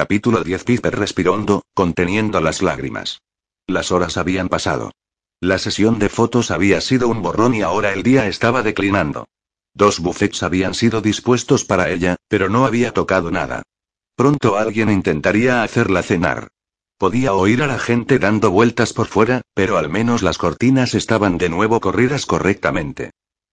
Capítulo 10 Piper respiró conteniendo las lágrimas. Las horas habían pasado. La sesión de fotos había sido un borrón y ahora el día estaba declinando. Dos buffets habían sido dispuestos para ella, pero no había tocado nada. Pronto alguien intentaría hacerla cenar. Podía oír a la gente dando vueltas por fuera, pero al menos las cortinas estaban de nuevo corridas correctamente.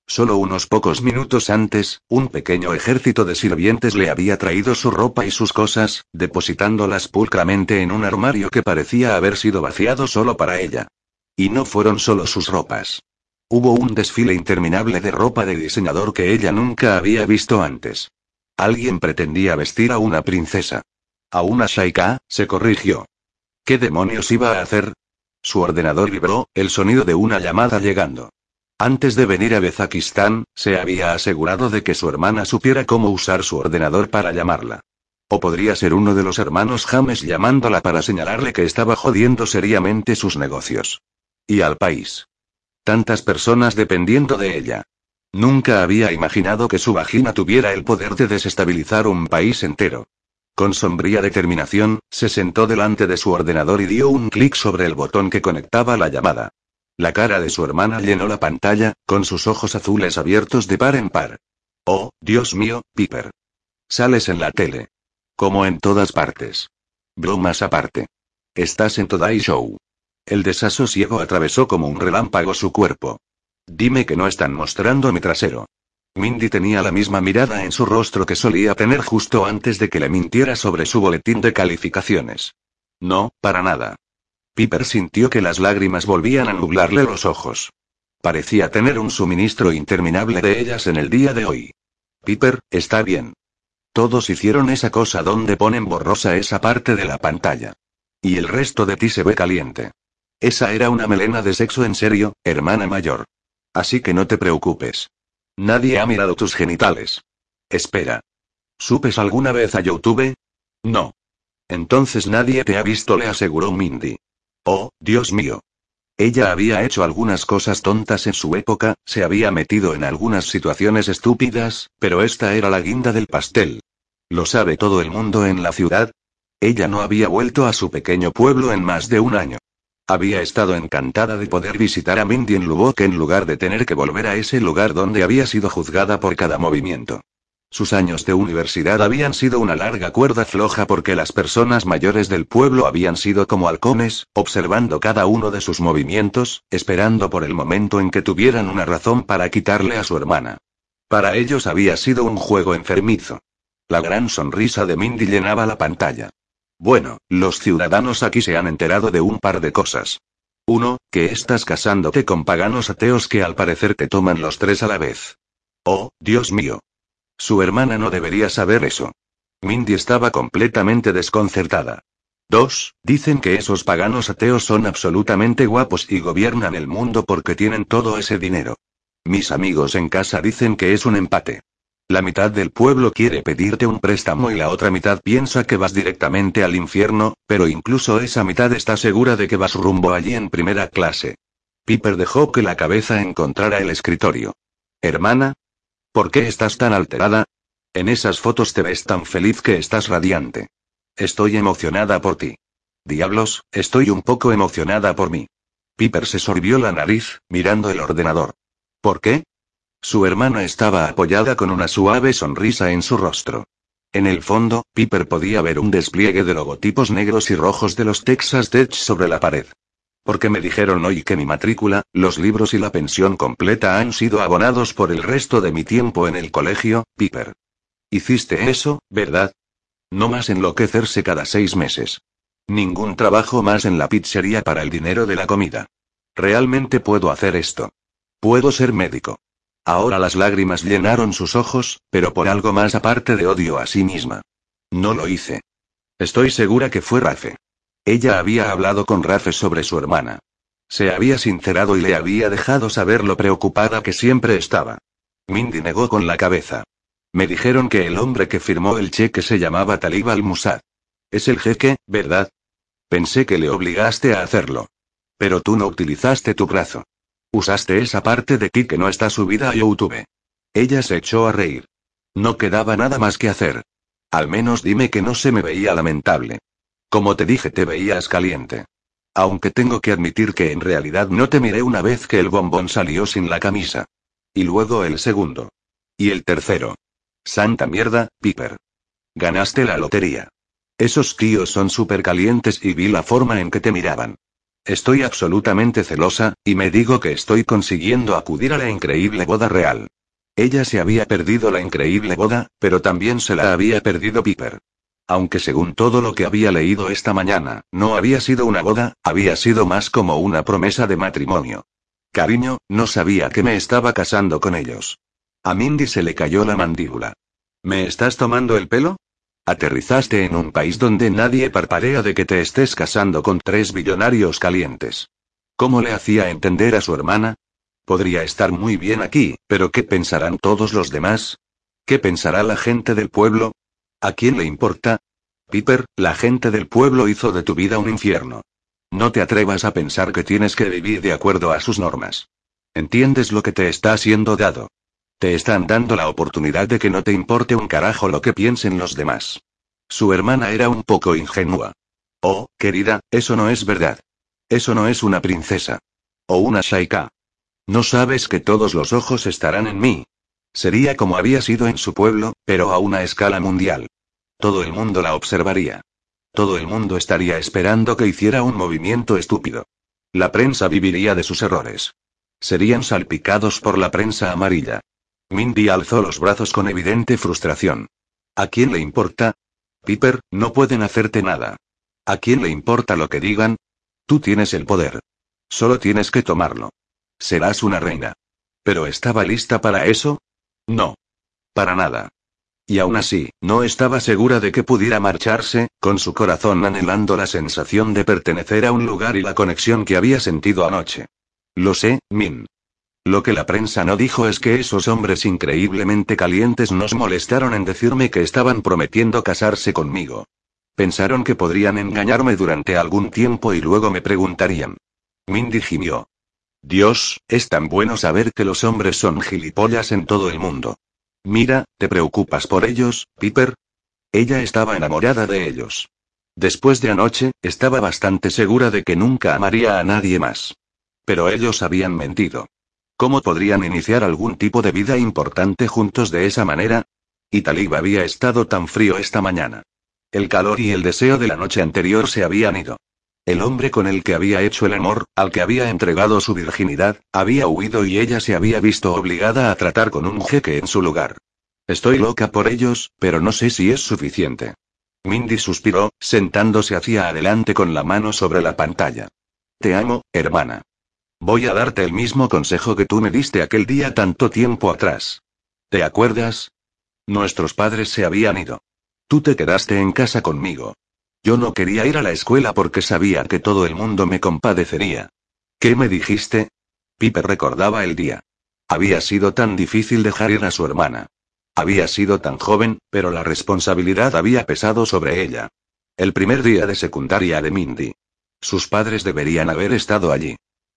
Solo unos pocos minutos antes, un pequeño ejército de sirvientes le había traído su ropa y sus cosas, depositándolas pulcramente en un armario que parecía haber sido vaciado solo para ella. Y no fueron solo sus ropas. Hubo un desfile interminable de ropa de diseñador que ella nunca había visto antes. Alguien pretendía vestir a una princesa. A una Shaika, se corrigió. ¿Qué demonios iba a hacer? Su ordenador vibró, el sonido de una llamada llegando. Antes de venir a Bezakistán, se había asegurado de que su hermana supiera cómo usar su ordenador para llamarla. O podría ser uno de los hermanos James llamándola para señalarle que estaba jodiendo seriamente sus negocios. Y al país. Tantas personas dependiendo de ella. Nunca había imaginado que su vagina tuviera el poder de desestabilizar un país entero. Con sombría determinación, se sentó delante de su ordenador y dio un clic sobre el botón que conectaba la llamada. La cara de su hermana llenó la pantalla, con sus ojos azules abiertos de par en par. Oh, Dios mío, Piper. Sales en la tele. Como en todas partes. Bromas aparte. Estás en Today Show. El desasosiego atravesó como un relámpago su cuerpo. Dime que no están mostrando mi trasero. Mindy tenía la misma mirada en su rostro que solía tener justo antes de que le mintiera sobre su boletín de calificaciones. No, para nada. Piper sintió que las lágrimas volvían a nublarle los ojos. Parecía tener un suministro interminable de ellas en el día de hoy. Piper, está bien. Todos hicieron esa cosa donde ponen borrosa esa parte de la pantalla. Y el resto de ti se ve caliente. Esa era una melena de sexo en serio, hermana mayor. Así que no te preocupes. Nadie ha mirado tus genitales. Espera. ¿Supes alguna vez a YouTube? No. Entonces nadie te ha visto, le aseguró Mindy. Oh, Dios mío. Ella había hecho algunas cosas tontas en su época, se había metido en algunas situaciones estúpidas, pero esta era la guinda del pastel. ¿Lo sabe todo el mundo en la ciudad? Ella no había vuelto a su pequeño pueblo en más de un año. Había estado encantada de poder visitar a Mindy en Lubbock en lugar de tener que volver a ese lugar donde había sido juzgada por cada movimiento. Sus años de universidad habían sido una larga cuerda floja porque las personas mayores del pueblo habían sido como halcones, observando cada uno de sus movimientos, esperando por el momento en que tuvieran una razón para quitarle a su hermana. Para ellos había sido un juego enfermizo. La gran sonrisa de Mindy llenaba la pantalla. Bueno, los ciudadanos aquí se han enterado de un par de cosas. Uno, que estás casándote con paganos ateos que al parecer te toman los tres a la vez. Oh, Dios mío. Su hermana no debería saber eso. Mindy estaba completamente desconcertada. Dos, dicen que esos paganos ateos son absolutamente guapos y gobiernan el mundo porque tienen todo ese dinero. Mis amigos en casa dicen que es un empate. La mitad del pueblo quiere pedirte un préstamo y la otra mitad piensa que vas directamente al infierno, pero incluso esa mitad está segura de que vas rumbo allí en primera clase. Piper dejó que la cabeza encontrara el escritorio. Hermana, ¿por qué estás tan alterada? En esas fotos te ves tan feliz que estás radiante. Estoy emocionada por ti. Diablos, estoy un poco emocionada por mí. Piper se sorbió la nariz, mirando el ordenador. ¿Por qué? Su hermana estaba apoyada con una suave sonrisa en su rostro. En el fondo, Piper podía ver un despliegue de logotipos negros y rojos de los Texas Tech sobre la pared. Porque me dijeron hoy que mi matrícula, los libros y la pensión completa han sido abonados por el resto de mi tiempo en el colegio, Piper. Hiciste eso, ¿verdad? No más enloquecerse cada seis meses. Ningún trabajo más en la pizzería para el dinero de la comida. Realmente puedo hacer esto. Puedo ser médico. Ahora las lágrimas llenaron sus ojos, pero por algo más aparte de odio a sí misma. No lo hice. Estoy segura que fue Rafe. Ella había hablado con Rafe sobre su hermana. Se había sincerado y le había dejado saber lo preocupada que siempre estaba. Mindy negó con la cabeza. Me dijeron que el hombre que firmó el cheque se llamaba Talib al-Musad. Es el jeque, ¿verdad? Pensé que le obligaste a hacerlo. Pero tú no utilizaste tu brazo. Usaste esa parte de ti que no está subida a YouTube. Ella se echó a reír. No quedaba nada más que hacer. Al menos dime que no se me veía lamentable. Como te dije, te veías caliente. Aunque tengo que admitir que en realidad no te miré una vez que el bombón salió sin la camisa. Y luego el segundo. Y el tercero. Santa mierda, Piper. Ganaste la lotería. Esos tíos son súper calientes y vi la forma en que te miraban. Estoy absolutamente celosa, y me digo que estoy consiguiendo acudir a la increíble boda real. Ella se había perdido la increíble boda, pero también se la había perdido Piper. Aunque según todo lo que había leído esta mañana, no había sido una boda, había sido más como una promesa de matrimonio. Cariño, no sabía que me estaba casando con ellos. A Mindy se le cayó la mandíbula. ¿Me estás tomando el pelo? Aterrizaste en un país donde nadie parparea de que te estés casando con tres billonarios calientes. ¿Cómo le hacía entender a su hermana? Podría estar muy bien aquí, pero ¿qué pensarán todos los demás? ¿Qué pensará la gente del pueblo? ¿A quién le importa? Piper, la gente del pueblo hizo de tu vida un infierno. No te atrevas a pensar que tienes que vivir de acuerdo a sus normas. ¿Entiendes lo que te está siendo dado? Te están dando la oportunidad de que no te importe un carajo lo que piensen los demás. Su hermana era un poco ingenua. Oh, querida, eso no es verdad. Eso no es una princesa. O una shaika. No sabes que todos los ojos estarán en mí. Sería como había sido en su pueblo, pero a una escala mundial. Todo el mundo la observaría. Todo el mundo estaría esperando que hiciera un movimiento estúpido. La prensa viviría de sus errores. Serían salpicados por la prensa amarilla. Mindy alzó los brazos con evidente frustración. ¿A quién le importa? Piper, no pueden hacerte nada. ¿A quién le importa lo que digan? Tú tienes el poder. Solo tienes que tomarlo. Serás una reina. ¿Pero estaba lista para eso? No. Para nada. Y aún así, no estaba segura de que pudiera marcharse, con su corazón anhelando la sensación de pertenecer a un lugar y la conexión que había sentido anoche. Lo sé, Min. Lo que la prensa no dijo es que esos hombres increíblemente calientes nos molestaron en decirme que estaban prometiendo casarse conmigo. Pensaron que podrían engañarme durante algún tiempo y luego me preguntarían. Mindy gimió. Dios, es tan bueno saber que los hombres son gilipollas en todo el mundo. Mira, ¿te preocupas por ellos, Piper? Ella estaba enamorada de ellos. Después de anoche, estaba bastante segura de que nunca amaría a nadie más. Pero ellos habían mentido. ¿Cómo podrían iniciar algún tipo de vida importante juntos de esa manera? Y Talib había estado tan frío esta mañana. El calor y el deseo de la noche anterior se habían ido. El hombre con el que había hecho el amor, al que había entregado su virginidad, había huido y ella se había visto obligada a tratar con un jeque en su lugar. Estoy loca por ellos, pero no sé si es suficiente. Mindy suspiró, sentándose hacia adelante con la mano sobre la pantalla. Te amo, hermana. Voy a darte el mismo consejo que tú me diste aquel día tanto tiempo atrás. ¿Te acuerdas? Nuestros padres se habían ido. Tú te quedaste en casa conmigo. Yo no quería ir a la escuela porque sabía que todo el mundo me compadecería. ¿Qué me dijiste? Piper recordaba el día. Había sido tan difícil dejar ir a su hermana. Había sido tan joven, pero la responsabilidad había pesado sobre ella. El primer día de secundaria de Mindy. Sus padres deberían haber estado allí.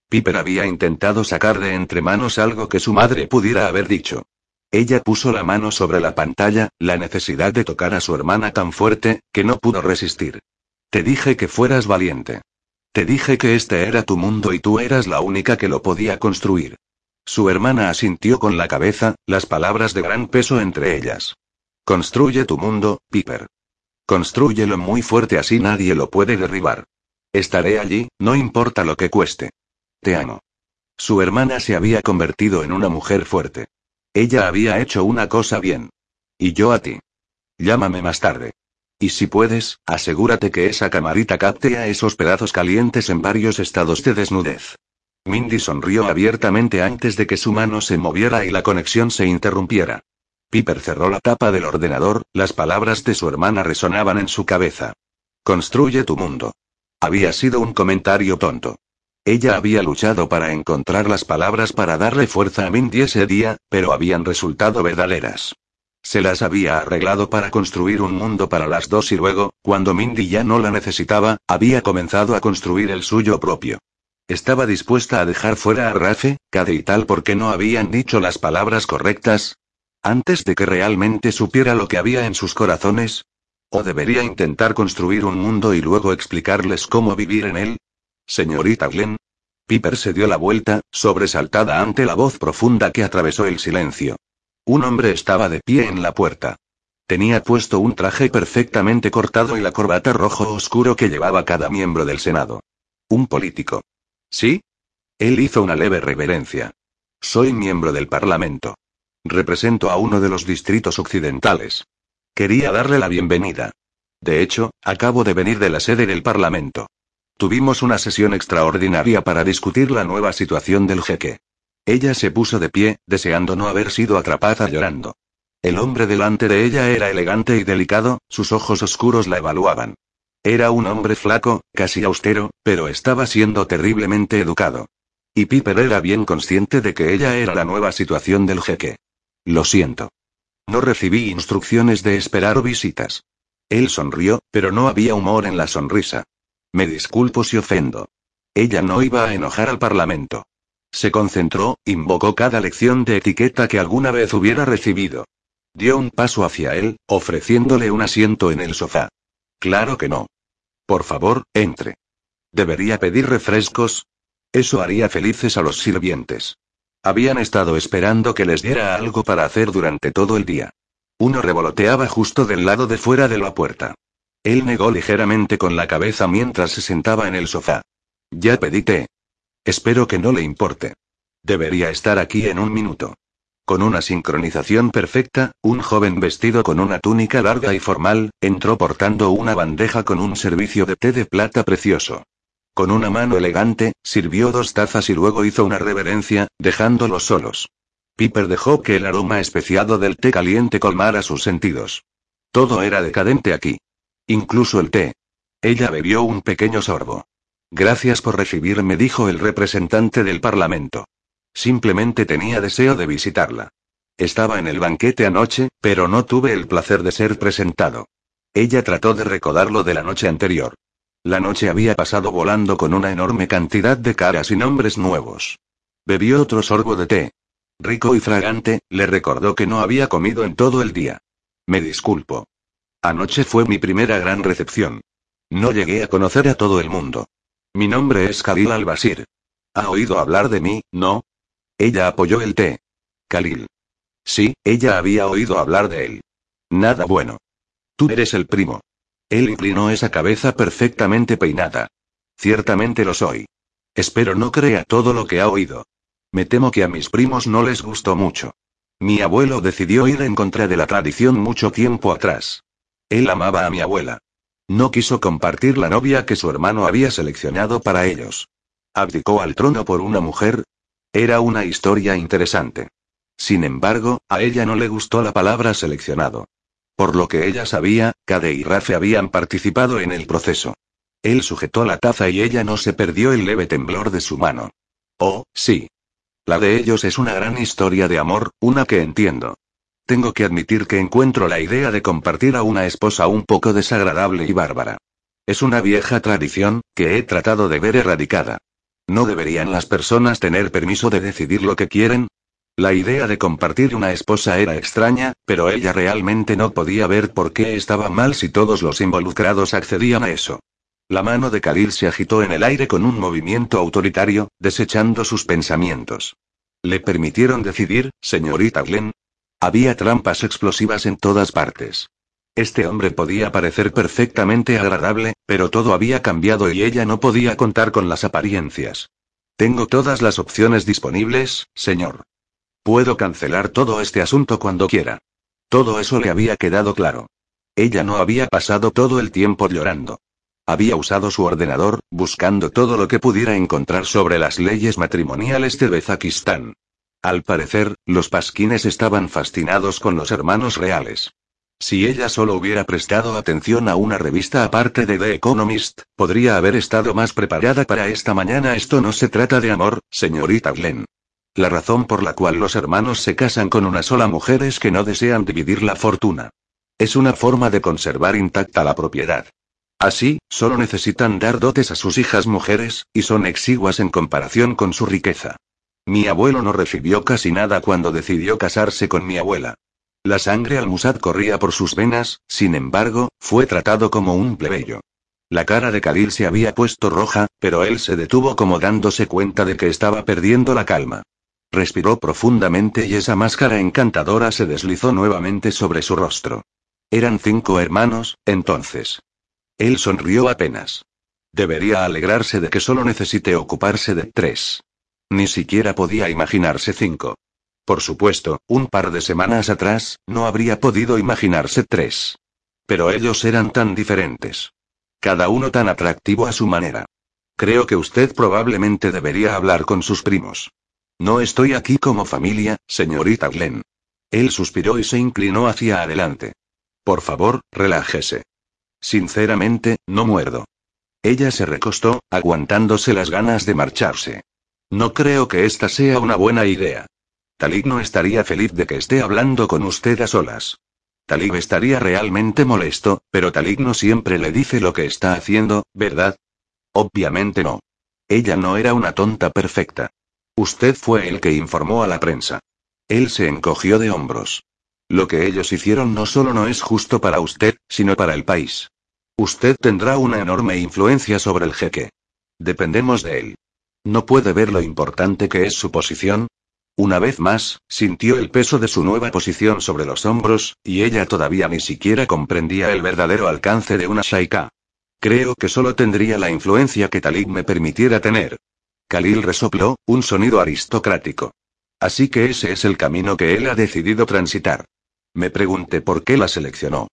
Piper había intentado sacar de entre manos algo que su madre pudiera haber dicho. Ella puso la mano sobre la pantalla, la necesidad de tocar a su hermana tan fuerte, que no pudo resistir. Te dije que fueras valiente. Te dije que este era tu mundo y tú eras la única que lo podía construir. Su hermana asintió con la cabeza, las palabras de gran peso entre ellas. Construye tu mundo, Piper. Construyelo muy fuerte así nadie lo puede derribar. Estaré allí, no importa lo que cueste. Te amo. Su hermana se había convertido en una mujer fuerte. Ella había hecho una cosa bien. Y yo a ti. Llámame más tarde. Y si puedes, asegúrate que esa camarita capte esos pedazos calientes en varios estados de desnudez. Mindy sonrió abiertamente antes de que su mano se moviera y la conexión se interrumpiera. Piper cerró la tapa del ordenador, las palabras de su hermana resonaban en su cabeza. Construye tu mundo. Había sido un comentario tonto. Ella había luchado para encontrar las palabras para darle fuerza a Mindy ese día, pero habían resultado verdaderas. Se las había arreglado para construir un mundo para las dos y luego, cuando Mindy ya no la necesitaba, había comenzado a construir el suyo propio. Estaba dispuesta a dejar fuera a Rafe, Cade y tal porque no habían dicho las palabras correctas. Antes de que realmente supiera lo que había en sus corazones. ¿O debería intentar construir un mundo y luego explicarles cómo vivir en él? Señorita Glenn. Piper se dio la vuelta, sobresaltada ante la voz profunda que atravesó el silencio. Un hombre estaba de pie en la puerta. Tenía puesto un traje perfectamente cortado y la corbata rojo oscuro que llevaba cada miembro del Senado. Un político. ¿Sí? Él hizo una leve reverencia. Soy miembro del Parlamento. Represento a uno de los distritos occidentales. Quería darle la bienvenida. De hecho, acabo de venir de la sede del Parlamento. Tuvimos una sesión extraordinaria para discutir la nueva situación del jeque. Ella se puso de pie, deseando no haber sido atrapada llorando. El hombre delante de ella era elegante y delicado, sus ojos oscuros la evaluaban. Era un hombre flaco, casi austero, pero estaba siendo terriblemente educado. Y Piper era bien consciente de que ella era la nueva situación del jeque. Lo siento. No recibí instrucciones de esperar visitas. Él sonrió, pero no había humor en la sonrisa. Me disculpo si ofendo. Ella no iba a enojar al Parlamento. Se concentró, invocó cada lección de etiqueta que alguna vez hubiera recibido. Dio un paso hacia él, ofreciéndole un asiento en el sofá. Claro que no. Por favor, entre. ¿Debería pedir refrescos? Eso haría felices a los sirvientes. Habían estado esperando que les diera algo para hacer durante todo el día. Uno revoloteaba justo del lado de fuera de la puerta. Él negó ligeramente con la cabeza mientras se sentaba en el sofá. Ya pedí té. Espero que no le importe. Debería estar aquí en un minuto. Con una sincronización perfecta, un joven vestido con una túnica larga y formal, entró portando una bandeja con un servicio de té de plata precioso. Con una mano elegante, sirvió dos tazas y luego hizo una reverencia, dejándolos solos. Piper dejó que el aroma especiado del té caliente colmara sus sentidos. Todo era decadente aquí. Incluso el té. Ella bebió un pequeño sorbo. Gracias por recibirme, dijo el representante del Parlamento. Simplemente tenía deseo de visitarla. Estaba en el banquete anoche, pero no tuve el placer de ser presentado. Ella trató de recordarlo de la noche anterior. La noche había pasado volando con una enorme cantidad de caras y nombres nuevos. Bebió otro sorbo de té. Rico y fragante, le recordó que no había comido en todo el día. Me disculpo. Anoche fue mi primera gran recepción. No llegué a conocer a todo el mundo. Mi nombre es Khalil al-Basir. ¿Ha oído hablar de mí, no? Ella apoyó el té. Khalil. Sí, ella había oído hablar de él. Nada bueno. Tú eres el primo. Él inclinó esa cabeza perfectamente peinada. Ciertamente lo soy. Espero no crea todo lo que ha oído. Me temo que a mis primos no les gustó mucho. Mi abuelo decidió ir en contra de la tradición mucho tiempo atrás. Él amaba a mi abuela. No quiso compartir la novia que su hermano había seleccionado para ellos. Abdicó al trono por una mujer. Era una historia interesante. Sin embargo, a ella no le gustó la palabra seleccionado. Por lo que ella sabía, Cade y Rafe habían participado en el proceso. Él sujetó la taza y ella no se perdió el leve temblor de su mano. Oh, sí. La de ellos es una gran historia de amor, una que entiendo. Tengo que admitir que encuentro la idea de compartir a una esposa un poco desagradable y bárbara. Es una vieja tradición, que he tratado de ver erradicada. ¿No deberían las personas tener permiso de decidir lo que quieren? La idea de compartir una esposa era extraña, pero ella realmente no podía ver por qué estaba mal si todos los involucrados accedían a eso. La mano de Khalil se agitó en el aire con un movimiento autoritario, desechando sus pensamientos. ¿Le permitieron decidir, señorita Glenn? Había trampas explosivas en todas partes. Este hombre podía parecer perfectamente agradable, pero todo había cambiado y ella no podía contar con las apariencias. Tengo todas las opciones disponibles, señor. Puedo cancelar todo este asunto cuando quiera. Todo eso le había quedado claro. Ella no había pasado todo el tiempo llorando. Había usado su ordenador, buscando todo lo que pudiera encontrar sobre las leyes matrimoniales de Bezakistán. Al parecer, los pasquines estaban fascinados con los hermanos reales. Si ella solo hubiera prestado atención a una revista aparte de The Economist, podría haber estado más preparada para esta mañana. Esto no se trata de amor, señorita Glenn. La razón por la cual los hermanos se casan con una sola mujer es que no desean dividir la fortuna. Es una forma de conservar intacta la propiedad. Así, solo necesitan dar dotes a sus hijas mujeres, y son exiguas en comparación con su riqueza. Mi abuelo no recibió casi nada cuando decidió casarse con mi abuela. La sangre al-Musad corría por sus venas, sin embargo, fue tratado como un plebeyo. La cara de Khalil se había puesto roja, pero él se detuvo como dándose cuenta de que estaba perdiendo la calma. Respiró profundamente y esa máscara encantadora se deslizó nuevamente sobre su rostro. Eran cinco hermanos, entonces. Él sonrió apenas. Debería alegrarse de que solo necesite ocuparse de tres. Ni siquiera podía imaginarse cinco. Por supuesto, un par de semanas atrás, no habría podido imaginarse tres. Pero ellos eran tan diferentes. Cada uno tan atractivo a su manera. Creo que usted probablemente debería hablar con sus primos. No estoy aquí como familia, señorita Glenn. Él suspiró y se inclinó hacia adelante. Por favor, relájese. Sinceramente, no muerdo. Ella se recostó, aguantándose las ganas de marcharse. No creo que esta sea una buena idea. Talib no estaría feliz de que esté hablando con usted a solas. Talib estaría realmente molesto, pero Talib no siempre le dice lo que está haciendo, ¿verdad? Obviamente no. Ella no era una tonta perfecta. Usted fue el que informó a la prensa. Él se encogió de hombros. Lo que ellos hicieron no solo no es justo para usted, sino para el país. Usted tendrá una enorme influencia sobre el jeque. Dependemos de él. ¿No puede ver lo importante que es su posición? Una vez más, sintió el peso de su nueva posición sobre los hombros, y ella todavía ni siquiera comprendía el verdadero alcance de una Shaika. Creo que solo tendría la influencia que Talib me permitiera tener. Khalil resopló, un sonido aristocrático. Así que ese es el camino que él ha decidido transitar. Me pregunté por qué la seleccionó.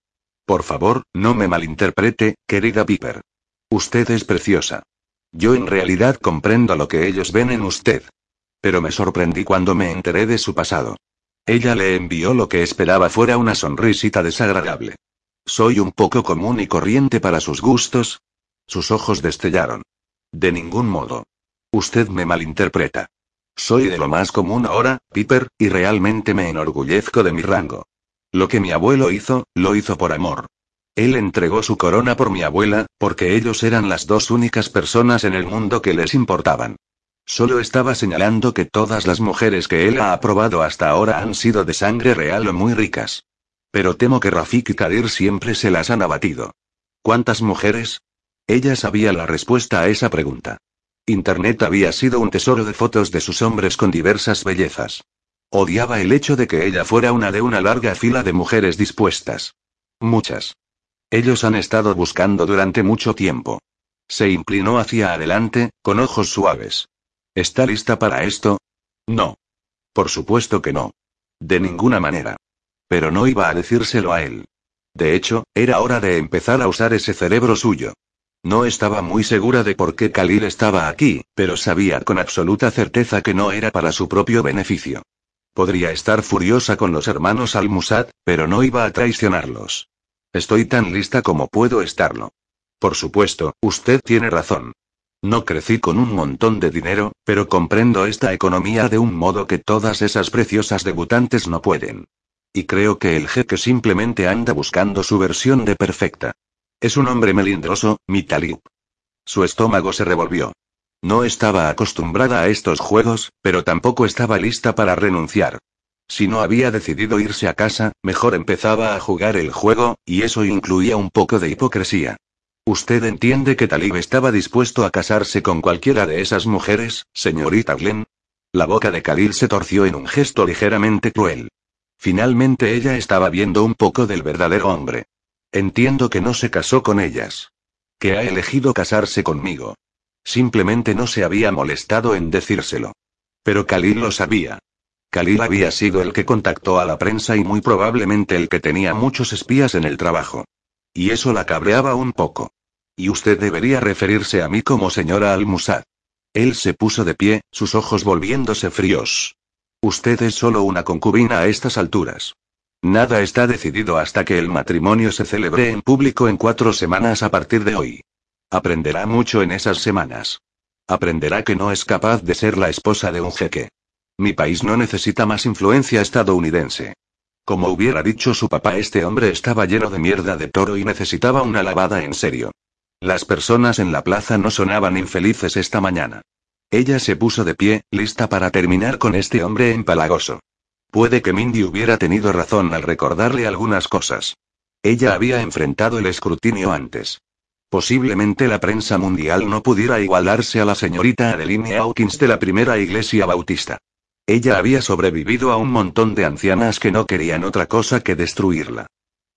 Por favor, no me malinterprete, querida Piper. Usted es preciosa. Yo en realidad comprendo lo que ellos ven en usted. Pero me sorprendí cuando me enteré de su pasado. Ella le envió lo que esperaba fuera una sonrisita desagradable. Soy un poco común y corriente para sus gustos. Sus ojos destellaron. De ningún modo. Usted me malinterpreta. Soy de lo más común ahora, Piper, y realmente me enorgullezco de mi rango. Lo que mi abuelo hizo, lo hizo por amor. Él entregó su corona por mi abuela, porque ellos eran las dos únicas personas en el mundo que les importaban. Solo estaba señalando que todas las mujeres que él ha aprobado hasta ahora han sido de sangre real o muy ricas. Pero temo que Rafik y Kadir siempre se las han abatido. ¿Cuántas mujeres? Ella sabía la respuesta a esa pregunta. Internet había sido un tesoro de fotos de sus hombres con diversas bellezas. Odiaba el hecho de que ella fuera una de una larga fila de mujeres dispuestas. Muchas. Ellos han estado buscando durante mucho tiempo. Se inclinó hacia adelante, con ojos suaves. ¿Está lista para esto? No. Por supuesto que no. De ninguna manera. Pero no iba a decírselo a él. De hecho, era hora de empezar a usar ese cerebro suyo. No estaba muy segura de por qué Khalil estaba aquí, pero sabía con absoluta certeza que no era para su propio beneficio. Podría estar furiosa con los hermanos Al-Musad, pero no iba a traicionarlos. Estoy tan lista como puedo estarlo. Por supuesto, usted tiene razón. No crecí con un montón de dinero, pero comprendo esta economía de un modo que todas esas preciosas debutantes no pueden. Y creo que el jeque simplemente anda buscando su versión de perfecta. Es un hombre melindroso, mi. Su estómago se revolvió. No estaba acostumbrada a estos juegos, pero tampoco estaba lista para renunciar. Si no había decidido irse a casa, mejor empezaba a jugar el juego, y eso incluía un poco de hipocresía. ¿Usted entiende que Talib estaba dispuesto a casarse con cualquiera de esas mujeres, señorita Glenn? La boca de Khalil se torció en un gesto ligeramente cruel. Finalmente ella estaba viendo un poco del verdadero hombre. Entiendo que no se casó con ellas. Que ha elegido casarse conmigo. Simplemente no se había molestado en decírselo. Pero Khalil lo sabía. Khalil había sido el que contactó a la prensa y muy probablemente el que tenía muchos espías en el trabajo. Y eso la cabreaba un poco. Y usted debería referirse a mí como señora Al-Musad. Él se puso de pie, sus ojos volviéndose fríos. Usted es solo una concubina a estas alturas. Nada está decidido hasta que el matrimonio se celebre en público en cuatro semanas a partir de hoy. Aprenderá mucho en esas semanas. Aprenderá que no es capaz de ser la esposa de un jeque. Mi país no necesita más influencia estadounidense. Como hubiera dicho su papá, este hombre estaba lleno de mierda de toro y necesitaba una lavada en serio. Las personas en la plaza no sonaban infelices esta mañana. Ella se puso de pie, lista para terminar con este hombre empalagoso. Puede que Mindy hubiera tenido razón al recordarle algunas cosas. Ella había enfrentado el escrutinio antes. Posiblemente la prensa mundial no pudiera igualarse a la señorita Adeline Hawkins de la primera iglesia bautista. Ella había sobrevivido a un montón de ancianas que no querían otra cosa que destruirla.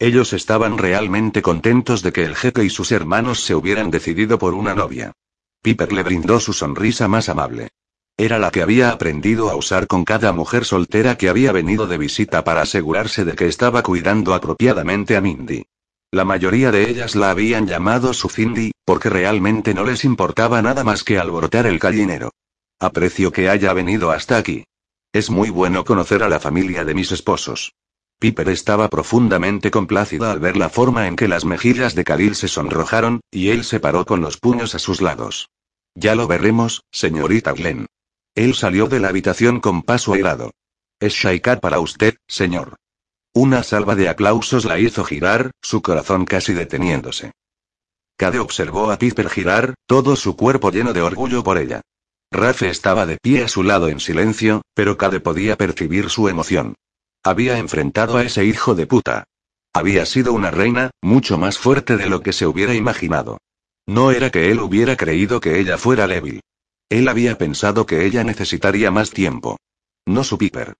Ellos estaban realmente contentos de que el jefe y sus hermanos se hubieran decidido por una novia. Piper le brindó su sonrisa más amable. Era la que había aprendido a usar con cada mujer soltera que había venido de visita para asegurarse de que estaba cuidando apropiadamente a Mindy. La mayoría de ellas la habían llamado su Cindy, porque realmente no les importaba nada más que alborotar el gallinero. Aprecio que haya venido hasta aquí. Es muy bueno conocer a la familia de mis esposos. Piper estaba profundamente complacida al ver la forma en que las mejillas de Khalil se sonrojaron, y él se paró con los puños a sus lados. Ya lo veremos, señorita Glenn. Él salió de la habitación con paso airado. Es Shaikat para usted, señor. Una salva de aplausos la hizo girar, su corazón casi deteniéndose. Cade observó a Piper girar, todo su cuerpo lleno de orgullo por ella. Rafe estaba de pie a su lado en silencio, pero Cade podía percibir su emoción. Había enfrentado a ese hijo de puta. Había sido una reina, mucho más fuerte de lo que se hubiera imaginado. No era que él hubiera creído que ella fuera débil. Él había pensado que ella necesitaría más tiempo. No su Piper.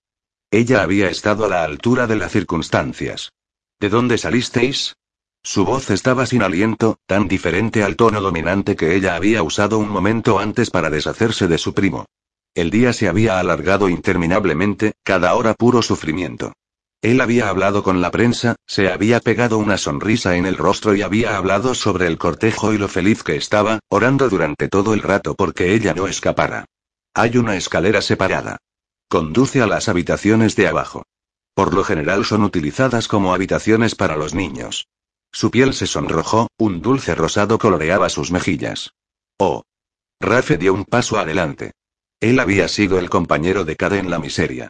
Ella había estado a la altura de las circunstancias. ¿De dónde salisteis? Su voz estaba sin aliento, tan diferente al tono dominante que ella había usado un momento antes para deshacerse de su primo. El día se había alargado interminablemente, cada hora puro sufrimiento. Él había hablado con la prensa, se había pegado una sonrisa en el rostro y había hablado sobre el cortejo y lo feliz que estaba, orando durante todo el rato porque ella no escapara. Hay una escalera separada. Conduce a las habitaciones de abajo. Por lo general son utilizadas como habitaciones para los niños. Su piel se sonrojó, un dulce rosado coloreaba sus mejillas. Oh. Rafe dio un paso adelante. Él había sido el compañero de Cade en la miseria.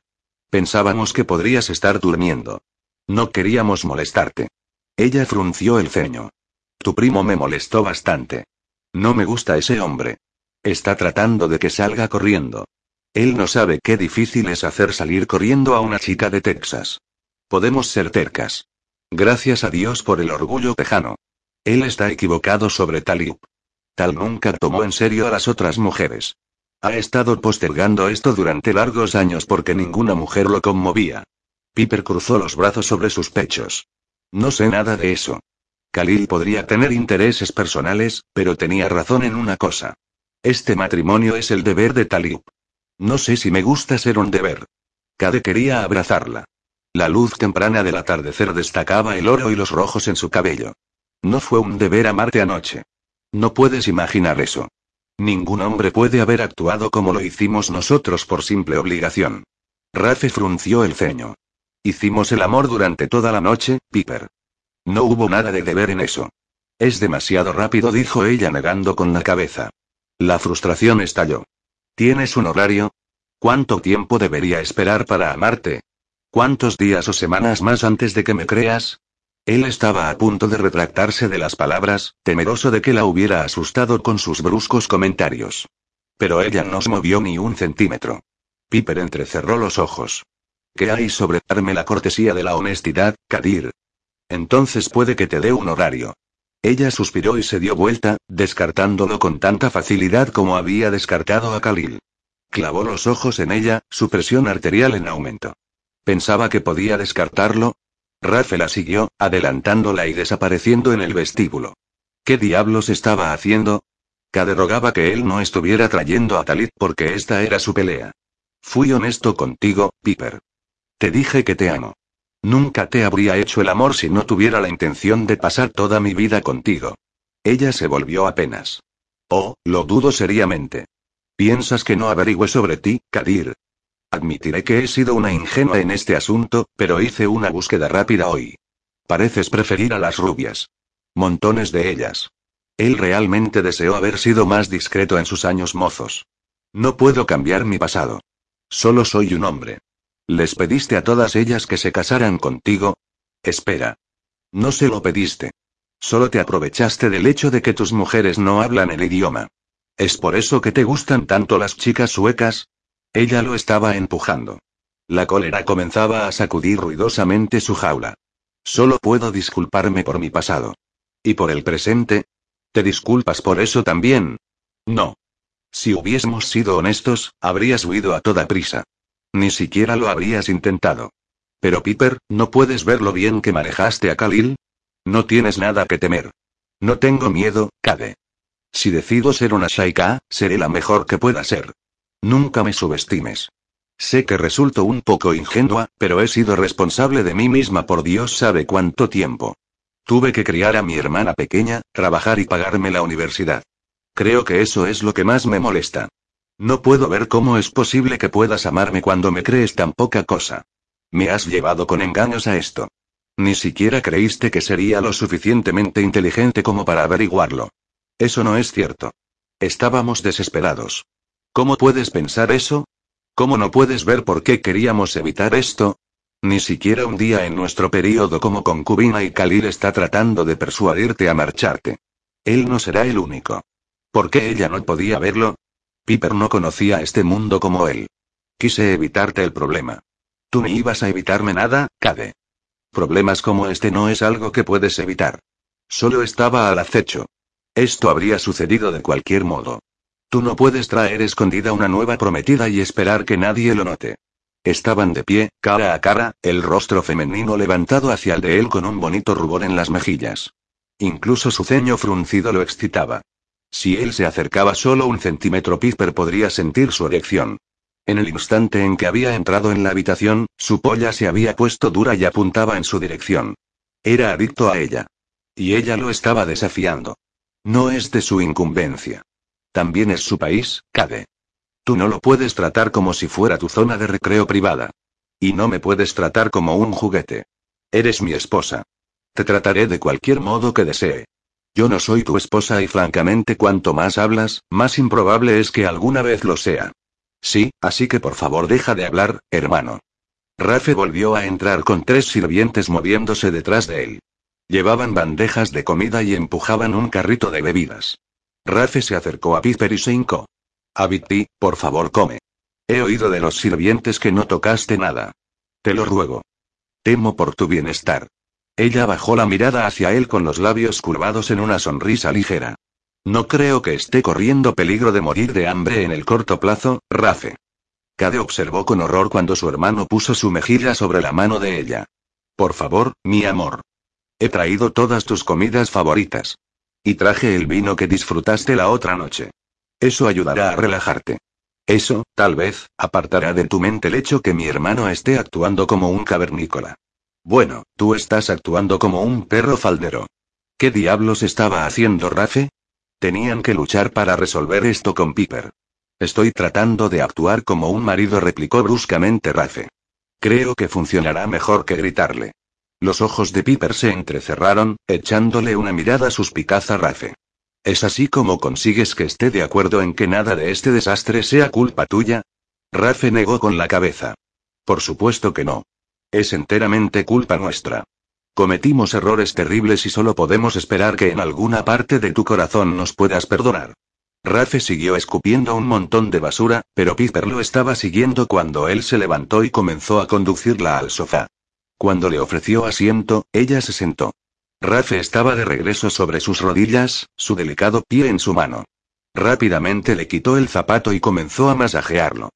Pensábamos que podrías estar durmiendo. No queríamos molestarte. Ella frunció el ceño. Tu primo me molestó bastante. No me gusta ese hombre. Está tratando de que salga corriendo. Él no sabe qué difícil es hacer salir corriendo a una chica de Texas. Podemos ser tercas. Gracias a Dios por el orgullo tejano. Él está equivocado sobre Talib. Tal nunca tomó en serio a las otras mujeres. Ha estado postergando esto durante largos años porque ninguna mujer lo conmovía. Piper cruzó los brazos sobre sus pechos. No sé nada de eso. Khalil podría tener intereses personales, pero tenía razón en una cosa. Este matrimonio es el deber de Talib. No sé si me gusta ser un deber. Cade quería abrazarla. La luz temprana del atardecer destacaba el oro y los rojos en su cabello. No fue un deber amarte anoche. No puedes imaginar eso. Ningún hombre puede haber actuado como lo hicimos nosotros por simple obligación. Rafe frunció el ceño. Hicimos el amor durante toda la noche, Piper. No hubo nada de deber en eso. Es demasiado rápido, dijo ella negando con la cabeza. La frustración estalló. ¿Tienes un horario? ¿Cuánto tiempo debería esperar para amarte? ¿Cuántos días o semanas más antes de que me creas? Él estaba a punto de retractarse de las palabras, temeroso de que la hubiera asustado con sus bruscos comentarios. Pero ella no se movió ni un centímetro. Piper entrecerró los ojos. ¿Qué hay sobre darme la cortesía de la honestidad, Kadir? Entonces puede que te dé un horario. Ella suspiró y se dio vuelta, descartándolo con tanta facilidad como había descartado a Khalil. Clavó los ojos en ella, su presión arterial en aumento. Pensaba que podía descartarlo. Rafe la siguió, adelantándola y desapareciendo en el vestíbulo. ¿Qué diablos estaba haciendo? Cade rogaba que él no estuviera trayendo a Talit porque esta era su pelea. Fui honesto contigo, Piper. Te dije que te amo. Nunca te habría hecho el amor si no tuviera la intención de pasar toda mi vida contigo. Ella se volvió apenas. Oh, lo dudo seriamente. ¿Piensas que no averigüe sobre ti, Kadir? Admitiré que he sido una ingenua en este asunto, pero hice una búsqueda rápida hoy. Pareces preferir a las rubias. Montones de ellas. Él realmente deseó haber sido más discreto en sus años mozos. No puedo cambiar mi pasado. Solo soy un hombre. ¿Les pediste a todas ellas que se casaran contigo? Espera. No se lo pediste. Solo te aprovechaste del hecho de que tus mujeres no hablan el idioma. ¿Es por eso que te gustan tanto las chicas suecas? Ella lo estaba empujando. La cólera comenzaba a sacudir ruidosamente su jaula. Solo puedo disculparme por mi pasado. ¿Y por el presente? ¿Te disculpas por eso también? No. Si hubiésemos sido honestos, habrías huido a toda prisa. Ni siquiera lo habrías intentado. Pero Piper, ¿no puedes ver lo bien que manejaste a Khalil? No tienes nada que temer. No tengo miedo, Cade. Si decido ser una Shaika, seré la mejor que pueda ser. Nunca me subestimes. Sé que resulto un poco ingenua, pero he sido responsable de mí misma por Dios sabe cuánto tiempo. Tuve que criar a mi hermana pequeña, trabajar y pagarme la universidad. Creo que eso es lo que más me molesta. No puedo ver cómo es posible que puedas amarme cuando me crees tan poca cosa. Me has llevado con engaños a esto. Ni siquiera creíste que sería lo suficientemente inteligente como para averiguarlo. Eso no es cierto. Estábamos desesperados. ¿Cómo puedes pensar eso? ¿Cómo no puedes ver por qué queríamos evitar esto? Ni siquiera un día en nuestro período como concubina y Khalil está tratando de persuadirte a marcharte. Él no será el único. ¿Por qué ella no podía verlo? Piper no conocía este mundo como él. Quise evitarte el problema. Tú ni ibas a evitarme nada, Cade. Problemas como este no es algo que puedes evitar. Solo estaba al acecho. Esto habría sucedido de cualquier modo. Tú no puedes traer escondida una nueva prometida y esperar que nadie lo note. Estaban de pie, cara a cara, el rostro femenino levantado hacia el de él con un bonito rubor en las mejillas. Incluso su ceño fruncido lo excitaba. Si él se acercaba solo un centímetro, Piper podría sentir su erección. En el instante en que había entrado en la habitación, su polla se había puesto dura y apuntaba en su dirección. Era adicto a ella. Y ella lo estaba desafiando. No es de su incumbencia. También es su país, Cade. Tú no lo puedes tratar como si fuera tu zona de recreo privada. Y no me puedes tratar como un juguete. Eres mi esposa. Te trataré de cualquier modo que desee. Yo no soy tu esposa y francamente cuanto más hablas, más improbable es que alguna vez lo sea. Sí, así que por favor deja de hablar, hermano. Rafe volvió a entrar con tres sirvientes moviéndose detrás de él. Llevaban bandejas de comida y empujaban un carrito de bebidas. Rafe se acercó a Piper y se hincó. Abiti, por favor come. He oído de los sirvientes que no tocaste nada. Te lo ruego. Temo por tu bienestar. Ella bajó la mirada hacia él con los labios curvados en una sonrisa ligera. No creo que esté corriendo peligro de morir de hambre en el corto plazo, Rafe. Cade observó con horror cuando su hermano puso su mejilla sobre la mano de ella. Por favor, mi amor. He traído todas tus comidas favoritas. Y traje el vino que disfrutaste la otra noche. Eso ayudará a relajarte. Eso, tal vez, apartará de tu mente el hecho que mi hermano esté actuando como un cavernícola. Bueno, tú estás actuando como un perro faldero. ¿Qué diablos estaba haciendo Rafe? Tenían que luchar para resolver esto con Piper. Estoy tratando de actuar como un marido, replicó bruscamente Rafe. Creo que funcionará mejor que gritarle. Los ojos de Piper se entrecerraron, echándole una mirada suspicaz a Rafe. ¿Es así como consigues que esté de acuerdo en que nada de este desastre sea culpa tuya? Rafe negó con la cabeza. Por supuesto que no. Es enteramente culpa nuestra. Cometimos errores terribles y solo podemos esperar que en alguna parte de tu corazón nos puedas perdonar. Rafe siguió escupiendo un montón de basura, pero Piper lo estaba siguiendo cuando él se levantó y comenzó a conducirla al sofá. Cuando le ofreció asiento, ella se sentó. Rafe estaba de regreso sobre sus rodillas, su delicado pie en su mano. Rápidamente le quitó el zapato y comenzó a masajearlo.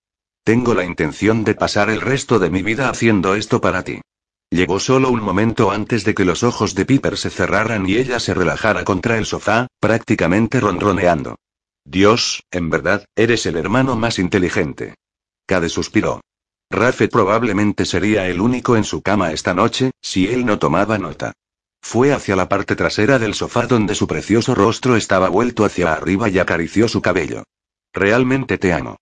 Tengo la intención de pasar el resto de mi vida haciendo esto para ti. Llegó solo un momento antes de que los ojos de Piper se cerraran y ella se relajara contra el sofá, prácticamente ronroneando. Dios, en verdad, eres el hermano más inteligente. Cade suspiró. Rafe probablemente sería el único en su cama esta noche, si él no tomaba nota. Fue hacia la parte trasera del sofá donde su precioso rostro estaba vuelto hacia arriba y acarició su cabello. Realmente te amo.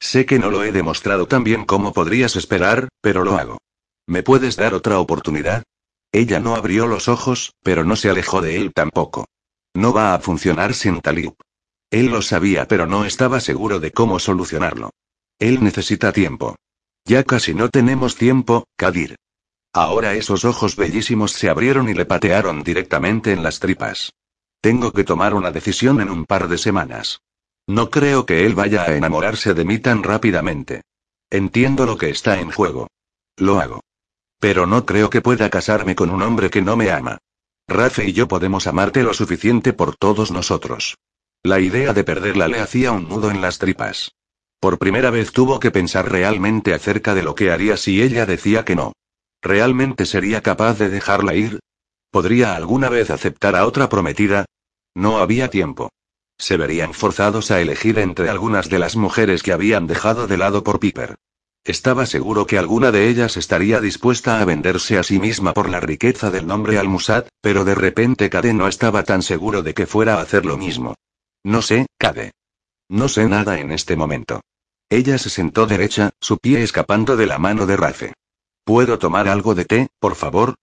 Sé que no lo he demostrado tan bien como podrías esperar, pero lo hago. ¿Me puedes dar otra oportunidad? Ella no abrió los ojos, pero no se alejó de él tampoco. No va a funcionar sin Talib. Él lo sabía, pero no estaba seguro de cómo solucionarlo. Él necesita tiempo. Ya casi no tenemos tiempo, Kadir. Ahora esos ojos bellísimos se abrieron y le patearon directamente en las tripas. Tengo que tomar una decisión en un par de semanas. No creo que él vaya a enamorarse de mí tan rápidamente. Entiendo lo que está en juego. Lo hago. Pero no creo que pueda casarme con un hombre que no me ama. Rafe y yo podemos amarte lo suficiente por todos nosotros. La idea de perderla le hacía un nudo en las tripas. Por primera vez tuvo que pensar realmente acerca de lo que haría si ella decía que no. ¿Realmente sería capaz de dejarla ir? ¿Podría alguna vez aceptar a otra prometida? No había tiempo. Se verían forzados a elegir entre algunas de las mujeres que habían dejado de lado por Piper. Estaba seguro que alguna de ellas estaría dispuesta a venderse a sí misma por la riqueza del nombre Al-Musad, pero de repente Cade no estaba tan seguro de que fuera a hacer lo mismo. No sé, Cade. No sé nada en este momento. Ella se sentó derecha, su pie escapando de la mano de Rafe. ¿Puedo tomar algo de té, por favor?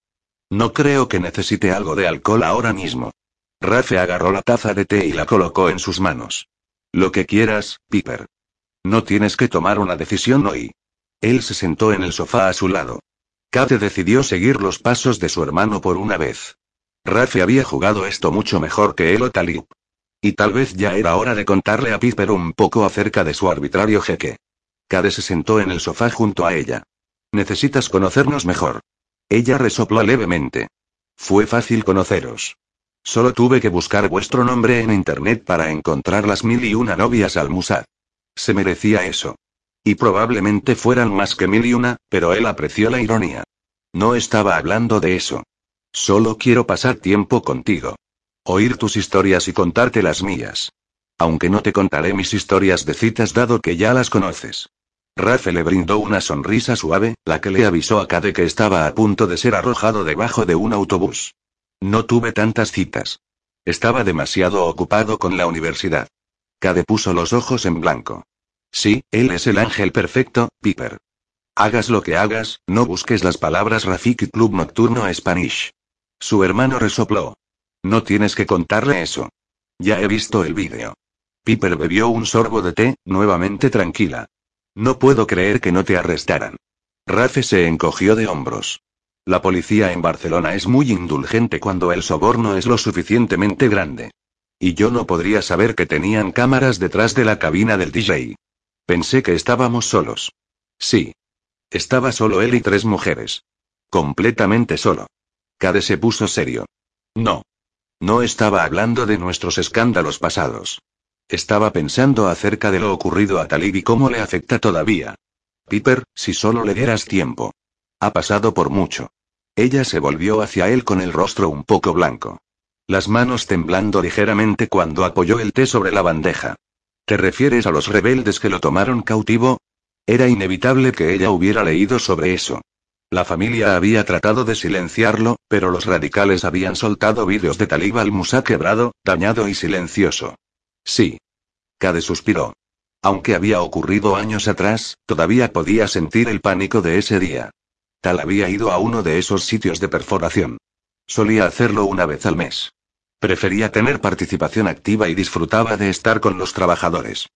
No creo que necesite algo de alcohol ahora mismo. Rafe agarró la taza de té y la colocó en sus manos. Lo que quieras, Piper. No tienes que tomar una decisión hoy. Él se sentó en el sofá a su lado. Kate decidió seguir los pasos de su hermano por una vez. Rafe había jugado esto mucho mejor que él o Talib. Y tal vez ya era hora de contarle a Piper un poco acerca de su arbitrario jeque. Cade se sentó en el sofá junto a ella. Necesitas conocernos mejor. Ella resopló levemente. Fue fácil conoceros. Solo tuve que buscar vuestro nombre en internet para encontrar las mil y una novias al Musad. Se merecía eso. Y probablemente fueran más que mil y una, pero él apreció la ironía. No estaba hablando de eso. Solo quiero pasar tiempo contigo. Oír tus historias y contarte las mías. Aunque no te contaré mis historias de citas dado que ya las conoces. Rafe le brindó una sonrisa suave, la que le avisó a Cade que estaba a punto de ser arrojado debajo de un autobús. No tuve tantas citas. Estaba demasiado ocupado con la universidad. Cade puso los ojos en blanco. Sí, él es el ángel perfecto, Piper. Hagas lo que hagas, no busques las palabras Rafiki Club Nocturno Spanish. Su hermano resopló. No tienes que contarle eso. Ya he visto el vídeo. Piper bebió un sorbo de té, nuevamente tranquila. No puedo creer que no te arrestaran. Rafe se encogió de hombros. La policía en Barcelona es muy indulgente cuando el soborno es lo suficientemente grande. Y yo no podría saber que tenían cámaras detrás de la cabina del DJ. Pensé que estábamos solos. Sí. Estaba solo él y tres mujeres. Completamente solo. Cade se puso serio. No. No estaba hablando de nuestros escándalos pasados. Estaba pensando acerca de lo ocurrido a Talib y cómo le afecta todavía. Piper, si solo le dieras tiempo. Ha pasado por mucho. Ella se volvió hacia él con el rostro un poco blanco. Las manos temblando ligeramente cuando apoyó el té sobre la bandeja. ¿Te refieres a los rebeldes que lo tomaron cautivo? Era inevitable que ella hubiera leído sobre eso. La familia había tratado de silenciarlo, pero los radicales habían soltado vídeos de Talib al-Musa quebrado, dañado y silencioso. Sí. Cade suspiró. Aunque había ocurrido años atrás, todavía podía sentir el pánico de ese día. Tal había ido a uno de esos sitios de perforación. Solía hacerlo una vez al mes. Prefería tener participación activa y disfrutaba de estar con los trabajadores.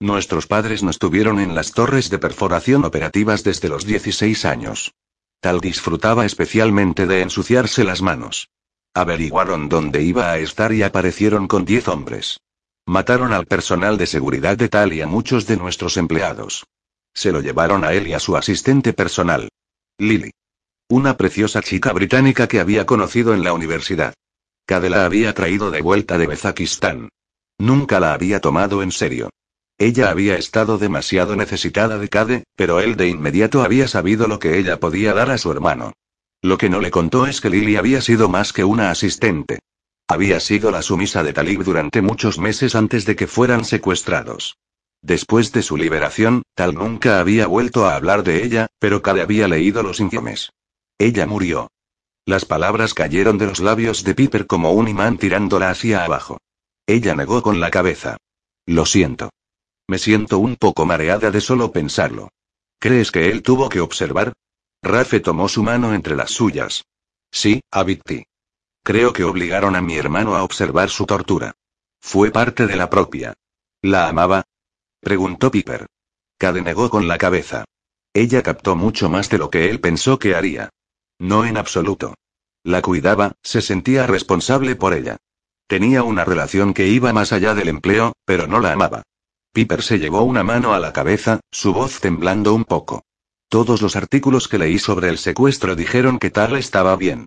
Nuestros padres no estuvieron en las torres de perforación operativas desde los 16 años. Tal disfrutaba especialmente de ensuciarse las manos. Averiguaron dónde iba a estar y aparecieron con 10 hombres. Mataron al personal de seguridad de Tal y a muchos de nuestros empleados. Se lo llevaron a él y a su asistente personal. Lily. Una preciosa chica británica que había conocido en la universidad. Cade la había traído de vuelta de Bezakistán. Nunca la había tomado en serio. Ella había estado demasiado necesitada de Cade, pero él de inmediato había sabido lo que ella podía dar a su hermano. Lo que no le contó es que Lily había sido más que una asistente. Había sido la sumisa de Talib durante muchos meses antes de que fueran secuestrados. Después de su liberación, Tal nunca había vuelto a hablar de ella, pero Cade había leído los informes. Ella murió. Las palabras cayeron de los labios de Piper como un imán tirándola hacia abajo. Ella negó con la cabeza. Lo siento. Me siento un poco mareada de solo pensarlo. ¿Crees que él tuvo que observar? Rafe tomó su mano entre las suyas. Sí, Abiti. Creo que obligaron a mi hermano a observar su tortura. Fue parte de la propia. ¿La amaba? Preguntó Piper. Cade negó con la cabeza. Ella captó mucho más de lo que él pensó que haría. No en absoluto. La cuidaba, se sentía responsable por ella. Tenía una relación que iba más allá del empleo, pero no la amaba. Piper se llevó una mano a la cabeza, su voz temblando un poco. Todos los artículos que leí sobre el secuestro dijeron que tal estaba bien.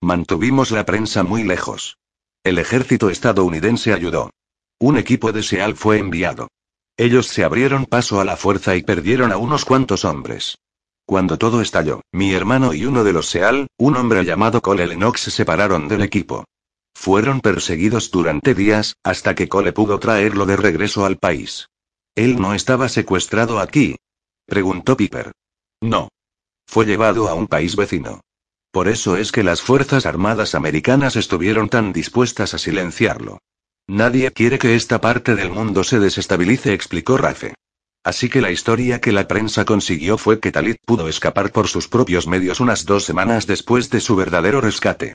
Mantuvimos la prensa muy lejos. El ejército estadounidense ayudó. Un equipo de SEAL fue enviado. Ellos se abrieron paso a la fuerza y perdieron a unos cuantos hombres. Cuando todo estalló, mi hermano y uno de los SEAL, un hombre llamado Cole Lennox, se separaron del equipo. Fueron perseguidos durante días, hasta que Cole pudo traerlo de regreso al país. ¿Él no estaba secuestrado aquí? Preguntó Piper. No. Fue llevado a un país vecino. Por eso es que las Fuerzas Armadas americanas estuvieron tan dispuestas a silenciarlo. Nadie quiere que esta parte del mundo se desestabilice, explicó Rafe. Así que la historia que la prensa consiguió fue que Talit pudo escapar por sus propios medios unas dos semanas después de su verdadero rescate.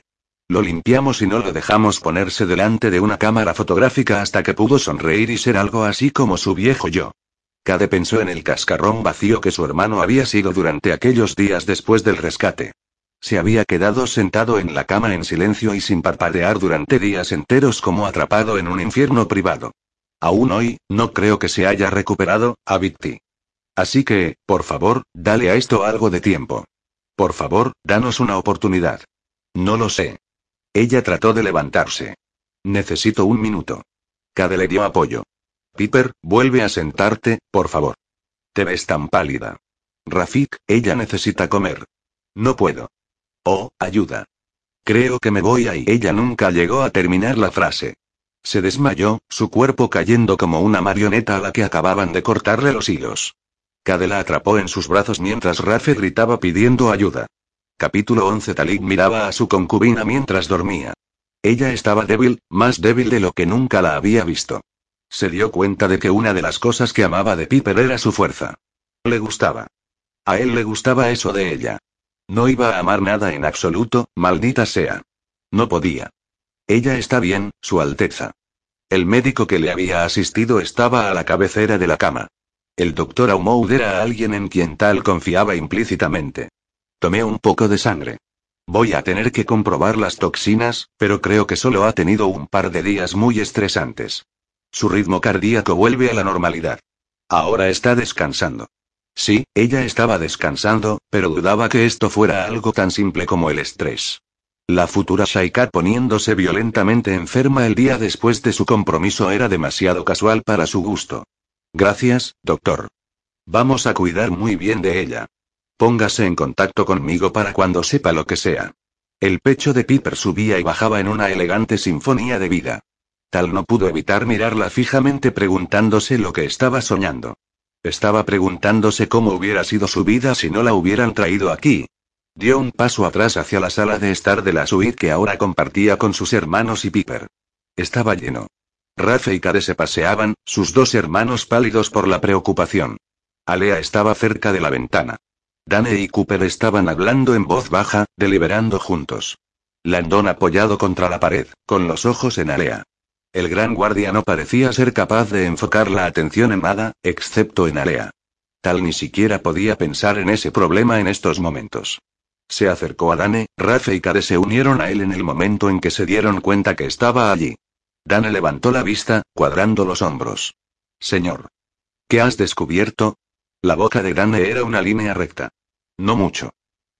Lo limpiamos y no lo dejamos ponerse delante de una cámara fotográfica hasta que pudo sonreír y ser algo así como su viejo yo. Cade pensó en el cascarrón vacío que su hermano había sido durante aquellos días después del rescate. Se había quedado sentado en la cama en silencio y sin parpadear durante días enteros como atrapado en un infierno privado. Aún hoy, no creo que se haya recuperado, Abiti. Así que, por favor, dale a esto algo de tiempo. Por favor, danos una oportunidad. No lo sé. Ella trató de levantarse. Necesito un minuto. Cade le dio apoyo. Piper, vuelve a sentarte, por favor. Te ves tan pálida. Rafik, ella necesita comer. No puedo. Oh, ayuda. Creo que me voy ahí. Ella nunca llegó a terminar la frase. Se desmayó, su cuerpo cayendo como una marioneta a la que acababan de cortarle los hilos. Cade la atrapó en sus brazos mientras Rafe gritaba pidiendo ayuda. Capítulo 11 Talik miraba a su concubina mientras dormía. Ella estaba débil, más débil de lo que nunca la había visto. Se dio cuenta de que una de las cosas que amaba de Piper era su fuerza. Le gustaba. A él le gustaba eso de ella. No iba a amar nada en absoluto, maldita sea. No podía. Ella está bien, Su Alteza. El médico que le había asistido estaba a la cabecera de la cama. El doctor Aumoud era alguien en quien tal confiaba implícitamente. Tomé un poco de sangre. Voy a tener que comprobar las toxinas, pero creo que solo ha tenido un par de días muy estresantes. Su ritmo cardíaco vuelve a la normalidad. Ahora está descansando. Sí, ella estaba descansando, pero dudaba que esto fuera algo tan simple como el estrés. La futura Shaikat poniéndose violentamente enferma el día después de su compromiso era demasiado casual para su gusto. Gracias, doctor. Vamos a cuidar muy bien de ella. Póngase en contacto conmigo para cuando sepa lo que sea. El pecho de Piper subía y bajaba en una elegante sinfonía de vida. Tal no pudo evitar mirarla fijamente preguntándose lo que estaba soñando. Estaba preguntándose cómo hubiera sido su vida si no la hubieran traído aquí. Dio un paso atrás hacia la sala de estar de la suite que ahora compartía con sus hermanos y Piper. Estaba lleno. Rafe y Kade se paseaban, sus dos hermanos pálidos por la preocupación. Alea estaba cerca de la ventana. Dane y Cooper estaban hablando en voz baja, deliberando juntos. Landon apoyado contra la pared, con los ojos en Alea. El gran guardia no parecía ser capaz de enfocar la atención en nada, excepto en Alea. Tal ni siquiera podía pensar en ese problema en estos momentos. Se acercó a Dane, Rafe y Kade se unieron a él en el momento en que se dieron cuenta que estaba allí. Dane levantó la vista, cuadrando los hombros. Señor. ¿Qué has descubierto? La boca de Dane era una línea recta. No mucho.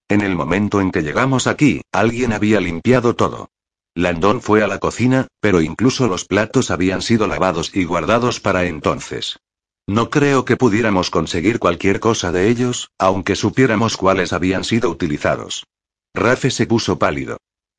En el momento en que llegamos aquí, alguien había limpiado todo. Landon fue a la cocina, pero incluso los platos habían sido lavados y guardados para entonces. No creo que pudiéramos conseguir cualquier cosa de ellos, aunque supiéramos cuáles habían sido utilizados. Rafe se puso pálido.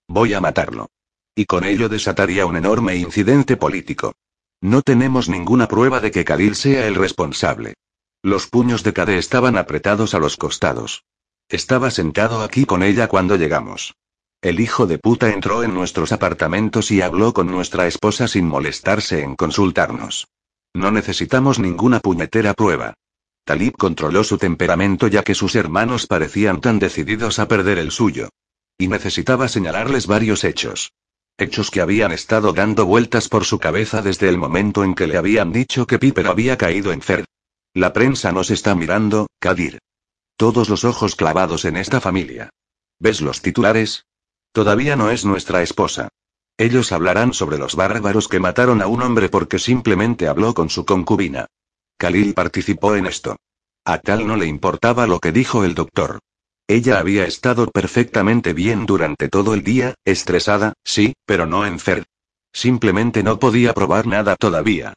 Voy a matarlo. Y con ello desataría un enorme incidente político. No tenemos ninguna prueba de que Khalil sea el responsable. Los puños de Kade estaban apretados a los costados. Estaba sentado aquí con ella cuando llegamos. El hijo de puta entró en nuestros apartamentos y habló con nuestra esposa sin molestarse en consultarnos. No necesitamos ninguna puñetera prueba. Talib controló su temperamento ya que sus hermanos parecían tan decididos a perder el suyo. Y necesitaba señalarles varios hechos. Hechos que habían estado dando vueltas por su cabeza desde el momento en que le habían dicho que Piper había caído en Ferd. La prensa nos está mirando, Kadir. Todos los ojos clavados en esta familia. ¿Ves los titulares? Todavía no es nuestra esposa. Ellos hablarán sobre los bárbaros que mataron a un hombre porque simplemente habló con su concubina. Khalil participó en esto. A tal no le importaba lo que dijo el doctor. Ella había estado perfectamente bien durante todo el día, estresada, sí, pero no enferma. Simplemente no podía probar nada todavía.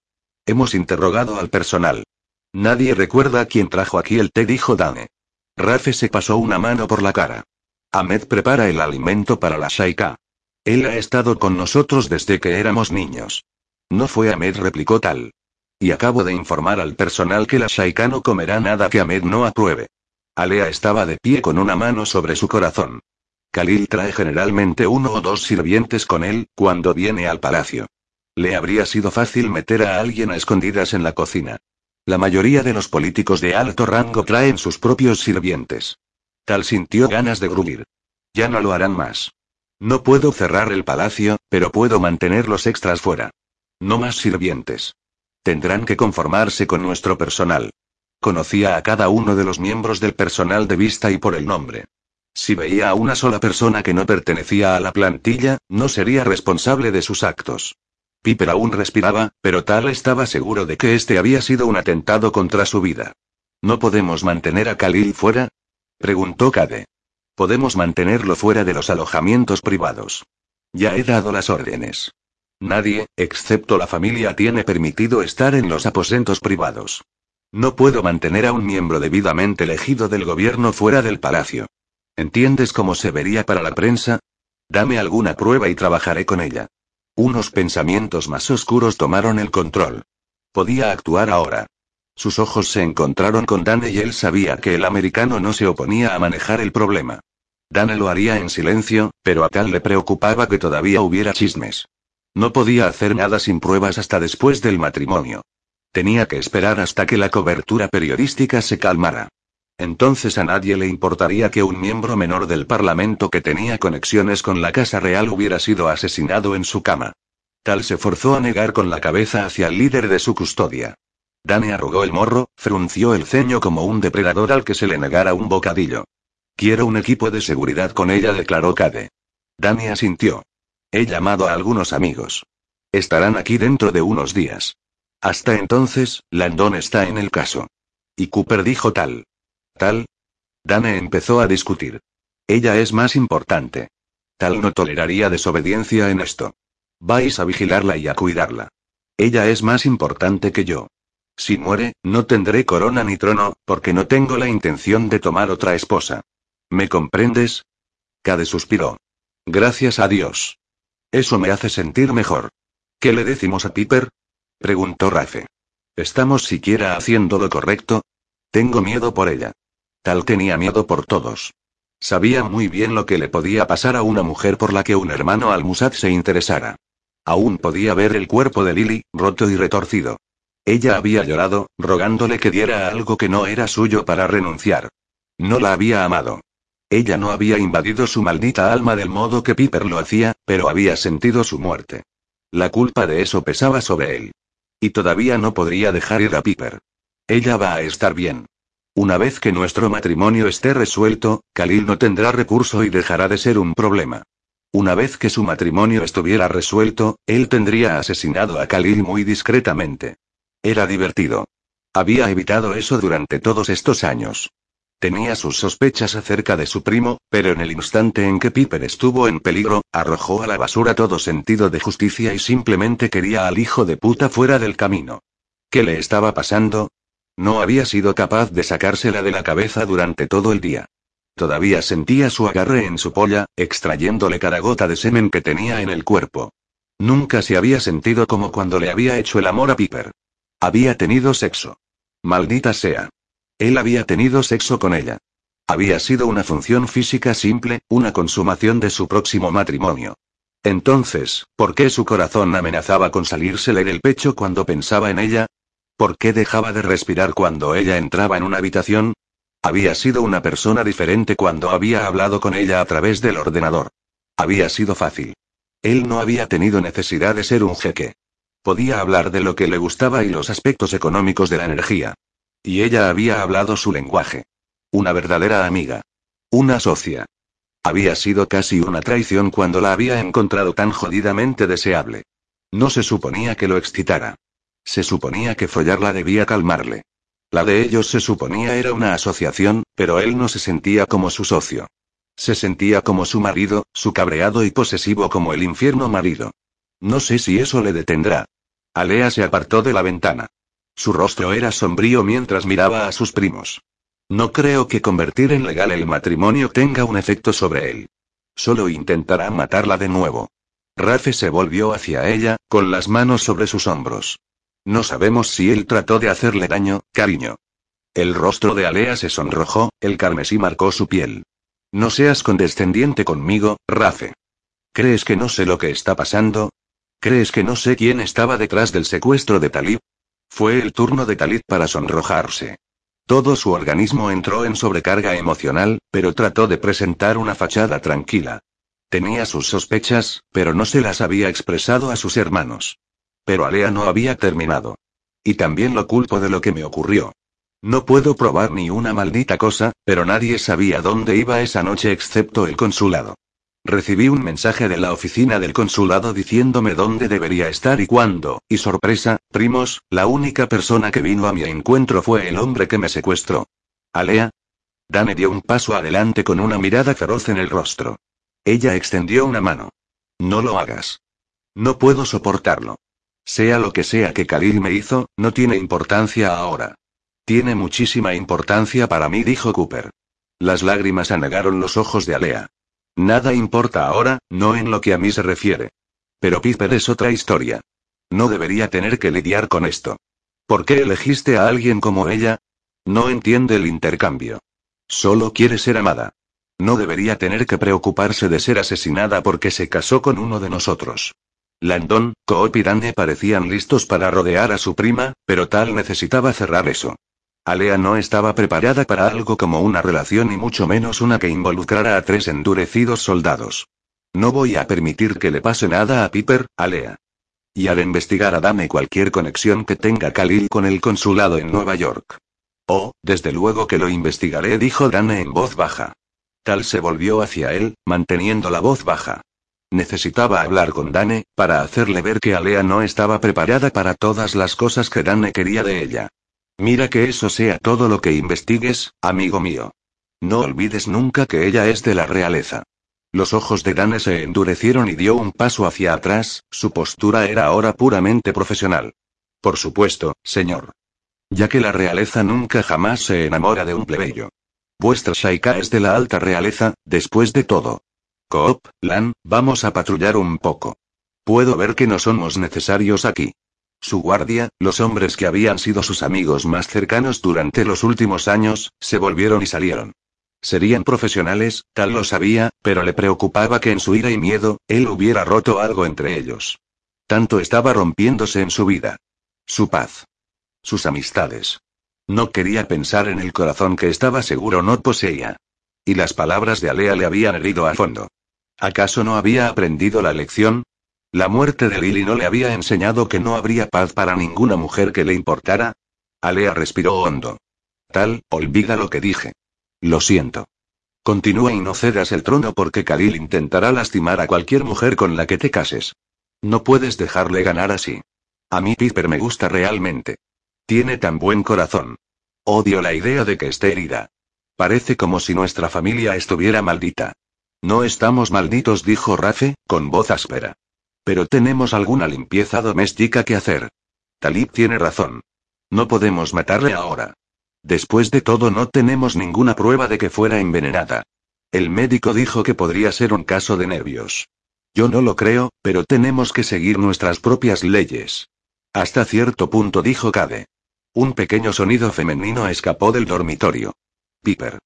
Hemos interrogado al personal. Nadie recuerda quién trajo aquí el té, dijo Dane. Rafe se pasó una mano por la cara. Ahmed prepara el alimento para la Shaika. Él ha estado con nosotros desde que éramos niños. No fue Ahmed, replicó Tal. Y acabo de informar al personal que la Shaika no comerá nada que Ahmed no apruebe. Alea estaba de pie con una mano sobre su corazón. Khalil trae generalmente uno o dos sirvientes con él, cuando viene al palacio. Le habría sido fácil meter a alguien a escondidas en la cocina. La mayoría de los políticos de alto rango traen sus propios sirvientes. Tal sintió ganas de gruñir. Ya no lo harán más. No puedo cerrar el palacio, pero puedo mantener los extras fuera. No más sirvientes. Tendrán que conformarse con nuestro personal. Conocía a cada uno de los miembros del personal de vista y por el nombre. Si veía a una sola persona que no pertenecía a la plantilla, no sería responsable de sus actos. Piper aún respiraba, pero Tal estaba seguro de que este había sido un atentado contra su vida. ¿No podemos mantener a Khalil fuera? preguntó Cade. Podemos mantenerlo fuera de los alojamientos privados. Ya he dado las órdenes. Nadie, excepto la familia, tiene permitido estar en los aposentos privados. No puedo mantener a un miembro debidamente elegido del gobierno fuera del palacio. ¿Entiendes cómo se vería para la prensa? Dame alguna prueba y trabajaré con ella. Unos pensamientos más oscuros tomaron el control. Podía actuar ahora. Sus ojos se encontraron con Dane y él sabía que el americano no se oponía a manejar el problema. Dane lo haría en silencio, pero a tal le preocupaba que todavía hubiera chismes. No podía hacer nada sin pruebas hasta después del matrimonio. Tenía que esperar hasta que la cobertura periodística se calmara. Entonces a nadie le importaría que un miembro menor del Parlamento que tenía conexiones con la Casa Real hubiera sido asesinado en su cama. Tal se forzó a negar con la cabeza hacia el líder de su custodia. Dane arrugó el morro, frunció el ceño como un depredador al que se le negara un bocadillo. Quiero un equipo de seguridad con ella, declaró Cade. Dani asintió. He llamado a algunos amigos. Estarán aquí dentro de unos días. Hasta entonces, Landon está en el caso. Y Cooper dijo tal. Tal. Dane empezó a discutir. Ella es más importante. Tal no toleraría desobediencia en esto. Vais a vigilarla y a cuidarla. Ella es más importante que yo. Si muere, no tendré corona ni trono, porque no tengo la intención de tomar otra esposa. ¿Me comprendes? Cade suspiró. Gracias a Dios. Eso me hace sentir mejor. ¿Qué le decimos a Piper? preguntó Rafe. ¿Estamos siquiera haciendo lo correcto? Tengo miedo por ella. Tal tenía miedo por todos. Sabía muy bien lo que le podía pasar a una mujer por la que un hermano al-Musad se interesara. Aún podía ver el cuerpo de Lily, roto y retorcido. Ella había llorado, rogándole que diera algo que no era suyo para renunciar. No la había amado. Ella no había invadido su maldita alma del modo que Piper lo hacía, pero había sentido su muerte. La culpa de eso pesaba sobre él. Y todavía no podría dejar ir a Piper. Ella va a estar bien. Una vez que nuestro matrimonio esté resuelto, Khalil no tendrá recurso y dejará de ser un problema. Una vez que su matrimonio estuviera resuelto, él tendría asesinado a Khalil muy discretamente. Era divertido. Había evitado eso durante todos estos años. Tenía sus sospechas acerca de su primo, pero en el instante en que Piper estuvo en peligro, arrojó a la basura todo sentido de justicia y simplemente quería al hijo de puta fuera del camino. ¿Qué le estaba pasando? No había sido capaz de sacársela de la cabeza durante todo el día. Todavía sentía su agarre en su polla, extrayéndole cada gota de semen que tenía en el cuerpo. Nunca se había sentido como cuando le había hecho el amor a Piper. Había tenido sexo. Maldita sea. Él había tenido sexo con ella. Había sido una función física simple, una consumación de su próximo matrimonio. Entonces, ¿por qué su corazón amenazaba con salírsele del pecho cuando pensaba en ella? ¿Por qué dejaba de respirar cuando ella entraba en una habitación? Había sido una persona diferente cuando había hablado con ella a través del ordenador. Había sido fácil. Él no había tenido necesidad de ser un jeque. Podía hablar de lo que le gustaba y los aspectos económicos de la energía. Y ella había hablado su lenguaje. Una verdadera amiga. Una socia. Había sido casi una traición cuando la había encontrado tan jodidamente deseable. No se suponía que lo excitara. Se suponía que follarla debía calmarle. La de ellos se suponía era una asociación, pero él no se sentía como su socio. Se sentía como su marido, su cabreado y posesivo como el infierno marido. No sé si eso le detendrá. Alea se apartó de la ventana. Su rostro era sombrío mientras miraba a sus primos. No creo que convertir en legal el matrimonio tenga un efecto sobre él. Solo intentará matarla de nuevo. Rafe se volvió hacia ella, con las manos sobre sus hombros. No sabemos si él trató de hacerle daño, cariño. El rostro de Alea se sonrojó, el carmesí marcó su piel. No seas condescendiente conmigo, Rafe. ¿Crees que no sé lo que está pasando? ¿Crees que no sé quién estaba detrás del secuestro de Talib? Fue el turno de Talib para sonrojarse. Todo su organismo entró en sobrecarga emocional, pero trató de presentar una fachada tranquila. Tenía sus sospechas, pero no se las había expresado a sus hermanos. Pero Alea no había terminado. Y también lo culpo de lo que me ocurrió. No puedo probar ni una maldita cosa, pero nadie sabía dónde iba esa noche excepto el consulado. Recibí un mensaje de la oficina del consulado diciéndome dónde debería estar y cuándo, y sorpresa, primos, la única persona que vino a mi encuentro fue el hombre que me secuestró. ¿Alea? Dane dio un paso adelante con una mirada feroz en el rostro. Ella extendió una mano. No lo hagas. No puedo soportarlo. Sea lo que sea que Khalil me hizo, no tiene importancia ahora. Tiene muchísima importancia para mí, dijo Cooper. Las lágrimas anegaron los ojos de Alea. Nada importa ahora, no en lo que a mí se refiere. Pero Piper es otra historia. No debería tener que lidiar con esto. ¿Por qué elegiste a alguien como ella? No entiende el intercambio. Solo quiere ser amada. No debería tener que preocuparse de ser asesinada porque se casó con uno de nosotros. Landon, Coop y Dane parecían listos para rodear a su prima, pero Tal necesitaba cerrar eso. Alea no estaba preparada para algo como una relación y mucho menos una que involucrara a tres endurecidos soldados. No voy a permitir que le pase nada a Piper, Alea. Y al investigar a Dame cualquier conexión que tenga Khalil con el consulado en Nueva York. Oh, desde luego que lo investigaré, dijo Dane en voz baja. Tal se volvió hacia él, manteniendo la voz baja. Necesitaba hablar con Dane, para hacerle ver que Alea no estaba preparada para todas las cosas que Dane quería de ella. Mira que eso sea todo lo que investigues, amigo mío. No olvides nunca que ella es de la realeza. Los ojos de Dane se endurecieron y dio un paso hacia atrás, su postura era ahora puramente profesional. Por supuesto, señor. Ya que la realeza nunca jamás se enamora de un plebeyo. Vuestra Shaika es de la alta realeza, después de todo. Coop, Lan, vamos a patrullar un poco. Puedo ver que no somos necesarios aquí. Su guardia, los hombres que habían sido sus amigos más cercanos durante los últimos años, se volvieron y salieron. Serían profesionales, tal lo sabía, pero le preocupaba que en su ira y miedo, él hubiera roto algo entre ellos. Tanto estaba rompiéndose en su vida. Su paz. Sus amistades. No quería pensar en el corazón que estaba seguro no poseía. Y las palabras de Alea le habían herido a fondo. ¿Acaso no había aprendido la lección? La muerte de Lily no le había enseñado que no habría paz para ninguna mujer que le importara. Alea respiró hondo. Tal, olvida lo que dije. Lo siento. Continúa y no cedas el trono porque Khalil intentará lastimar a cualquier mujer con la que te cases. No puedes dejarle ganar así. A mí Piper me gusta realmente. Tiene tan buen corazón. Odio la idea de que esté herida. Parece como si nuestra familia estuviera maldita. No estamos malditos, dijo Rafe, con voz áspera. Pero tenemos alguna limpieza doméstica que hacer. Talib tiene razón. No podemos matarle ahora. Después de todo no tenemos ninguna prueba de que fuera envenenada. El médico dijo que podría ser un caso de nervios. Yo no lo creo, pero tenemos que seguir nuestras propias leyes. Hasta cierto punto dijo Cade. Un pequeño sonido femenino escapó del dormitorio. Piper.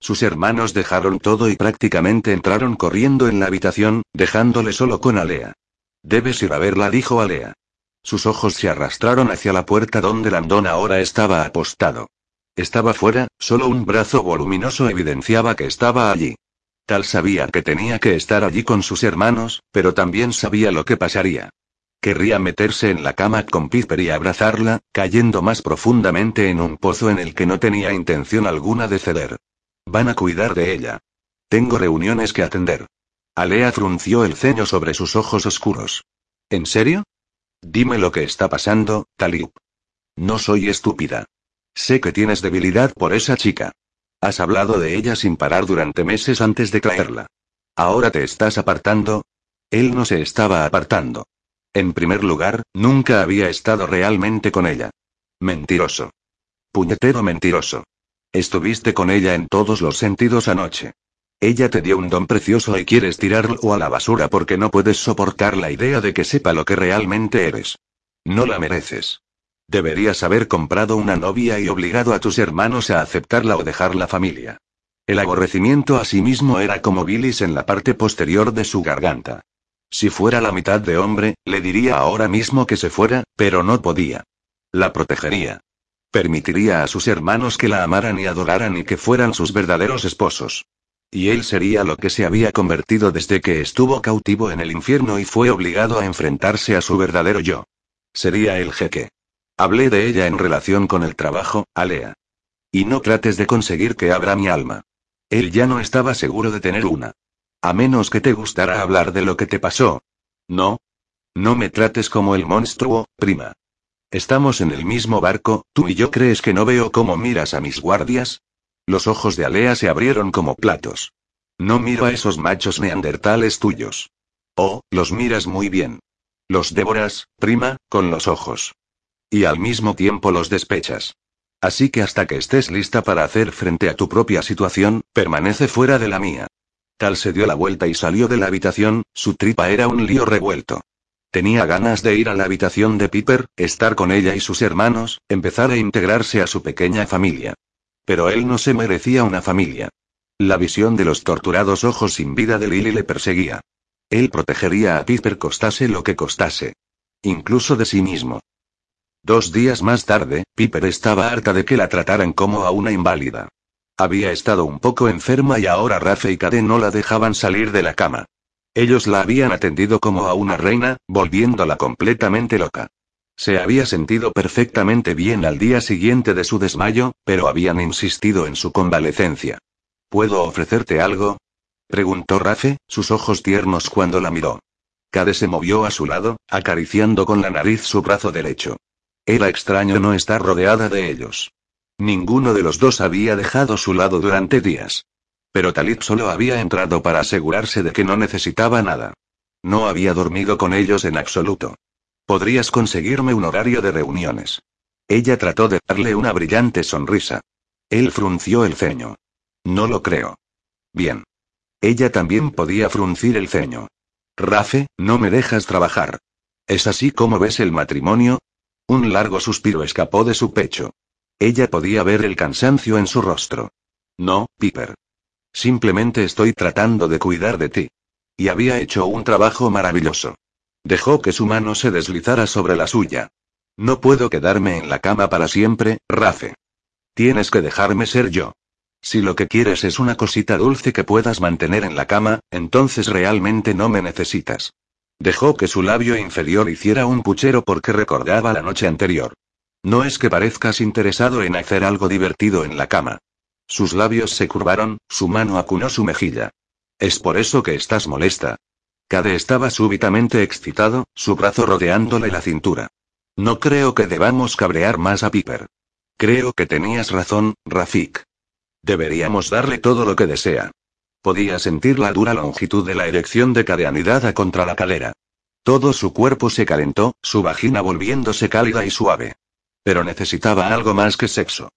Sus hermanos dejaron todo y prácticamente entraron corriendo en la habitación, dejándole solo con Alea. Debes ir a verla, dijo Alea. Sus ojos se arrastraron hacia la puerta donde Landon ahora estaba apostado. Estaba fuera, solo un brazo voluminoso evidenciaba que estaba allí. Tal sabía que tenía que estar allí con sus hermanos, pero también sabía lo que pasaría. Querría meterse en la cama con Piper y abrazarla, cayendo más profundamente en un pozo en el que no tenía intención alguna de ceder. Van a cuidar de ella. Tengo reuniones que atender. Alea frunció el ceño sobre sus ojos oscuros. ¿En serio? Dime lo que está pasando, Talib. No soy estúpida. Sé que tienes debilidad por esa chica. Has hablado de ella sin parar durante meses antes de traerla. ¿Ahora te estás apartando? Él no se estaba apartando. En primer lugar, nunca había estado realmente con ella. Mentiroso. Puñetero mentiroso. Estuviste con ella en todos los sentidos anoche. Ella te dio un don precioso y quieres tirarlo a la basura porque no puedes soportar la idea de que sepa lo que realmente eres. No la mereces. Deberías haber comprado una novia y obligado a tus hermanos a aceptarla o dejar la familia. El aborrecimiento a sí mismo era como bilis en la parte posterior de su garganta. Si fuera la mitad de hombre, le diría ahora mismo que se fuera, pero no podía. La protegería. Permitiría a sus hermanos que la amaran y adoraran y que fueran sus verdaderos esposos. Y él sería lo que se había convertido desde que estuvo cautivo en el infierno y fue obligado a enfrentarse a su verdadero yo. Sería el jeque. Hablé de ella en relación con el trabajo, Alea. Y no trates de conseguir que abra mi alma. Él ya no estaba seguro de tener una. A menos que te gustara hablar de lo que te pasó. No. No me trates como el monstruo, prima. Estamos en el mismo barco, tú y yo crees que no veo cómo miras a mis guardias. Los ojos de Alea se abrieron como platos. No miro a esos machos neandertales tuyos. Oh, los miras muy bien. Los devoras, prima, con los ojos. Y al mismo tiempo los despechas. Así que hasta que estés lista para hacer frente a tu propia situación, permanece fuera de la mía. Tal se dio la vuelta y salió de la habitación, su tripa era un lío revuelto. Tenía ganas de ir a la habitación de Piper, estar con ella y sus hermanos, empezar a integrarse a su pequeña familia. Pero él no se merecía una familia. La visión de los torturados ojos sin vida de Lily le perseguía. Él protegería a Piper costase lo que costase. Incluso de sí mismo. Dos días más tarde, Piper estaba harta de que la trataran como a una inválida. Había estado un poco enferma y ahora Rafe y Kade no la dejaban salir de la cama. Ellos la habían atendido como a una reina, volviéndola completamente loca. Se había sentido perfectamente bien al día siguiente de su desmayo, pero habían insistido en su convalecencia. ¿Puedo ofrecerte algo? preguntó Rafe, sus ojos tiernos cuando la miró. Kade se movió a su lado, acariciando con la nariz su brazo derecho. Era extraño no estar rodeada de ellos. Ninguno de los dos había dejado su lado durante días. Pero Talib solo había entrado para asegurarse de que no necesitaba nada. No había dormido con ellos en absoluto. Podrías conseguirme un horario de reuniones. Ella trató de darle una brillante sonrisa. Él frunció el ceño. No lo creo. Bien. Ella también podía fruncir el ceño. Rafe, no me dejas trabajar. ¿Es así como ves el matrimonio? Un largo suspiro escapó de su pecho. Ella podía ver el cansancio en su rostro. No, Piper. Simplemente estoy tratando de cuidar de ti. Y había hecho un trabajo maravilloso. Dejó que su mano se deslizara sobre la suya. No puedo quedarme en la cama para siempre, Rafe. Tienes que dejarme ser yo. Si lo que quieres es una cosita dulce que puedas mantener en la cama, entonces realmente no me necesitas. Dejó que su labio inferior hiciera un puchero porque recordaba la noche anterior. No es que parezcas interesado en hacer algo divertido en la cama. Sus labios se curvaron, su mano acunó su mejilla. Es por eso que estás molesta. Cade estaba súbitamente excitado, su brazo rodeándole la cintura. No creo que debamos cabrear más a Piper. Creo que tenías razón, Rafik. Deberíamos darle todo lo que desea. Podía sentir la dura longitud de la erección de cadeanidad contra la cadera. Todo su cuerpo se calentó, su vagina volviéndose cálida y suave. Pero necesitaba algo más que sexo.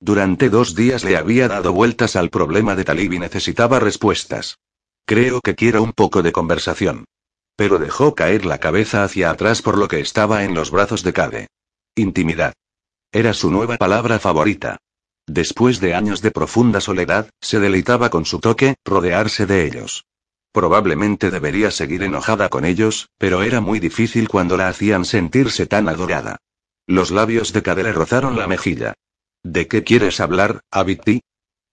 Durante dos días le había dado vueltas al problema de Talib y necesitaba respuestas. Creo que quiero un poco de conversación. Pero dejó caer la cabeza hacia atrás por lo que estaba en los brazos de Cade. Intimidad. Era su nueva palabra favorita. Después de años de profunda soledad, se deleitaba con su toque, rodearse de ellos. Probablemente debería seguir enojada con ellos, pero era muy difícil cuando la hacían sentirse tan adorada. Los labios de le rozaron la mejilla. ¿De qué quieres hablar, Abiti?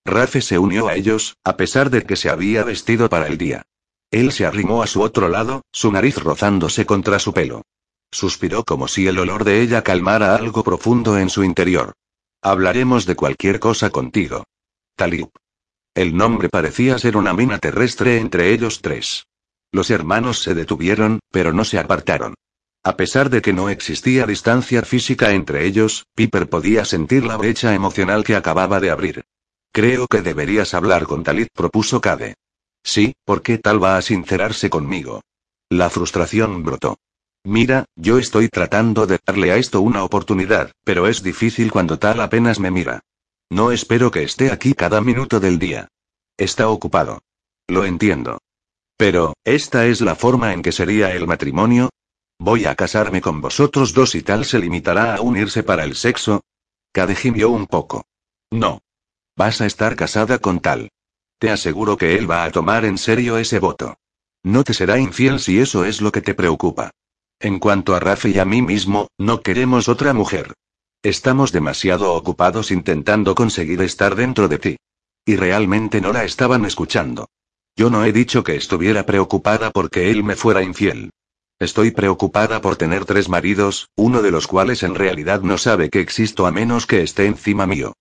Rafe se unió a ellos, a pesar de que se había vestido para el día. Él se arrimó a su otro lado, su nariz rozándose contra su pelo. Suspiró como si el olor de ella calmara algo profundo en su interior. Hablaremos de cualquier cosa contigo. Talib. El nombre parecía ser una mina terrestre entre ellos tres. Los hermanos se detuvieron, pero no se apartaron. A pesar de que no existía distancia física entre ellos, Piper podía sentir la brecha emocional que acababa de abrir. Creo que deberías hablar con Talit, propuso Cade. Sí, ¿por qué tal va a sincerarse conmigo? La frustración brotó. Mira, yo estoy tratando de darle a esto una oportunidad, pero es difícil cuando tal apenas me mira. No espero que esté aquí cada minuto del día. Está ocupado. Lo entiendo. Pero, ¿esta es la forma en que sería el matrimonio? ¿Voy a casarme con vosotros dos y tal se limitará a unirse para el sexo? Cade un poco. No. Vas a estar casada con tal. Te aseguro que él va a tomar en serio ese voto. No te será infiel si eso es lo que te preocupa. En cuanto a Rafa y a mí mismo, no queremos otra mujer. Estamos demasiado ocupados intentando conseguir estar dentro de ti. Y realmente no la estaban escuchando. Yo no he dicho que estuviera preocupada porque él me fuera infiel. Estoy preocupada por tener tres maridos, uno de los cuales en realidad no sabe que existo a menos que esté encima mío.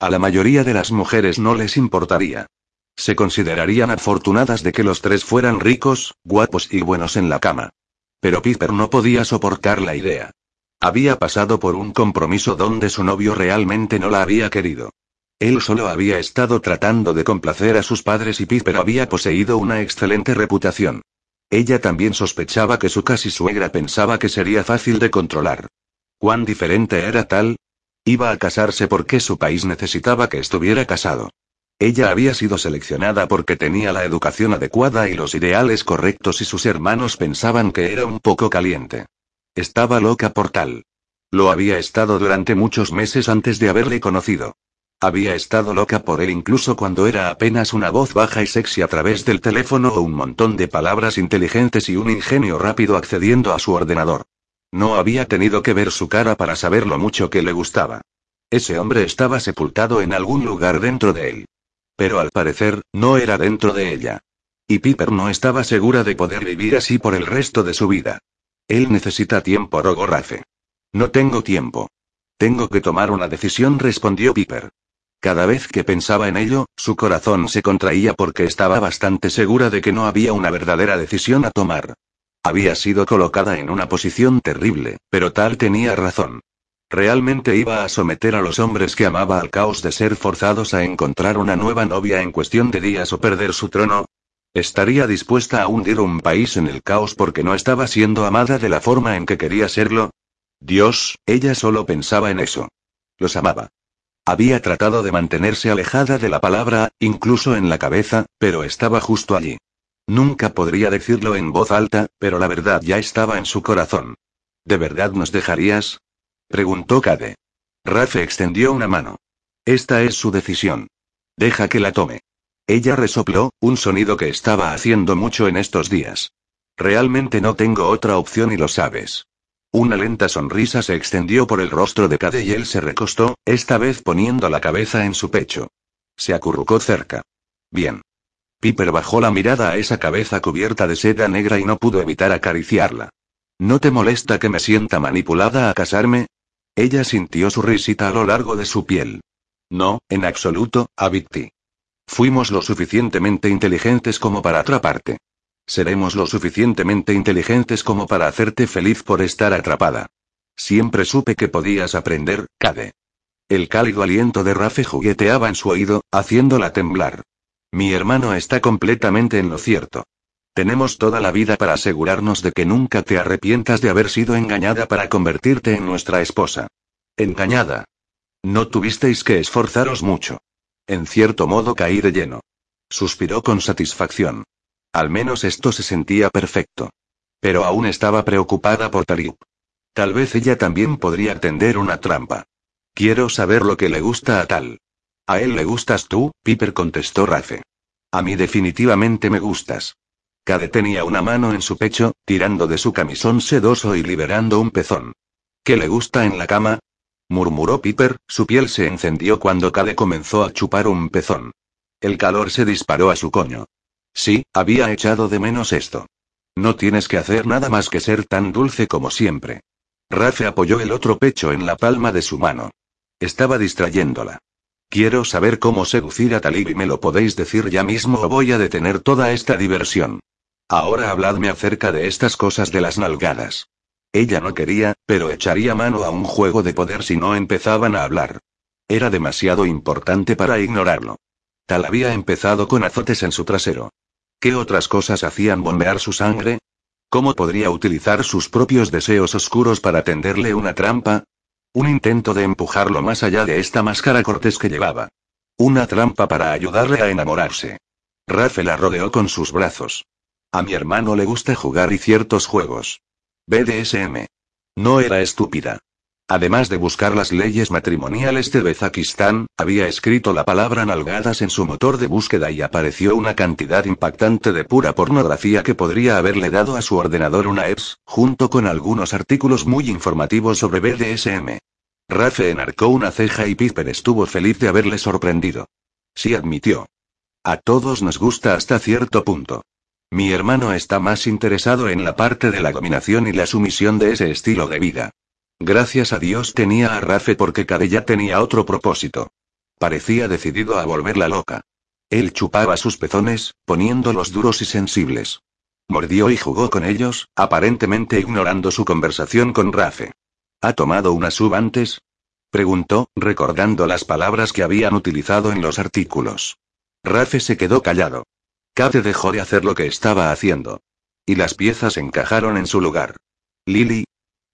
A la mayoría de las mujeres no les importaría. Se considerarían afortunadas de que los tres fueran ricos, guapos y buenos en la cama. Pero Piper no podía soportar la idea. Había pasado por un compromiso donde su novio realmente no la había querido. Él solo había estado tratando de complacer a sus padres y Piper había poseído una excelente reputación. Ella también sospechaba que su casi suegra pensaba que sería fácil de controlar. ¿Cuán diferente era tal? Iba a casarse porque su país necesitaba que estuviera casado. Ella había sido seleccionada porque tenía la educación adecuada y los ideales correctos y sus hermanos pensaban que era un poco caliente. Estaba loca por tal. Lo había estado durante muchos meses antes de haberle conocido. Había estado loca por él incluso cuando era apenas una voz baja y sexy a través del teléfono o un montón de palabras inteligentes y un ingenio rápido accediendo a su ordenador. No había tenido que ver su cara para saber lo mucho que le gustaba. Ese hombre estaba sepultado en algún lugar dentro de él. Pero al parecer, no era dentro de ella. Y Piper no estaba segura de poder vivir así por el resto de su vida. Él necesita tiempo, rogó. No tengo tiempo. Tengo que tomar una decisión, respondió Piper. Cada vez que pensaba en ello, su corazón se contraía porque estaba bastante segura de que no había una verdadera decisión a tomar. Había sido colocada en una posición terrible, pero tal tenía razón. ¿Realmente iba a someter a los hombres que amaba al caos de ser forzados a encontrar una nueva novia en cuestión de días o perder su trono? ¿Estaría dispuesta a hundir un país en el caos porque no estaba siendo amada de la forma en que quería serlo? Dios, ella solo pensaba en eso. Los amaba. Había tratado de mantenerse alejada de la palabra, incluso en la cabeza, pero estaba justo allí. Nunca podría decirlo en voz alta, pero la verdad ya estaba en su corazón. ¿De verdad nos dejarías? preguntó Cade. Rafe extendió una mano. Esta es su decisión. Deja que la tome. Ella resopló, un sonido que estaba haciendo mucho en estos días. Realmente no tengo otra opción y lo sabes. Una lenta sonrisa se extendió por el rostro de Cade y él se recostó, esta vez poniendo la cabeza en su pecho. Se acurrucó cerca. Bien. Piper bajó la mirada a esa cabeza cubierta de seda negra y no pudo evitar acariciarla. ¿No te molesta que me sienta manipulada a casarme? Ella sintió su risita a lo largo de su piel. No, en absoluto, Abiti. Fuimos lo suficientemente inteligentes como para atraparte. Seremos lo suficientemente inteligentes como para hacerte feliz por estar atrapada. Siempre supe que podías aprender, Cade. El cálido aliento de Rafe jugueteaba en su oído, haciéndola temblar. Mi hermano está completamente en lo cierto. Tenemos toda la vida para asegurarnos de que nunca te arrepientas de haber sido engañada para convertirte en nuestra esposa. Engañada. No tuvisteis que esforzaros mucho. En cierto modo caí de lleno. Suspiró con satisfacción. Al menos esto se sentía perfecto. Pero aún estaba preocupada por Talib. Tal vez ella también podría tender una trampa. Quiero saber lo que le gusta a tal. A él le gustas tú, Piper contestó Rafe. A mí definitivamente me gustas. Cade tenía una mano en su pecho, tirando de su camisón sedoso y liberando un pezón. ¿Qué le gusta en la cama? murmuró Piper, su piel se encendió cuando Cade comenzó a chupar un pezón. El calor se disparó a su coño. Sí, había echado de menos esto. No tienes que hacer nada más que ser tan dulce como siempre. Rafe apoyó el otro pecho en la palma de su mano. Estaba distrayéndola. Quiero saber cómo seducir a Talib y me lo podéis decir ya mismo o voy a detener toda esta diversión. Ahora habladme acerca de estas cosas de las nalgadas. Ella no quería, pero echaría mano a un juego de poder si no empezaban a hablar. Era demasiado importante para ignorarlo. Tal había empezado con azotes en su trasero. ¿Qué otras cosas hacían bombear su sangre? ¿Cómo podría utilizar sus propios deseos oscuros para tenderle una trampa? Un intento de empujarlo más allá de esta máscara cortés que llevaba. Una trampa para ayudarle a enamorarse. Rafe la rodeó con sus brazos. A mi hermano le gusta jugar y ciertos juegos. BDSM. No era estúpida. Además de buscar las leyes matrimoniales de Bezakistán, había escrito la palabra nalgadas en su motor de búsqueda y apareció una cantidad impactante de pura pornografía que podría haberle dado a su ordenador una EPS, junto con algunos artículos muy informativos sobre BDSM. Rafe enarcó una ceja y Piper estuvo feliz de haberle sorprendido. Sí admitió. A todos nos gusta hasta cierto punto. Mi hermano está más interesado en la parte de la dominación y la sumisión de ese estilo de vida. Gracias a Dios tenía a Rafe porque Cade ya tenía otro propósito. Parecía decidido a volverla loca. Él chupaba sus pezones, poniéndolos duros y sensibles. Mordió y jugó con ellos, aparentemente ignorando su conversación con Rafe. ¿Ha tomado una sub antes? Preguntó, recordando las palabras que habían utilizado en los artículos. Rafe se quedó callado. Kate dejó de hacer lo que estaba haciendo. Y las piezas encajaron en su lugar. Lily.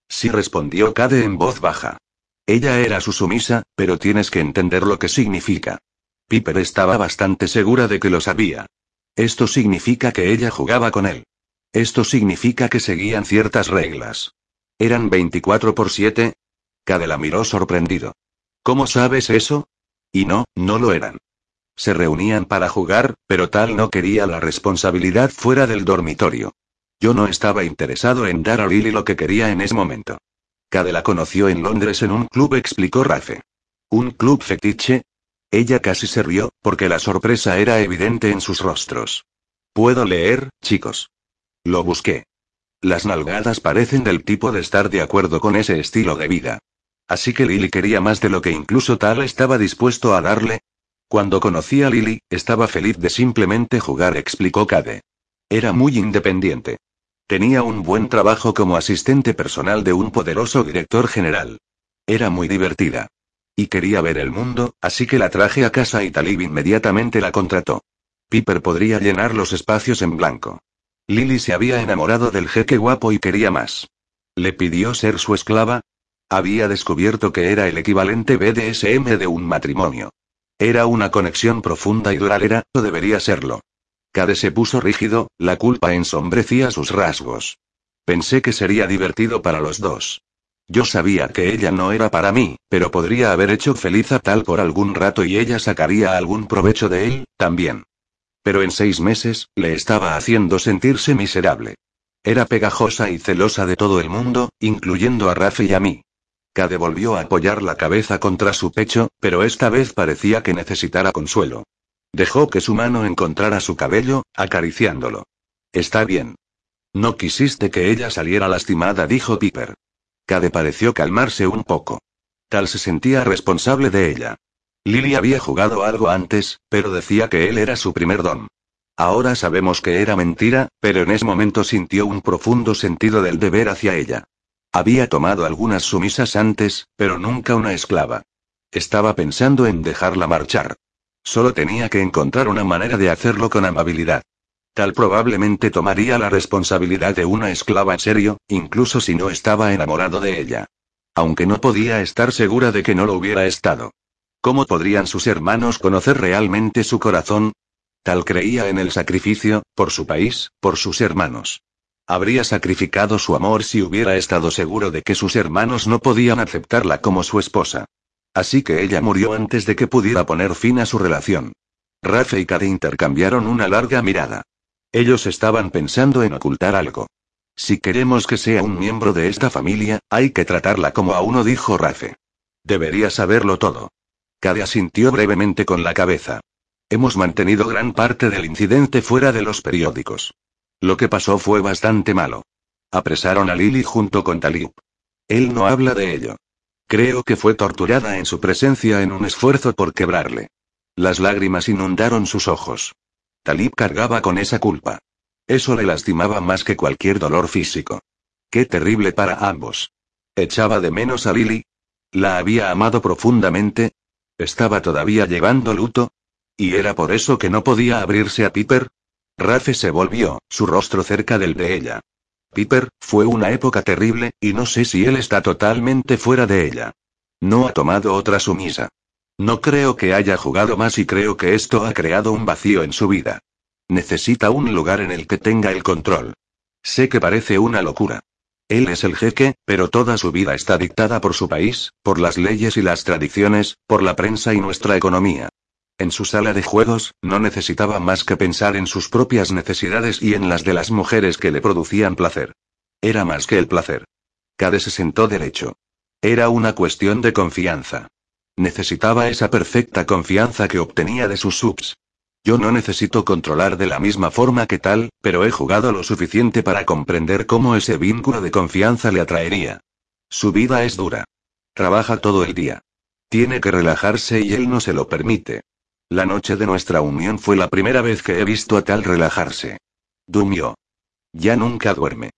Sí respondió Cade en voz baja. Ella era su sumisa, pero tienes que entender lo que significa. Piper estaba bastante segura de que lo sabía. Esto significa que ella jugaba con él. Esto significa que seguían ciertas reglas. ¿Eran 24 por 7? Cade la miró sorprendido. ¿Cómo sabes eso? Y no, no lo eran. Se reunían para jugar, pero tal no quería la responsabilidad fuera del dormitorio. Yo no estaba interesado en dar a Lily lo que quería en ese momento. Cade la conoció en Londres en un club, explicó Rafe. ¿Un club fetiche? Ella casi se rió, porque la sorpresa era evidente en sus rostros. ¿Puedo leer, chicos? Lo busqué. Las nalgadas parecen del tipo de estar de acuerdo con ese estilo de vida. Así que Lily quería más de lo que incluso tal estaba dispuesto a darle, cuando conocí a Lily, estaba feliz de simplemente jugar, explicó Cade. Era muy independiente. Tenía un buen trabajo como asistente personal de un poderoso director general. Era muy divertida. Y quería ver el mundo, así que la traje a casa y Talib inmediatamente la contrató. Piper podría llenar los espacios en blanco. Lily se había enamorado del jeque guapo y quería más. ¿Le pidió ser su esclava? Había descubierto que era el equivalente BDSM de un matrimonio. Era una conexión profunda y duradera, o debería serlo. Cade se puso rígido, la culpa ensombrecía sus rasgos. Pensé que sería divertido para los dos. Yo sabía que ella no era para mí, pero podría haber hecho feliz a tal por algún rato y ella sacaría algún provecho de él, también. Pero en seis meses, le estaba haciendo sentirse miserable. Era pegajosa y celosa de todo el mundo, incluyendo a Rafe y a mí. Cade volvió a apoyar la cabeza contra su pecho, pero esta vez parecía que necesitara consuelo. Dejó que su mano encontrara su cabello, acariciándolo. Está bien. No quisiste que ella saliera lastimada, dijo Piper. Cade pareció calmarse un poco. Tal se sentía responsable de ella. Lily había jugado algo antes, pero decía que él era su primer don. Ahora sabemos que era mentira, pero en ese momento sintió un profundo sentido del deber hacia ella. Había tomado algunas sumisas antes, pero nunca una esclava. Estaba pensando en dejarla marchar. Solo tenía que encontrar una manera de hacerlo con amabilidad. Tal probablemente tomaría la responsabilidad de una esclava en serio, incluso si no estaba enamorado de ella. Aunque no podía estar segura de que no lo hubiera estado. ¿Cómo podrían sus hermanos conocer realmente su corazón? Tal creía en el sacrificio, por su país, por sus hermanos. Habría sacrificado su amor si hubiera estado seguro de que sus hermanos no podían aceptarla como su esposa. Así que ella murió antes de que pudiera poner fin a su relación. Rafe y Cade intercambiaron una larga mirada. Ellos estaban pensando en ocultar algo. Si queremos que sea un miembro de esta familia, hay que tratarla como a uno, dijo Rafe. Debería saberlo todo. Cade asintió brevemente con la cabeza. Hemos mantenido gran parte del incidente fuera de los periódicos. Lo que pasó fue bastante malo. Apresaron a Lily junto con Talib. Él no habla de ello. Creo que fue torturada en su presencia en un esfuerzo por quebrarle. Las lágrimas inundaron sus ojos. Talib cargaba con esa culpa. Eso le lastimaba más que cualquier dolor físico. Qué terrible para ambos. Echaba de menos a Lily. La había amado profundamente. Estaba todavía llevando luto. ¿Y era por eso que no podía abrirse a Piper? Rafe se volvió, su rostro cerca del de ella. Piper, fue una época terrible, y no sé si él está totalmente fuera de ella. No ha tomado otra sumisa. No creo que haya jugado más y creo que esto ha creado un vacío en su vida. Necesita un lugar en el que tenga el control. Sé que parece una locura. Él es el jeque, pero toda su vida está dictada por su país, por las leyes y las tradiciones, por la prensa y nuestra economía. En su sala de juegos, no necesitaba más que pensar en sus propias necesidades y en las de las mujeres que le producían placer. Era más que el placer. Cade se sentó derecho. Era una cuestión de confianza. Necesitaba esa perfecta confianza que obtenía de sus subs. Yo no necesito controlar de la misma forma que tal, pero he jugado lo suficiente para comprender cómo ese vínculo de confianza le atraería. Su vida es dura. Trabaja todo el día. Tiene que relajarse y él no se lo permite. La noche de nuestra unión fue la primera vez que he visto a tal relajarse. Dumió. Ya nunca duerme.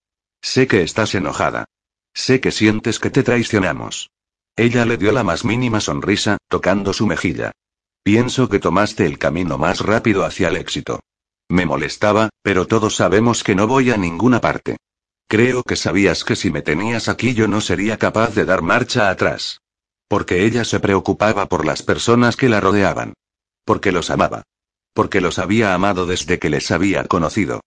Sé que estás enojada. Sé que sientes que te traicionamos. Ella le dio la más mínima sonrisa, tocando su mejilla. Pienso que tomaste el camino más rápido hacia el éxito. Me molestaba, pero todos sabemos que no voy a ninguna parte. Creo que sabías que si me tenías aquí yo no sería capaz de dar marcha atrás. Porque ella se preocupaba por las personas que la rodeaban. Porque los amaba. Porque los había amado desde que les había conocido.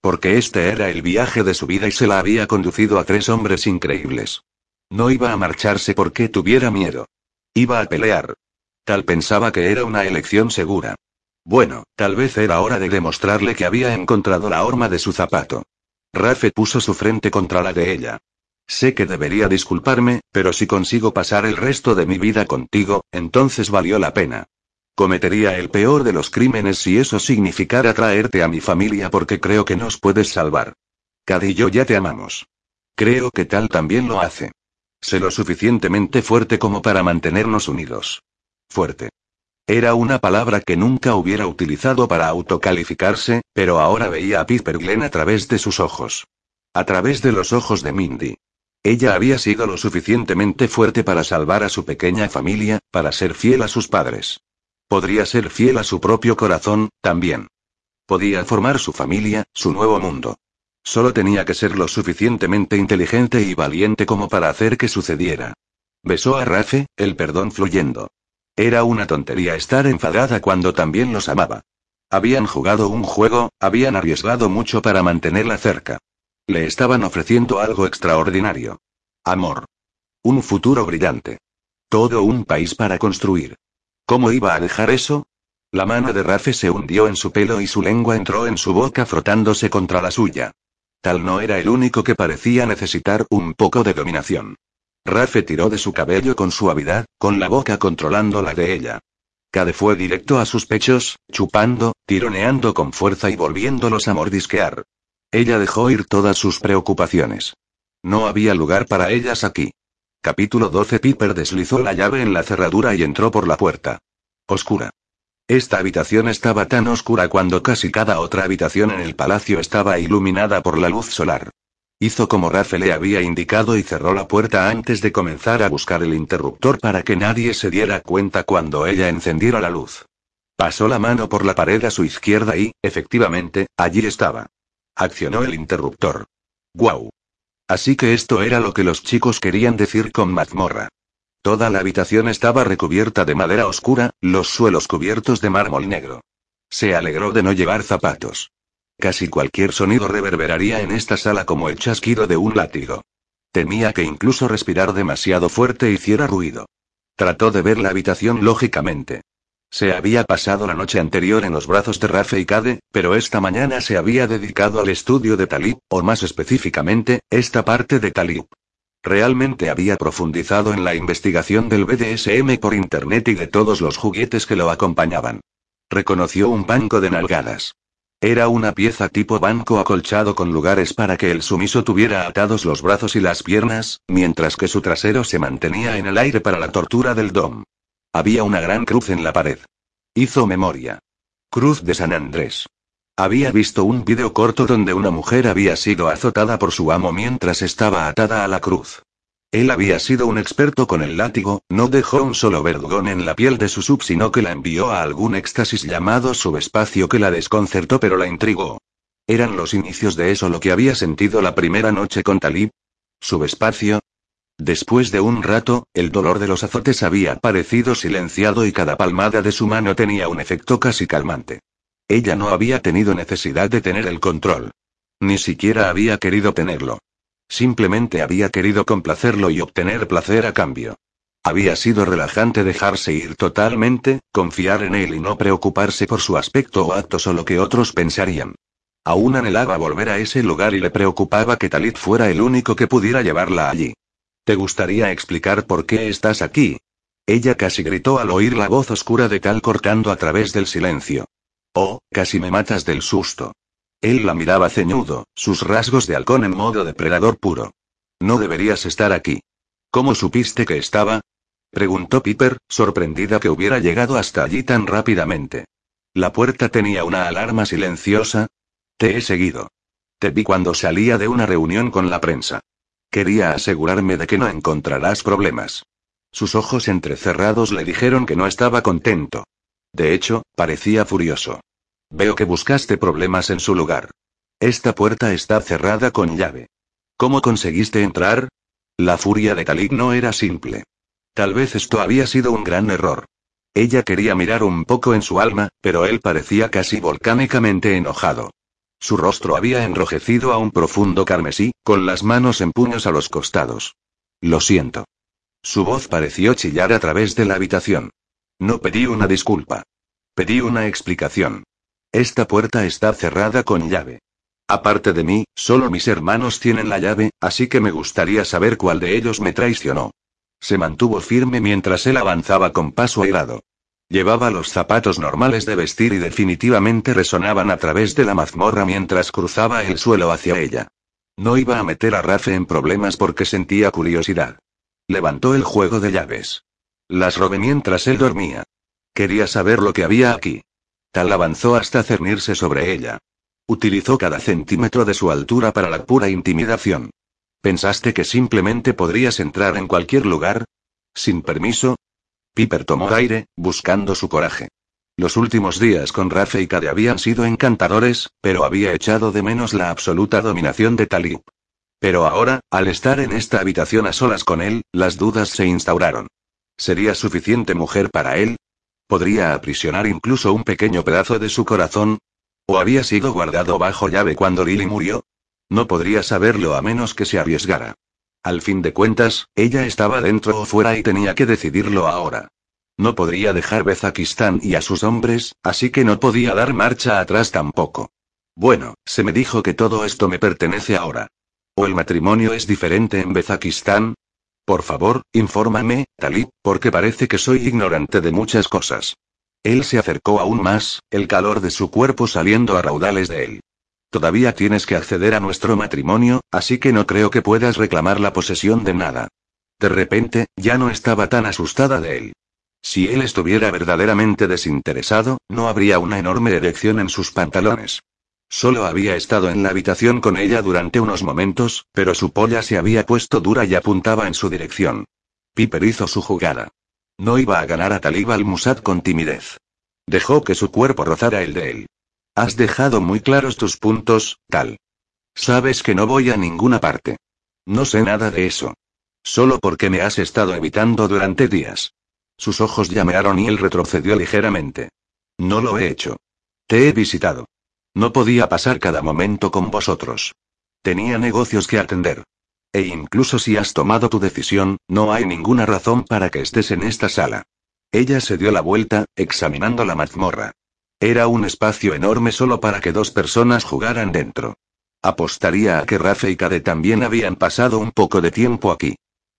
Porque este era el viaje de su vida y se la había conducido a tres hombres increíbles. No iba a marcharse porque tuviera miedo. Iba a pelear. Tal pensaba que era una elección segura. Bueno, tal vez era hora de demostrarle que había encontrado la horma de su zapato. Rafe puso su frente contra la de ella. Sé que debería disculparme, pero si consigo pasar el resto de mi vida contigo, entonces valió la pena. Cometería el peor de los crímenes si eso significara traerte a mi familia porque creo que nos puedes salvar. Cad y yo ya te amamos. Creo que tal también lo hace. Sé lo suficientemente fuerte como para mantenernos unidos. Fuerte. Era una palabra que nunca hubiera utilizado para autocalificarse, pero ahora veía a Piper Glenn a través de sus ojos. A través de los ojos de Mindy. Ella había sido lo suficientemente fuerte para salvar a su pequeña familia, para ser fiel a sus padres. Podría ser fiel a su propio corazón, también. Podía formar su familia, su nuevo mundo. Solo tenía que ser lo suficientemente inteligente y valiente como para hacer que sucediera. Besó a Rafe, el perdón fluyendo. Era una tontería estar enfadada cuando también los amaba. Habían jugado un juego, habían arriesgado mucho para mantenerla cerca. Le estaban ofreciendo algo extraordinario. Amor. Un futuro brillante. Todo un país para construir. ¿Cómo iba a dejar eso? La mano de Rafe se hundió en su pelo y su lengua entró en su boca frotándose contra la suya. Tal no era el único que parecía necesitar un poco de dominación. Rafe tiró de su cabello con suavidad, con la boca controlando la de ella. Cade fue directo a sus pechos, chupando, tironeando con fuerza y volviéndolos a mordisquear. Ella dejó ir todas sus preocupaciones. No había lugar para ellas aquí. Capítulo 12 Piper deslizó la llave en la cerradura y entró por la puerta. Oscura. Esta habitación estaba tan oscura cuando casi cada otra habitación en el palacio estaba iluminada por la luz solar. Hizo como Rafe le había indicado y cerró la puerta antes de comenzar a buscar el interruptor para que nadie se diera cuenta cuando ella encendiera la luz. Pasó la mano por la pared a su izquierda y, efectivamente, allí estaba. Accionó el interruptor. ¡Guau! Así que esto era lo que los chicos querían decir con mazmorra. Toda la habitación estaba recubierta de madera oscura, los suelos cubiertos de mármol negro. Se alegró de no llevar zapatos. Casi cualquier sonido reverberaría en esta sala como el chasquido de un látigo. Temía que incluso respirar demasiado fuerte hiciera ruido. Trató de ver la habitación lógicamente. Se había pasado la noche anterior en los brazos de Rafe y Cade, pero esta mañana se había dedicado al estudio de Talib, o más específicamente, esta parte de Talib. Realmente había profundizado en la investigación del BDSM por internet y de todos los juguetes que lo acompañaban. Reconoció un banco de nalgadas. Era una pieza tipo banco acolchado con lugares para que el sumiso tuviera atados los brazos y las piernas, mientras que su trasero se mantenía en el aire para la tortura del dom. Había una gran cruz en la pared. Hizo memoria. Cruz de San Andrés. Había visto un video corto donde una mujer había sido azotada por su amo mientras estaba atada a la cruz. Él había sido un experto con el látigo, no dejó un solo vergón en la piel de su sub, sino que la envió a algún éxtasis llamado subespacio que la desconcertó pero la intrigó. ¿Eran los inicios de eso lo que había sentido la primera noche con Talib? ¿Subespacio? Después de un rato, el dolor de los azotes había parecido silenciado y cada palmada de su mano tenía un efecto casi calmante. Ella no había tenido necesidad de tener el control. Ni siquiera había querido tenerlo. Simplemente había querido complacerlo y obtener placer a cambio. Había sido relajante dejarse ir totalmente, confiar en él y no preocuparse por su aspecto o actos o lo que otros pensarían. Aún anhelaba volver a ese lugar y le preocupaba que Talit fuera el único que pudiera llevarla allí. ¿Te gustaría explicar por qué estás aquí? Ella casi gritó al oír la voz oscura de Tal cortando a través del silencio. Oh, casi me matas del susto. Él la miraba ceñudo, sus rasgos de halcón en modo depredador puro. No deberías estar aquí. ¿Cómo supiste que estaba? preguntó Piper, sorprendida que hubiera llegado hasta allí tan rápidamente. La puerta tenía una alarma silenciosa. Te he seguido. Te vi cuando salía de una reunión con la prensa. Quería asegurarme de que no encontrarás problemas. Sus ojos entrecerrados le dijeron que no estaba contento. De hecho, parecía furioso. Veo que buscaste problemas en su lugar. Esta puerta está cerrada con llave. ¿Cómo conseguiste entrar? La furia de Talik no era simple. Tal vez esto había sido un gran error. Ella quería mirar un poco en su alma, pero él parecía casi volcánicamente enojado. Su rostro había enrojecido a un profundo carmesí, con las manos en puños a los costados. Lo siento. Su voz pareció chillar a través de la habitación. No pedí una disculpa. Pedí una explicación. Esta puerta está cerrada con llave. Aparte de mí, solo mis hermanos tienen la llave, así que me gustaría saber cuál de ellos me traicionó. Se mantuvo firme mientras él avanzaba con paso airado. Llevaba los zapatos normales de vestir y definitivamente resonaban a través de la mazmorra mientras cruzaba el suelo hacia ella. No iba a meter a Rafe en problemas porque sentía curiosidad. Levantó el juego de llaves. Las robé mientras él dormía. Quería saber lo que había aquí. Tal avanzó hasta cernirse sobre ella. Utilizó cada centímetro de su altura para la pura intimidación. ¿Pensaste que simplemente podrías entrar en cualquier lugar? ¿Sin permiso? Piper tomó aire, buscando su coraje. Los últimos días con Rafe y Cade habían sido encantadores, pero había echado de menos la absoluta dominación de Talib. Pero ahora, al estar en esta habitación a solas con él, las dudas se instauraron. ¿Sería suficiente mujer para él? ¿Podría aprisionar incluso un pequeño pedazo de su corazón? ¿O había sido guardado bajo llave cuando Lily murió? No podría saberlo a menos que se arriesgara. Al fin de cuentas, ella estaba dentro o fuera y tenía que decidirlo ahora. No podría dejar Bezakistán y a sus hombres, así que no podía dar marcha atrás tampoco. Bueno, se me dijo que todo esto me pertenece ahora. ¿O el matrimonio es diferente en Bezakistán? Por favor, infórmame, Talib, porque parece que soy ignorante de muchas cosas. Él se acercó aún más, el calor de su cuerpo saliendo a raudales de él. Todavía tienes que acceder a nuestro matrimonio, así que no creo que puedas reclamar la posesión de nada. De repente, ya no estaba tan asustada de él. Si él estuviera verdaderamente desinteresado, no habría una enorme erección en sus pantalones. Solo había estado en la habitación con ella durante unos momentos, pero su polla se había puesto dura y apuntaba en su dirección. Piper hizo su jugada. No iba a ganar a Talib al-Musad con timidez. Dejó que su cuerpo rozara el de él. Has dejado muy claros tus puntos, tal. Sabes que no voy a ninguna parte. No sé nada de eso. Solo porque me has estado evitando durante días. Sus ojos llamearon y él retrocedió ligeramente. No lo he hecho. Te he visitado. No podía pasar cada momento con vosotros. Tenía negocios que atender. E incluso si has tomado tu decisión, no hay ninguna razón para que estés en esta sala. Ella se dio la vuelta, examinando la mazmorra. Era un espacio enorme solo para que dos personas jugaran dentro. Apostaría a que Rafe y Cade también habían pasado un poco de tiempo aquí.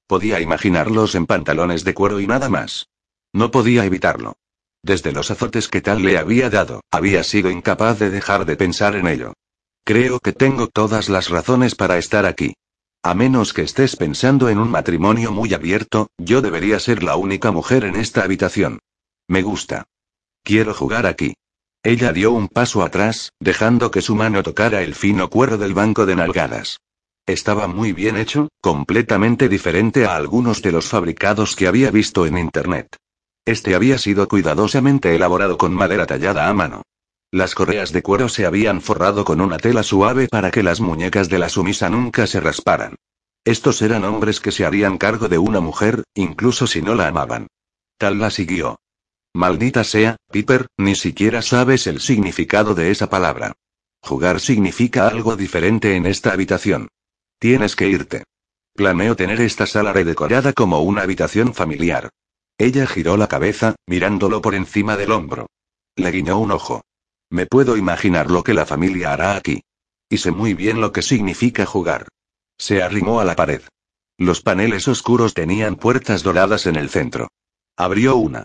Podía imaginarlos en pantalones de cuero y nada más. No podía evitarlo. Desde los azotes que tal le había dado, había sido incapaz de dejar de pensar en ello. Creo que tengo todas las razones para estar aquí. A menos que estés pensando en un matrimonio muy abierto, yo debería ser la única mujer en esta habitación. Me gusta. Quiero jugar aquí. Ella dio un paso atrás, dejando que su mano tocara el fino cuero del banco de nalgadas. Estaba muy bien hecho, completamente diferente a algunos de los fabricados que había visto en Internet. Este había sido cuidadosamente elaborado con madera tallada a mano. Las correas de cuero se habían forrado con una tela suave para que las muñecas de la sumisa nunca se rasparan. Estos eran hombres que se harían cargo de una mujer, incluso si no la amaban. Tal la siguió. Maldita sea, Piper, ni siquiera sabes el significado de esa palabra. Jugar significa algo diferente en esta habitación. Tienes que irte. Planeo tener esta sala redecorada como una habitación familiar. Ella giró la cabeza, mirándolo por encima del hombro. Le guiñó un ojo. Me puedo imaginar lo que la familia hará aquí. Y sé muy bien lo que significa jugar. Se arrimó a la pared. Los paneles oscuros tenían puertas doradas en el centro. Abrió una.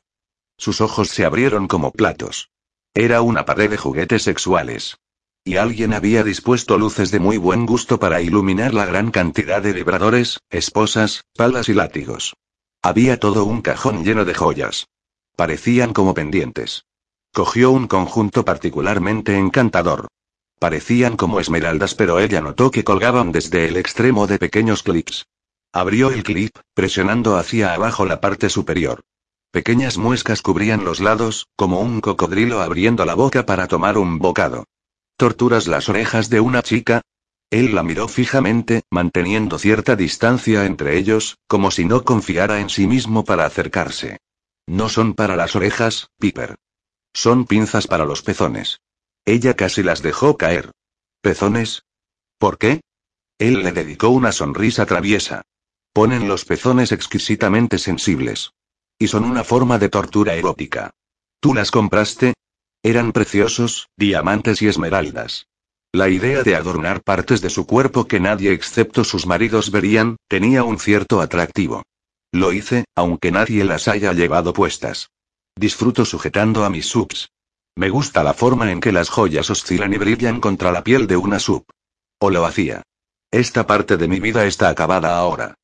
Sus ojos se abrieron como platos. Era una pared de juguetes sexuales. Y alguien había dispuesto luces de muy buen gusto para iluminar la gran cantidad de vibradores, esposas, palas y látigos. Había todo un cajón lleno de joyas. Parecían como pendientes. Cogió un conjunto particularmente encantador. Parecían como esmeraldas, pero ella notó que colgaban desde el extremo de pequeños clips. Abrió el clip, presionando hacia abajo la parte superior. Pequeñas muescas cubrían los lados, como un cocodrilo abriendo la boca para tomar un bocado. ¿Torturas las orejas de una chica? Él la miró fijamente, manteniendo cierta distancia entre ellos, como si no confiara en sí mismo para acercarse. No son para las orejas, Piper. Son pinzas para los pezones. Ella casi las dejó caer. ¿Pezones? ¿Por qué? Él le dedicó una sonrisa traviesa. Ponen los pezones exquisitamente sensibles. Y son una forma de tortura erótica. ¿Tú las compraste? Eran preciosos, diamantes y esmeraldas. La idea de adornar partes de su cuerpo que nadie excepto sus maridos verían, tenía un cierto atractivo. Lo hice, aunque nadie las haya llevado puestas. Disfruto sujetando a mis subs. Me gusta la forma en que las joyas oscilan y brillan contra la piel de una sub. O lo hacía. Esta parte de mi vida está acabada ahora.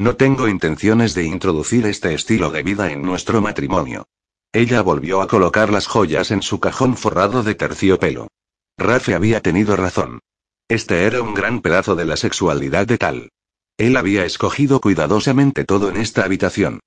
No tengo intenciones de introducir este estilo de vida en nuestro matrimonio. Ella volvió a colocar las joyas en su cajón forrado de terciopelo. Rafe había tenido razón. Este era un gran pedazo de la sexualidad de tal. Él había escogido cuidadosamente todo en esta habitación.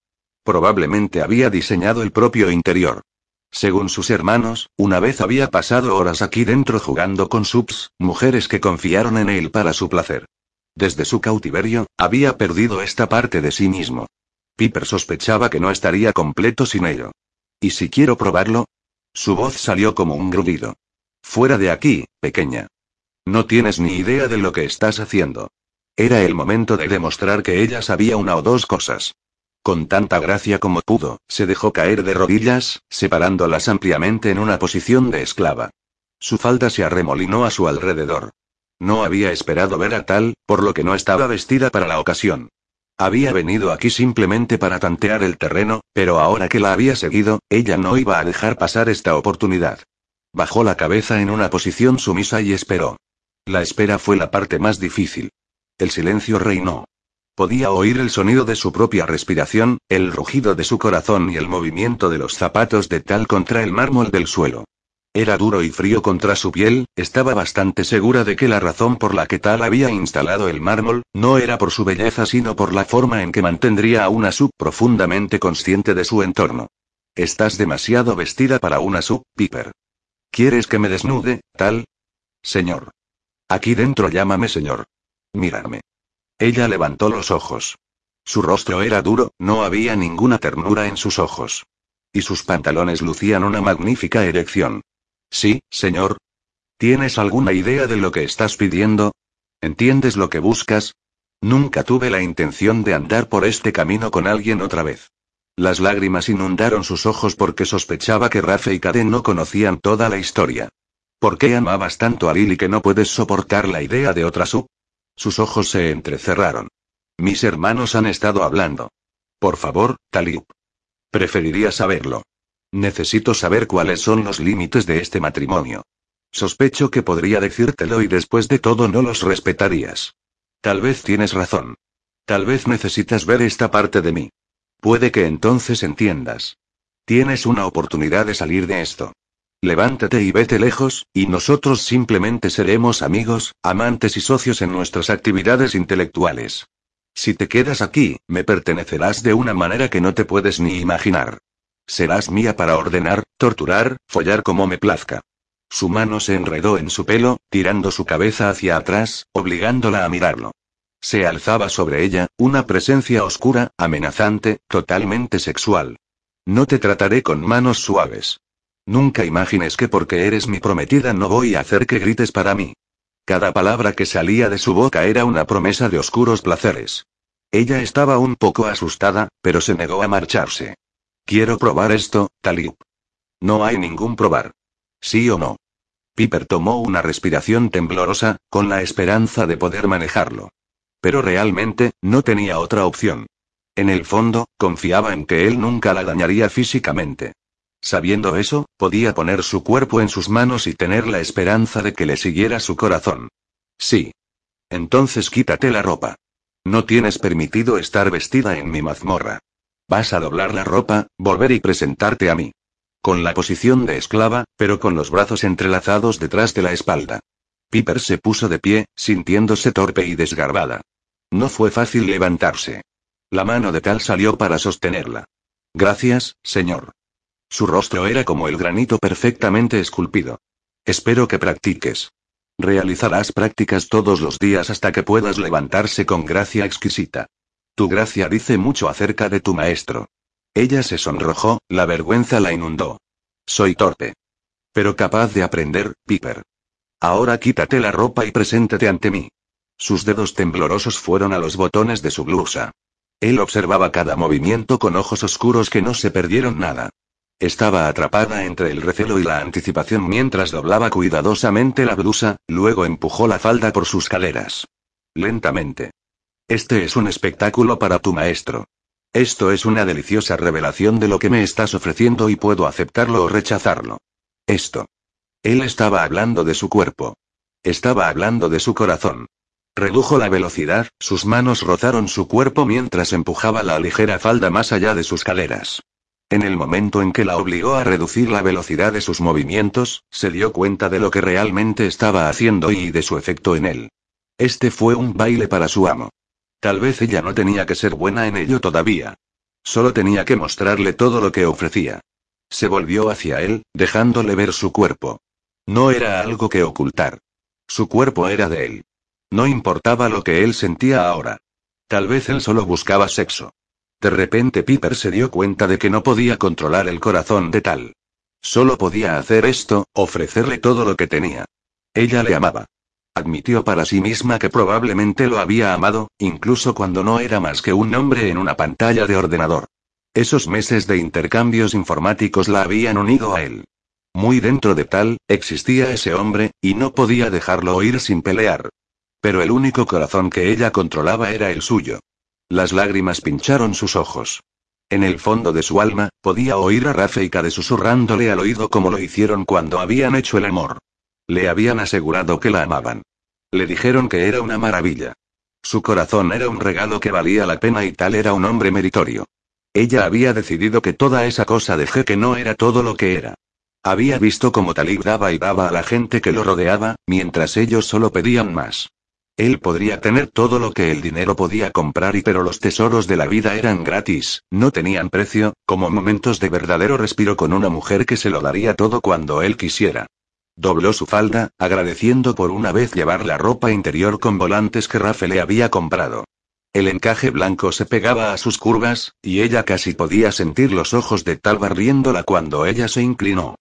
Probablemente había diseñado el propio interior. Según sus hermanos, una vez había pasado horas aquí dentro jugando con subs, mujeres que confiaron en él para su placer. Desde su cautiverio, había perdido esta parte de sí mismo. Piper sospechaba que no estaría completo sin ello. ¿Y si quiero probarlo? Su voz salió como un grudido. Fuera de aquí, pequeña. No tienes ni idea de lo que estás haciendo. Era el momento de demostrar que ella sabía una o dos cosas. Con tanta gracia como pudo, se dejó caer de rodillas, separándolas ampliamente en una posición de esclava. Su falda se arremolinó a su alrededor. No había esperado ver a tal, por lo que no estaba vestida para la ocasión. Había venido aquí simplemente para tantear el terreno, pero ahora que la había seguido, ella no iba a dejar pasar esta oportunidad. Bajó la cabeza en una posición sumisa y esperó. La espera fue la parte más difícil. El silencio reinó. Podía oír el sonido de su propia respiración, el rugido de su corazón y el movimiento de los zapatos de tal contra el mármol del suelo. Era duro y frío contra su piel, estaba bastante segura de que la razón por la que tal había instalado el mármol, no era por su belleza sino por la forma en que mantendría a una sub profundamente consciente de su entorno. Estás demasiado vestida para una sub, Piper. ¿Quieres que me desnude, tal? Señor. Aquí dentro llámame señor. Mírame. Ella levantó los ojos. Su rostro era duro, no había ninguna ternura en sus ojos. Y sus pantalones lucían una magnífica erección. Sí, señor. ¿Tienes alguna idea de lo que estás pidiendo? ¿Entiendes lo que buscas? Nunca tuve la intención de andar por este camino con alguien otra vez. Las lágrimas inundaron sus ojos porque sospechaba que Rafe y Caden no conocían toda la historia. ¿Por qué amabas tanto a Lily que no puedes soportar la idea de otra su? Sus ojos se entrecerraron. Mis hermanos han estado hablando. Por favor, Talib. Preferiría saberlo. Necesito saber cuáles son los límites de este matrimonio. Sospecho que podría decírtelo y después de todo no los respetarías. Tal vez tienes razón. Tal vez necesitas ver esta parte de mí. Puede que entonces entiendas. Tienes una oportunidad de salir de esto. Levántate y vete lejos, y nosotros simplemente seremos amigos, amantes y socios en nuestras actividades intelectuales. Si te quedas aquí, me pertenecerás de una manera que no te puedes ni imaginar. Serás mía para ordenar, torturar, follar como me plazca. Su mano se enredó en su pelo, tirando su cabeza hacia atrás, obligándola a mirarlo. Se alzaba sobre ella, una presencia oscura, amenazante, totalmente sexual. No te trataré con manos suaves. Nunca imagines que porque eres mi prometida no voy a hacer que grites para mí. Cada palabra que salía de su boca era una promesa de oscuros placeres. Ella estaba un poco asustada, pero se negó a marcharse. Quiero probar esto, Talib. No hay ningún probar. ¿Sí o no? Piper tomó una respiración temblorosa, con la esperanza de poder manejarlo. Pero realmente, no tenía otra opción. En el fondo, confiaba en que él nunca la dañaría físicamente. Sabiendo eso, podía poner su cuerpo en sus manos y tener la esperanza de que le siguiera su corazón. Sí. Entonces quítate la ropa. No tienes permitido estar vestida en mi mazmorra. Vas a doblar la ropa, volver y presentarte a mí. Con la posición de esclava, pero con los brazos entrelazados detrás de la espalda. Piper se puso de pie, sintiéndose torpe y desgarbada. No fue fácil levantarse. La mano de Tal salió para sostenerla. Gracias, señor. Su rostro era como el granito perfectamente esculpido. Espero que practiques. Realizarás prácticas todos los días hasta que puedas levantarse con gracia exquisita. Tu gracia dice mucho acerca de tu maestro. Ella se sonrojó, la vergüenza la inundó. Soy torpe. Pero capaz de aprender, Piper. Ahora quítate la ropa y preséntate ante mí. Sus dedos temblorosos fueron a los botones de su blusa. Él observaba cada movimiento con ojos oscuros que no se perdieron nada. Estaba atrapada entre el recelo y la anticipación mientras doblaba cuidadosamente la blusa, luego empujó la falda por sus caleras. Lentamente. Este es un espectáculo para tu maestro. Esto es una deliciosa revelación de lo que me estás ofreciendo y puedo aceptarlo o rechazarlo. Esto. Él estaba hablando de su cuerpo. Estaba hablando de su corazón. Redujo la velocidad, sus manos rozaron su cuerpo mientras empujaba la ligera falda más allá de sus caleras. En el momento en que la obligó a reducir la velocidad de sus movimientos, se dio cuenta de lo que realmente estaba haciendo y de su efecto en él. Este fue un baile para su amo. Tal vez ella no tenía que ser buena en ello todavía. Solo tenía que mostrarle todo lo que ofrecía. Se volvió hacia él, dejándole ver su cuerpo. No era algo que ocultar. Su cuerpo era de él. No importaba lo que él sentía ahora. Tal vez él solo buscaba sexo. De repente Piper se dio cuenta de que no podía controlar el corazón de tal. Solo podía hacer esto, ofrecerle todo lo que tenía. Ella le amaba. Admitió para sí misma que probablemente lo había amado, incluso cuando no era más que un nombre en una pantalla de ordenador. Esos meses de intercambios informáticos la habían unido a él. Muy dentro de tal, existía ese hombre, y no podía dejarlo oír sin pelear. Pero el único corazón que ella controlaba era el suyo. Las lágrimas pincharon sus ojos. En el fondo de su alma, podía oír a Rafeika susurrándole al oído como lo hicieron cuando habían hecho el amor. Le habían asegurado que la amaban. Le dijeron que era una maravilla. Su corazón era un regalo que valía la pena y tal era un hombre meritorio. Ella había decidido que toda esa cosa de que no era todo lo que era. Había visto cómo Talib daba y daba a la gente que lo rodeaba, mientras ellos solo pedían más. Él podría tener todo lo que el dinero podía comprar y pero los tesoros de la vida eran gratis, no tenían precio, como momentos de verdadero respiro con una mujer que se lo daría todo cuando él quisiera. Dobló su falda, agradeciendo por una vez llevar la ropa interior con volantes que Rafe le había comprado. El encaje blanco se pegaba a sus curvas, y ella casi podía sentir los ojos de tal barriéndola cuando ella se inclinó.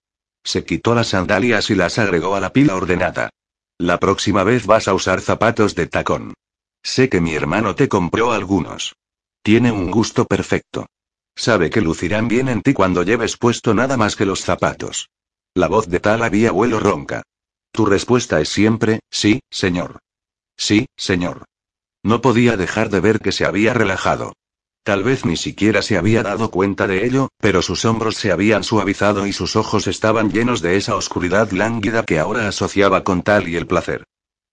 Se quitó las sandalias y las agregó a la pila ordenada. La próxima vez vas a usar zapatos de tacón. Sé que mi hermano te compró algunos. Tiene un gusto perfecto. Sabe que lucirán bien en ti cuando lleves puesto nada más que los zapatos. La voz de tal había vuelo ronca. Tu respuesta es siempre, sí, señor. Sí, señor. No podía dejar de ver que se había relajado. Tal vez ni siquiera se había dado cuenta de ello, pero sus hombros se habían suavizado y sus ojos estaban llenos de esa oscuridad lánguida que ahora asociaba con tal y el placer.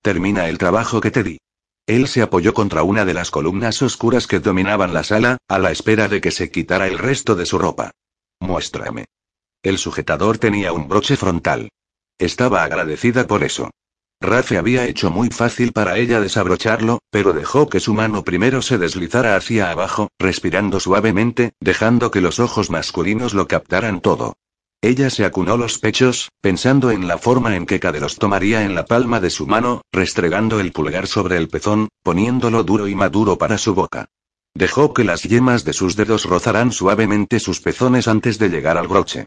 Termina el trabajo que te di. Él se apoyó contra una de las columnas oscuras que dominaban la sala, a la espera de que se quitara el resto de su ropa. Muéstrame. El sujetador tenía un broche frontal. Estaba agradecida por eso. Rafe había hecho muy fácil para ella desabrocharlo, pero dejó que su mano primero se deslizara hacia abajo, respirando suavemente, dejando que los ojos masculinos lo captaran todo. Ella se acunó los pechos, pensando en la forma en que Cade los tomaría en la palma de su mano, restregando el pulgar sobre el pezón, poniéndolo duro y maduro para su boca. Dejó que las yemas de sus dedos rozaran suavemente sus pezones antes de llegar al broche.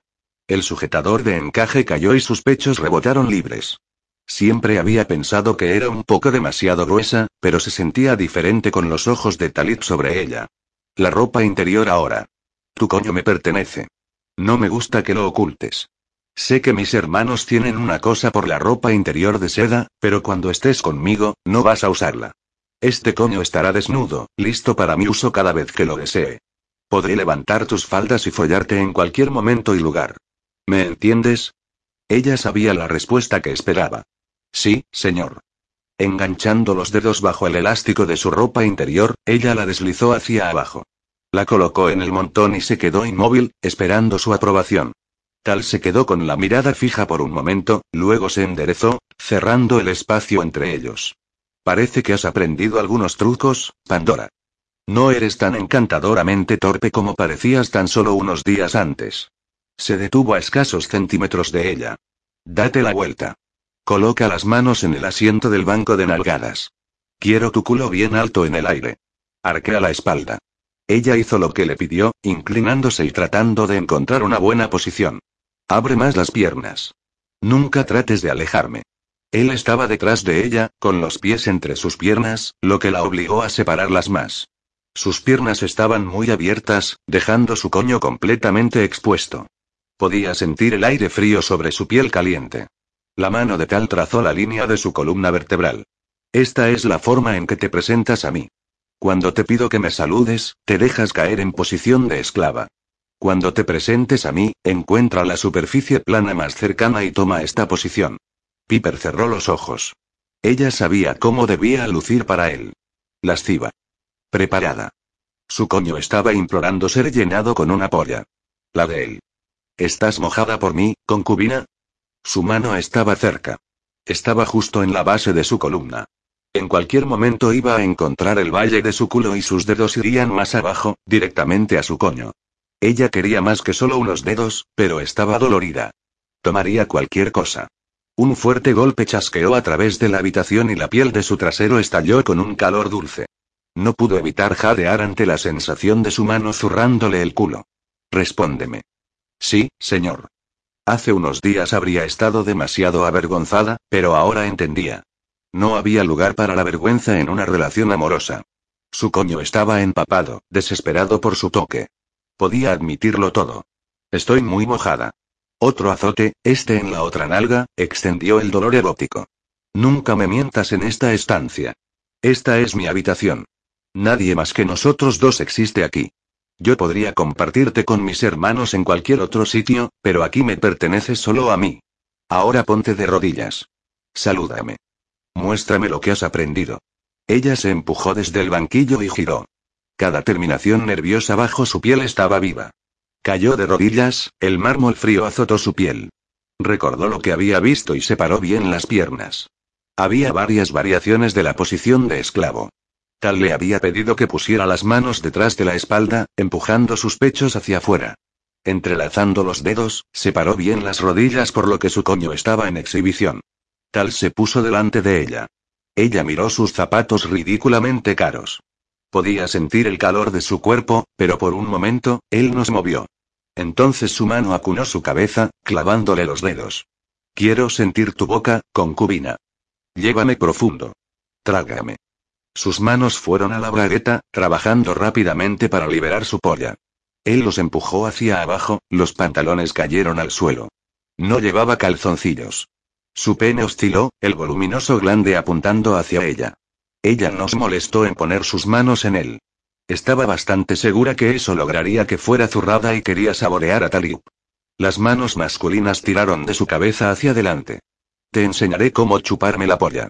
El sujetador de encaje cayó y sus pechos rebotaron libres. Siempre había pensado que era un poco demasiado gruesa, pero se sentía diferente con los ojos de Talit sobre ella. La ropa interior ahora. Tu coño me pertenece. No me gusta que lo ocultes. Sé que mis hermanos tienen una cosa por la ropa interior de seda, pero cuando estés conmigo, no vas a usarla. Este coño estará desnudo, listo para mi uso cada vez que lo desee. Podré levantar tus faldas y follarte en cualquier momento y lugar. ¿Me entiendes? Ella sabía la respuesta que esperaba. Sí, señor. Enganchando los dedos bajo el elástico de su ropa interior, ella la deslizó hacia abajo. La colocó en el montón y se quedó inmóvil, esperando su aprobación. Tal se quedó con la mirada fija por un momento, luego se enderezó, cerrando el espacio entre ellos. Parece que has aprendido algunos trucos, Pandora. No eres tan encantadoramente torpe como parecías tan solo unos días antes. Se detuvo a escasos centímetros de ella. Date la vuelta. Coloca las manos en el asiento del banco de nalgadas. Quiero tu culo bien alto en el aire. Arquea la espalda. Ella hizo lo que le pidió, inclinándose y tratando de encontrar una buena posición. Abre más las piernas. Nunca trates de alejarme. Él estaba detrás de ella, con los pies entre sus piernas, lo que la obligó a separarlas más. Sus piernas estaban muy abiertas, dejando su coño completamente expuesto. Podía sentir el aire frío sobre su piel caliente. La mano de Tal trazó la línea de su columna vertebral. Esta es la forma en que te presentas a mí. Cuando te pido que me saludes, te dejas caer en posición de esclava. Cuando te presentes a mí, encuentra la superficie plana más cercana y toma esta posición. Piper cerró los ojos. Ella sabía cómo debía lucir para él. Lasciva. Preparada. Su coño estaba implorando ser llenado con una polla. La de él. ¿Estás mojada por mí, concubina? Su mano estaba cerca. Estaba justo en la base de su columna. En cualquier momento iba a encontrar el valle de su culo y sus dedos irían más abajo, directamente a su coño. Ella quería más que solo unos dedos, pero estaba dolorida. Tomaría cualquier cosa. Un fuerte golpe chasqueó a través de la habitación y la piel de su trasero estalló con un calor dulce. No pudo evitar jadear ante la sensación de su mano zurrándole el culo. Respóndeme. Sí, señor. Hace unos días habría estado demasiado avergonzada, pero ahora entendía. No había lugar para la vergüenza en una relación amorosa. Su coño estaba empapado, desesperado por su toque. Podía admitirlo todo. Estoy muy mojada. Otro azote, este en la otra nalga, extendió el dolor erótico. Nunca me mientas en esta estancia. Esta es mi habitación. Nadie más que nosotros dos existe aquí. Yo podría compartirte con mis hermanos en cualquier otro sitio, pero aquí me pertenece solo a mí. Ahora ponte de rodillas. Salúdame. Muéstrame lo que has aprendido. Ella se empujó desde el banquillo y giró. Cada terminación nerviosa bajo su piel estaba viva. Cayó de rodillas, el mármol frío azotó su piel. Recordó lo que había visto y separó bien las piernas. Había varias variaciones de la posición de esclavo. Tal le había pedido que pusiera las manos detrás de la espalda, empujando sus pechos hacia afuera. Entrelazando los dedos, separó bien las rodillas por lo que su coño estaba en exhibición. Tal se puso delante de ella. Ella miró sus zapatos ridículamente caros. Podía sentir el calor de su cuerpo, pero por un momento, él no se movió. Entonces su mano acunó su cabeza, clavándole los dedos. Quiero sentir tu boca, concubina. Llévame profundo. Trágame. Sus manos fueron a la bragueta, trabajando rápidamente para liberar su polla. Él los empujó hacia abajo, los pantalones cayeron al suelo. No llevaba calzoncillos. Su pene osciló, el voluminoso glande apuntando hacia ella. Ella no se molestó en poner sus manos en él. Estaba bastante segura que eso lograría que fuera zurrada y quería saborear a Talib. Las manos masculinas tiraron de su cabeza hacia adelante. Te enseñaré cómo chuparme la polla.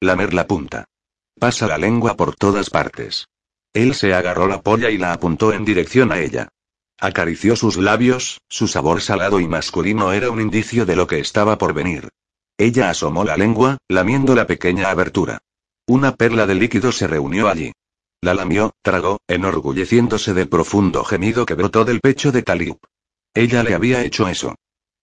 Lamer la punta. Pasa la lengua por todas partes. Él se agarró la polla y la apuntó en dirección a ella. Acarició sus labios, su sabor salado y masculino era un indicio de lo que estaba por venir. Ella asomó la lengua, lamiendo la pequeña abertura. Una perla de líquido se reunió allí. La lamió, tragó, enorgulleciéndose del profundo gemido que brotó del pecho de Talib. Ella le había hecho eso.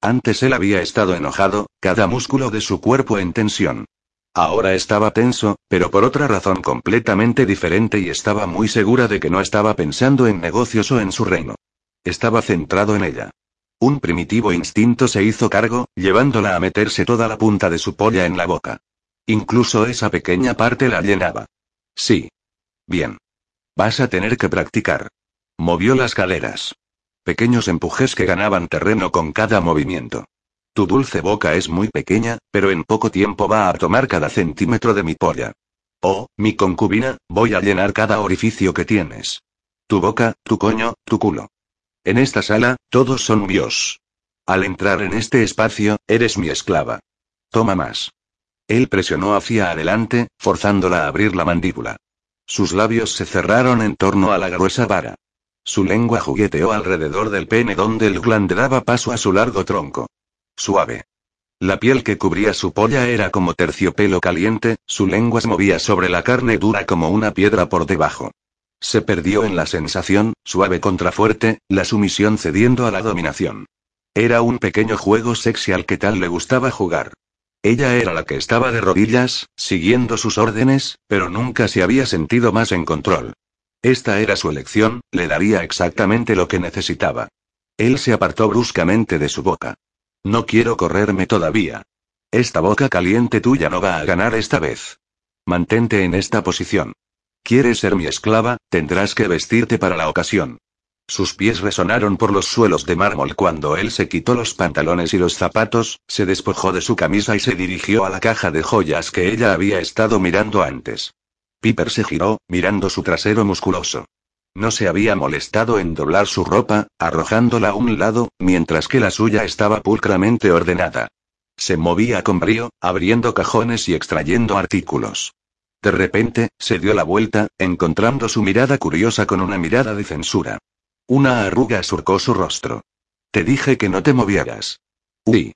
Antes él había estado enojado, cada músculo de su cuerpo en tensión. Ahora estaba tenso, pero por otra razón completamente diferente y estaba muy segura de que no estaba pensando en negocios o en su reino. Estaba centrado en ella. Un primitivo instinto se hizo cargo, llevándola a meterse toda la punta de su polla en la boca. Incluso esa pequeña parte la llenaba. Sí. Bien. Vas a tener que practicar. Movió las caderas. Pequeños empujes que ganaban terreno con cada movimiento. Tu dulce boca es muy pequeña, pero en poco tiempo va a tomar cada centímetro de mi polla. Oh, mi concubina, voy a llenar cada orificio que tienes. Tu boca, tu coño, tu culo. En esta sala, todos son míos. Al entrar en este espacio, eres mi esclava. Toma más. Él presionó hacia adelante, forzándola a abrir la mandíbula. Sus labios se cerraron en torno a la gruesa vara. Su lengua jugueteó alrededor del pene donde el glande daba paso a su largo tronco. Suave. La piel que cubría su polla era como terciopelo caliente, su lengua se movía sobre la carne dura como una piedra por debajo. Se perdió en la sensación, suave contra fuerte, la sumisión cediendo a la dominación. Era un pequeño juego sexy al que tal le gustaba jugar. Ella era la que estaba de rodillas, siguiendo sus órdenes, pero nunca se había sentido más en control. Esta era su elección, le daría exactamente lo que necesitaba. Él se apartó bruscamente de su boca. No quiero correrme todavía. Esta boca caliente tuya no va a ganar esta vez. Mantente en esta posición. ¿Quieres ser mi esclava? Tendrás que vestirte para la ocasión. Sus pies resonaron por los suelos de mármol cuando él se quitó los pantalones y los zapatos, se despojó de su camisa y se dirigió a la caja de joyas que ella había estado mirando antes. Piper se giró, mirando su trasero musculoso. No se había molestado en doblar su ropa, arrojándola a un lado, mientras que la suya estaba pulcramente ordenada. Se movía con brío, abriendo cajones y extrayendo artículos. De repente, se dio la vuelta, encontrando su mirada curiosa con una mirada de censura. Una arruga surcó su rostro. Te dije que no te movieras. Uy.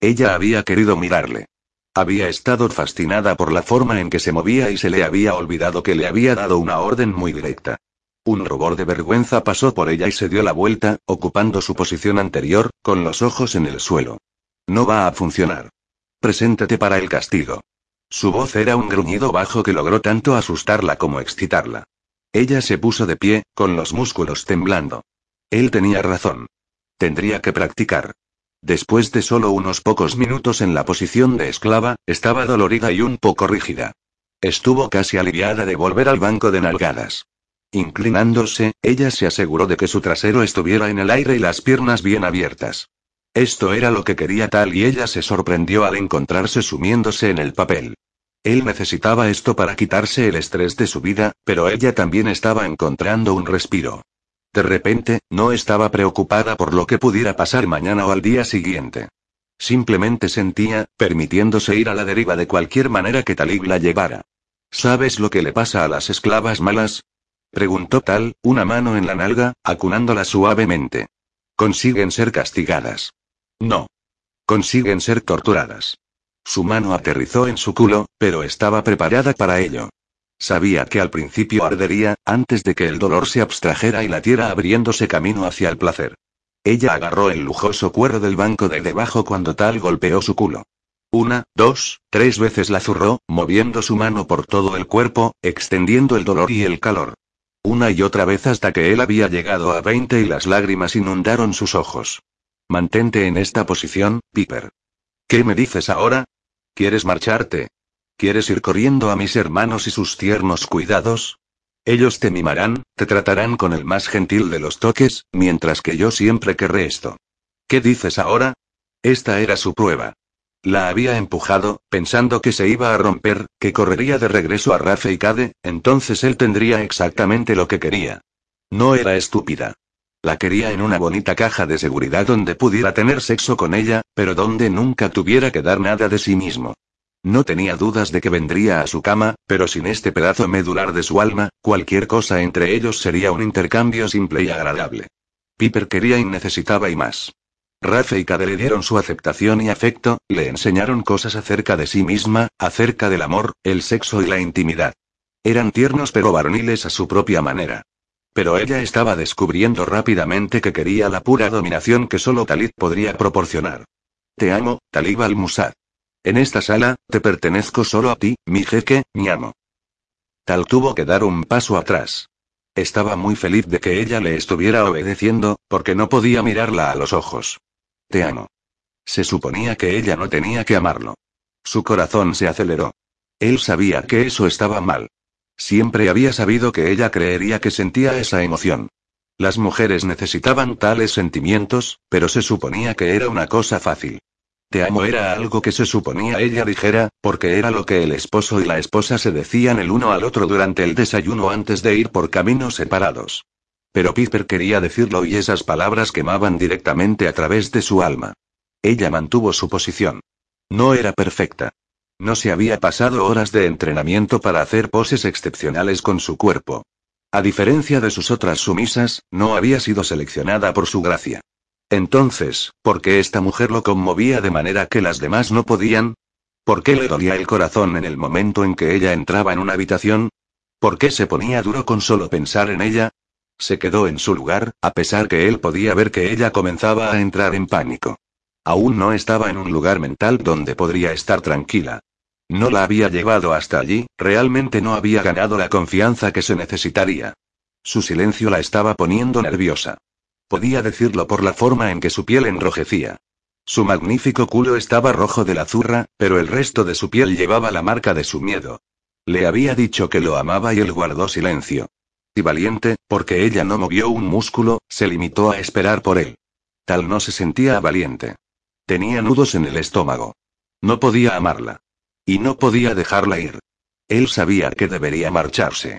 Ella había querido mirarle. Había estado fascinada por la forma en que se movía y se le había olvidado que le había dado una orden muy directa. Un rubor de vergüenza pasó por ella y se dio la vuelta, ocupando su posición anterior, con los ojos en el suelo. No va a funcionar. Preséntate para el castigo. Su voz era un gruñido bajo que logró tanto asustarla como excitarla. Ella se puso de pie, con los músculos temblando. Él tenía razón. Tendría que practicar. Después de solo unos pocos minutos en la posición de esclava, estaba dolorida y un poco rígida. Estuvo casi aliviada de volver al banco de nalgadas. Inclinándose, ella se aseguró de que su trasero estuviera en el aire y las piernas bien abiertas. Esto era lo que quería tal y ella se sorprendió al encontrarse sumiéndose en el papel. Él necesitaba esto para quitarse el estrés de su vida, pero ella también estaba encontrando un respiro. De repente, no estaba preocupada por lo que pudiera pasar mañana o al día siguiente. Simplemente sentía, permitiéndose ir a la deriva de cualquier manera que Talib la llevara. ¿Sabes lo que le pasa a las esclavas malas? Preguntó Tal, una mano en la nalga, acunándola suavemente. Consiguen ser castigadas. No. Consiguen ser torturadas. Su mano aterrizó en su culo, pero estaba preparada para ello. Sabía que al principio ardería, antes de que el dolor se abstrajera y latiera abriéndose camino hacia el placer. Ella agarró el lujoso cuero del banco de debajo cuando tal golpeó su culo. Una, dos, tres veces la zurró, moviendo su mano por todo el cuerpo, extendiendo el dolor y el calor. Una y otra vez hasta que él había llegado a veinte y las lágrimas inundaron sus ojos. Mantente en esta posición, Piper. ¿Qué me dices ahora? ¿Quieres marcharte? ¿Quieres ir corriendo a mis hermanos y sus tiernos cuidados? Ellos te mimarán, te tratarán con el más gentil de los toques, mientras que yo siempre querré esto. ¿Qué dices ahora? Esta era su prueba. La había empujado, pensando que se iba a romper, que correría de regreso a Rafe y Cade, entonces él tendría exactamente lo que quería. No era estúpida. La quería en una bonita caja de seguridad donde pudiera tener sexo con ella, pero donde nunca tuviera que dar nada de sí mismo. No tenía dudas de que vendría a su cama, pero sin este pedazo medular de su alma, cualquier cosa entre ellos sería un intercambio simple y agradable. Piper quería y necesitaba y más. Rafe y Cade le dieron su aceptación y afecto, le enseñaron cosas acerca de sí misma, acerca del amor, el sexo y la intimidad. Eran tiernos pero varoniles a su propia manera. Pero ella estaba descubriendo rápidamente que quería la pura dominación que solo Talit podría proporcionar. Te amo, Talib al-Musad. En esta sala, te pertenezco solo a ti, mi jeque, mi amo. Tal tuvo que dar un paso atrás. Estaba muy feliz de que ella le estuviera obedeciendo, porque no podía mirarla a los ojos. Te amo. Se suponía que ella no tenía que amarlo. Su corazón se aceleró. Él sabía que eso estaba mal. Siempre había sabido que ella creería que sentía esa emoción. Las mujeres necesitaban tales sentimientos, pero se suponía que era una cosa fácil. Te amo era algo que se suponía ella dijera, porque era lo que el esposo y la esposa se decían el uno al otro durante el desayuno antes de ir por caminos separados. Pero Piper quería decirlo y esas palabras quemaban directamente a través de su alma. Ella mantuvo su posición. No era perfecta. No se había pasado horas de entrenamiento para hacer poses excepcionales con su cuerpo. A diferencia de sus otras sumisas, no había sido seleccionada por su gracia. Entonces, ¿por qué esta mujer lo conmovía de manera que las demás no podían? ¿Por qué le dolía el corazón en el momento en que ella entraba en una habitación? ¿Por qué se ponía duro con solo pensar en ella? Se quedó en su lugar, a pesar que él podía ver que ella comenzaba a entrar en pánico. Aún no estaba en un lugar mental donde podría estar tranquila. No la había llevado hasta allí, realmente no había ganado la confianza que se necesitaría. Su silencio la estaba poniendo nerviosa. Podía decirlo por la forma en que su piel enrojecía. Su magnífico culo estaba rojo de la zurra, pero el resto de su piel llevaba la marca de su miedo. Le había dicho que lo amaba y él guardó silencio. Y valiente, porque ella no movió un músculo, se limitó a esperar por él. Tal no se sentía valiente. Tenía nudos en el estómago. No podía amarla. Y no podía dejarla ir. Él sabía que debería marcharse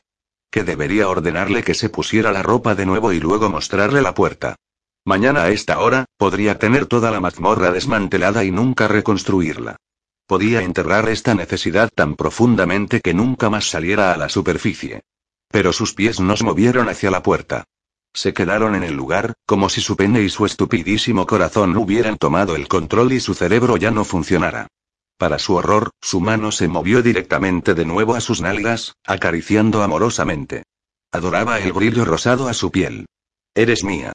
que debería ordenarle que se pusiera la ropa de nuevo y luego mostrarle la puerta. Mañana a esta hora, podría tener toda la mazmorra desmantelada y nunca reconstruirla. Podía enterrar esta necesidad tan profundamente que nunca más saliera a la superficie. Pero sus pies no se movieron hacia la puerta. Se quedaron en el lugar, como si su pene y su estupidísimo corazón hubieran tomado el control y su cerebro ya no funcionara. Para su horror, su mano se movió directamente de nuevo a sus nalgas, acariciando amorosamente. Adoraba el brillo rosado a su piel. Eres mía.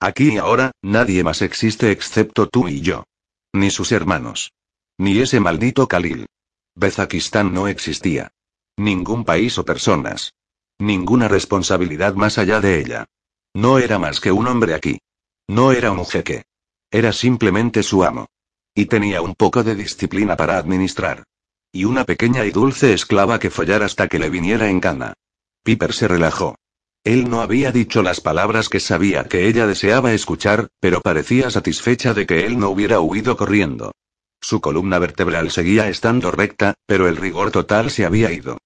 Aquí y ahora, nadie más existe excepto tú y yo. Ni sus hermanos. Ni ese maldito Khalil. Bezakistán no existía. Ningún país o personas. Ninguna responsabilidad más allá de ella. No era más que un hombre aquí. No era un jeque. Era simplemente su amo. Y tenía un poco de disciplina para administrar. Y una pequeña y dulce esclava que follar hasta que le viniera en gana. Piper se relajó. Él no había dicho las palabras que sabía que ella deseaba escuchar, pero parecía satisfecha de que él no hubiera huido corriendo. Su columna vertebral seguía estando recta, pero el rigor total se había ido.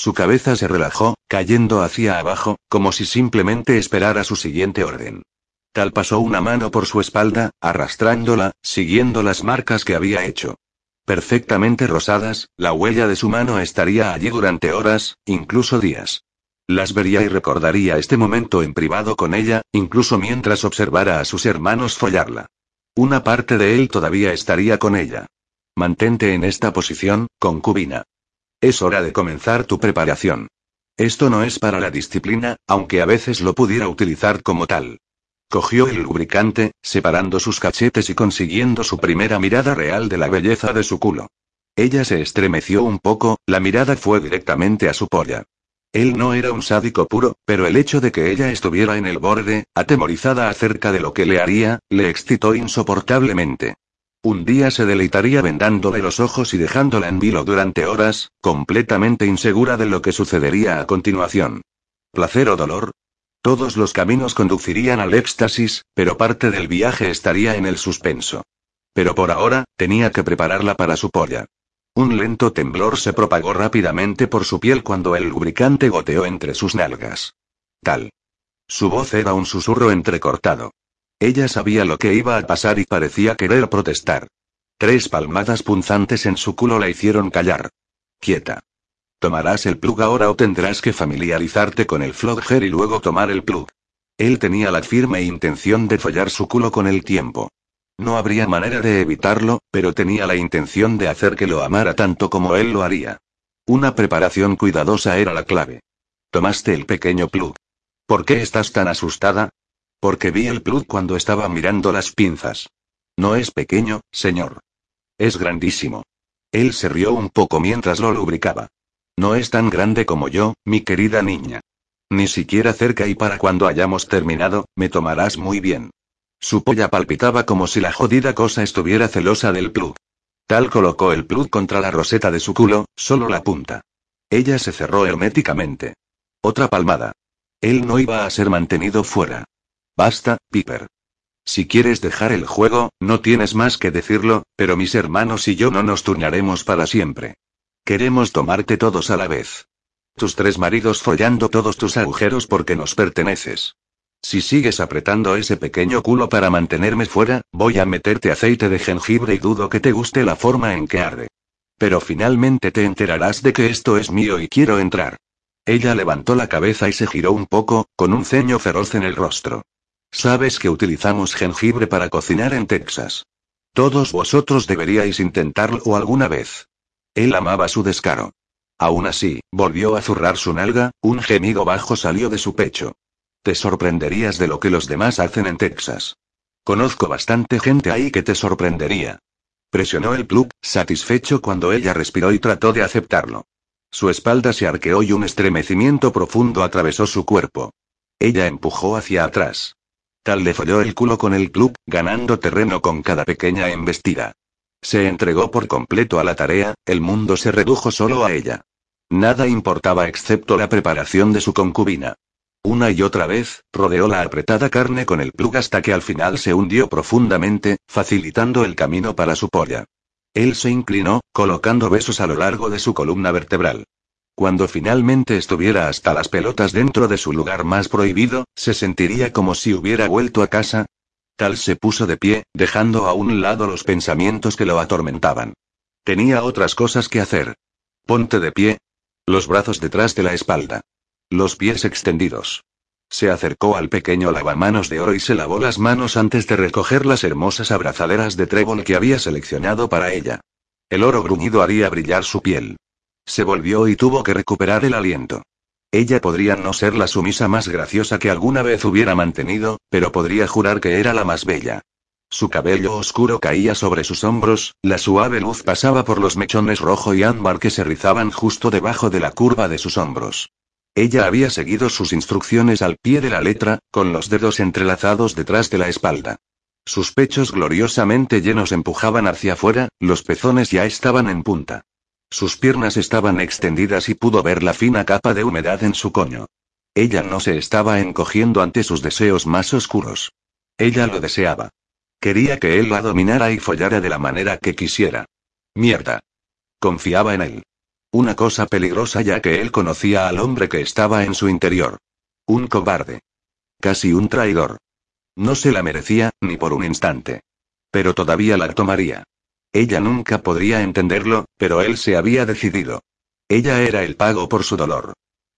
Su cabeza se relajó, cayendo hacia abajo, como si simplemente esperara su siguiente orden. Tal pasó una mano por su espalda, arrastrándola, siguiendo las marcas que había hecho. Perfectamente rosadas, la huella de su mano estaría allí durante horas, incluso días. Las vería y recordaría este momento en privado con ella, incluso mientras observara a sus hermanos follarla. Una parte de él todavía estaría con ella. Mantente en esta posición, concubina. Es hora de comenzar tu preparación. Esto no es para la disciplina, aunque a veces lo pudiera utilizar como tal. Cogió el lubricante, separando sus cachetes y consiguiendo su primera mirada real de la belleza de su culo. Ella se estremeció un poco, la mirada fue directamente a su polla. Él no era un sádico puro, pero el hecho de que ella estuviera en el borde, atemorizada acerca de lo que le haría, le excitó insoportablemente. Un día se deleitaría vendándole los ojos y dejándola en vilo durante horas, completamente insegura de lo que sucedería a continuación. ¿Placer o dolor? Todos los caminos conducirían al éxtasis, pero parte del viaje estaría en el suspenso. Pero por ahora, tenía que prepararla para su polla. Un lento temblor se propagó rápidamente por su piel cuando el lubricante goteó entre sus nalgas. Tal. Su voz era un susurro entrecortado. Ella sabía lo que iba a pasar y parecía querer protestar. Tres palmadas punzantes en su culo la hicieron callar. Quieta. ¿Tomarás el plug ahora o tendrás que familiarizarte con el flogger y luego tomar el plug? Él tenía la firme intención de follar su culo con el tiempo. No habría manera de evitarlo, pero tenía la intención de hacer que lo amara tanto como él lo haría. Una preparación cuidadosa era la clave. Tomaste el pequeño plug. ¿Por qué estás tan asustada? Porque vi el plug cuando estaba mirando las pinzas. No es pequeño, señor. Es grandísimo. Él se rió un poco mientras lo lubricaba. No es tan grande como yo, mi querida niña. Ni siquiera cerca y para cuando hayamos terminado, me tomarás muy bien. Su polla palpitaba como si la jodida cosa estuviera celosa del plug. Tal colocó el plug contra la roseta de su culo, solo la punta. Ella se cerró herméticamente. Otra palmada. Él no iba a ser mantenido fuera. Basta, Piper. Si quieres dejar el juego, no tienes más que decirlo, pero mis hermanos y yo no nos turnaremos para siempre. Queremos tomarte todos a la vez. Tus tres maridos follando todos tus agujeros porque nos perteneces. Si sigues apretando ese pequeño culo para mantenerme fuera, voy a meterte aceite de jengibre y dudo que te guste la forma en que arde. Pero finalmente te enterarás de que esto es mío y quiero entrar. Ella levantó la cabeza y se giró un poco, con un ceño feroz en el rostro. Sabes que utilizamos jengibre para cocinar en Texas. Todos vosotros deberíais intentarlo alguna vez. Él amaba su descaro. Aún así, volvió a zurrar su nalga, un gemido bajo salió de su pecho. Te sorprenderías de lo que los demás hacen en Texas. Conozco bastante gente ahí que te sorprendería. Presionó el plug, satisfecho cuando ella respiró y trató de aceptarlo. Su espalda se arqueó y un estremecimiento profundo atravesó su cuerpo. Ella empujó hacia atrás. Tal le folló el culo con el club, ganando terreno con cada pequeña embestida. Se entregó por completo a la tarea, el mundo se redujo solo a ella. Nada importaba excepto la preparación de su concubina. Una y otra vez, rodeó la apretada carne con el plug hasta que al final se hundió profundamente, facilitando el camino para su polla. Él se inclinó, colocando besos a lo largo de su columna vertebral. Cuando finalmente estuviera hasta las pelotas dentro de su lugar más prohibido, se sentiría como si hubiera vuelto a casa. Tal se puso de pie, dejando a un lado los pensamientos que lo atormentaban. Tenía otras cosas que hacer. Ponte de pie. Los brazos detrás de la espalda. Los pies extendidos. Se acercó al pequeño lavamanos de oro y se lavó las manos antes de recoger las hermosas abrazaderas de trébol que había seleccionado para ella. El oro gruñido haría brillar su piel. Se volvió y tuvo que recuperar el aliento. Ella podría no ser la sumisa más graciosa que alguna vez hubiera mantenido, pero podría jurar que era la más bella. Su cabello oscuro caía sobre sus hombros, la suave luz pasaba por los mechones rojo y ámbar que se rizaban justo debajo de la curva de sus hombros. Ella había seguido sus instrucciones al pie de la letra, con los dedos entrelazados detrás de la espalda. Sus pechos gloriosamente llenos empujaban hacia afuera, los pezones ya estaban en punta. Sus piernas estaban extendidas y pudo ver la fina capa de humedad en su coño. Ella no se estaba encogiendo ante sus deseos más oscuros. Ella lo deseaba. Quería que él la dominara y follara de la manera que quisiera. Mierda. Confiaba en él. Una cosa peligrosa ya que él conocía al hombre que estaba en su interior. Un cobarde. Casi un traidor. No se la merecía, ni por un instante. Pero todavía la tomaría. Ella nunca podría entenderlo, pero él se había decidido. Ella era el pago por su dolor.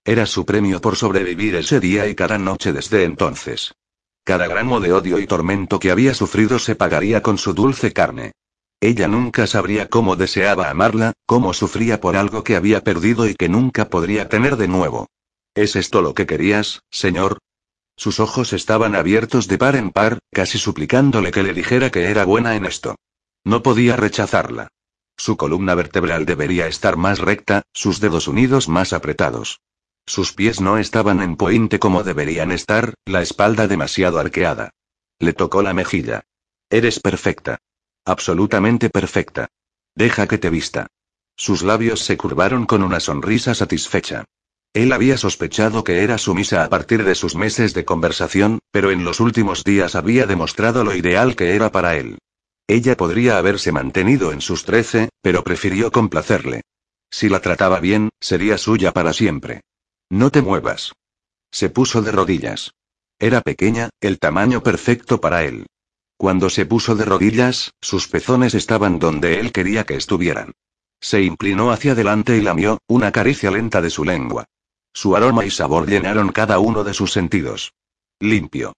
Era su premio por sobrevivir ese día y cada noche desde entonces. Cada gramo de odio y tormento que había sufrido se pagaría con su dulce carne. Ella nunca sabría cómo deseaba amarla, cómo sufría por algo que había perdido y que nunca podría tener de nuevo. ¿Es esto lo que querías, señor? Sus ojos estaban abiertos de par en par, casi suplicándole que le dijera que era buena en esto. No podía rechazarla. Su columna vertebral debería estar más recta, sus dedos unidos más apretados. Sus pies no estaban en puente como deberían estar, la espalda demasiado arqueada. Le tocó la mejilla. Eres perfecta. Absolutamente perfecta. Deja que te vista. Sus labios se curvaron con una sonrisa satisfecha. Él había sospechado que era sumisa a partir de sus meses de conversación, pero en los últimos días había demostrado lo ideal que era para él. Ella podría haberse mantenido en sus trece, pero prefirió complacerle. Si la trataba bien, sería suya para siempre. No te muevas. Se puso de rodillas. Era pequeña, el tamaño perfecto para él. Cuando se puso de rodillas, sus pezones estaban donde él quería que estuvieran. Se inclinó hacia adelante y lamió, una caricia lenta de su lengua. Su aroma y sabor llenaron cada uno de sus sentidos. Limpio.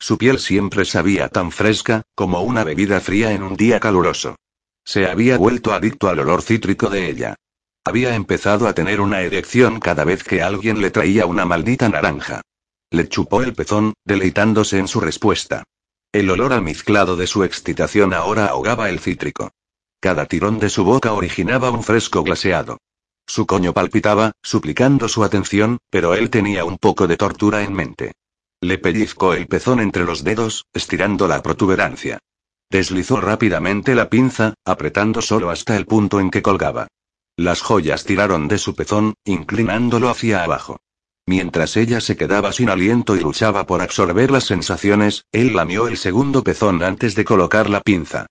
Su piel siempre sabía tan fresca, como una bebida fría en un día caluroso. Se había vuelto adicto al olor cítrico de ella. Había empezado a tener una erección cada vez que alguien le traía una maldita naranja. Le chupó el pezón, deleitándose en su respuesta. El olor almizclado de su excitación ahora ahogaba el cítrico. Cada tirón de su boca originaba un fresco glaseado. Su coño palpitaba, suplicando su atención, pero él tenía un poco de tortura en mente. Le pellizcó el pezón entre los dedos, estirando la protuberancia. Deslizó rápidamente la pinza, apretando solo hasta el punto en que colgaba. Las joyas tiraron de su pezón, inclinándolo hacia abajo. Mientras ella se quedaba sin aliento y luchaba por absorber las sensaciones, él lamió el segundo pezón antes de colocar la pinza.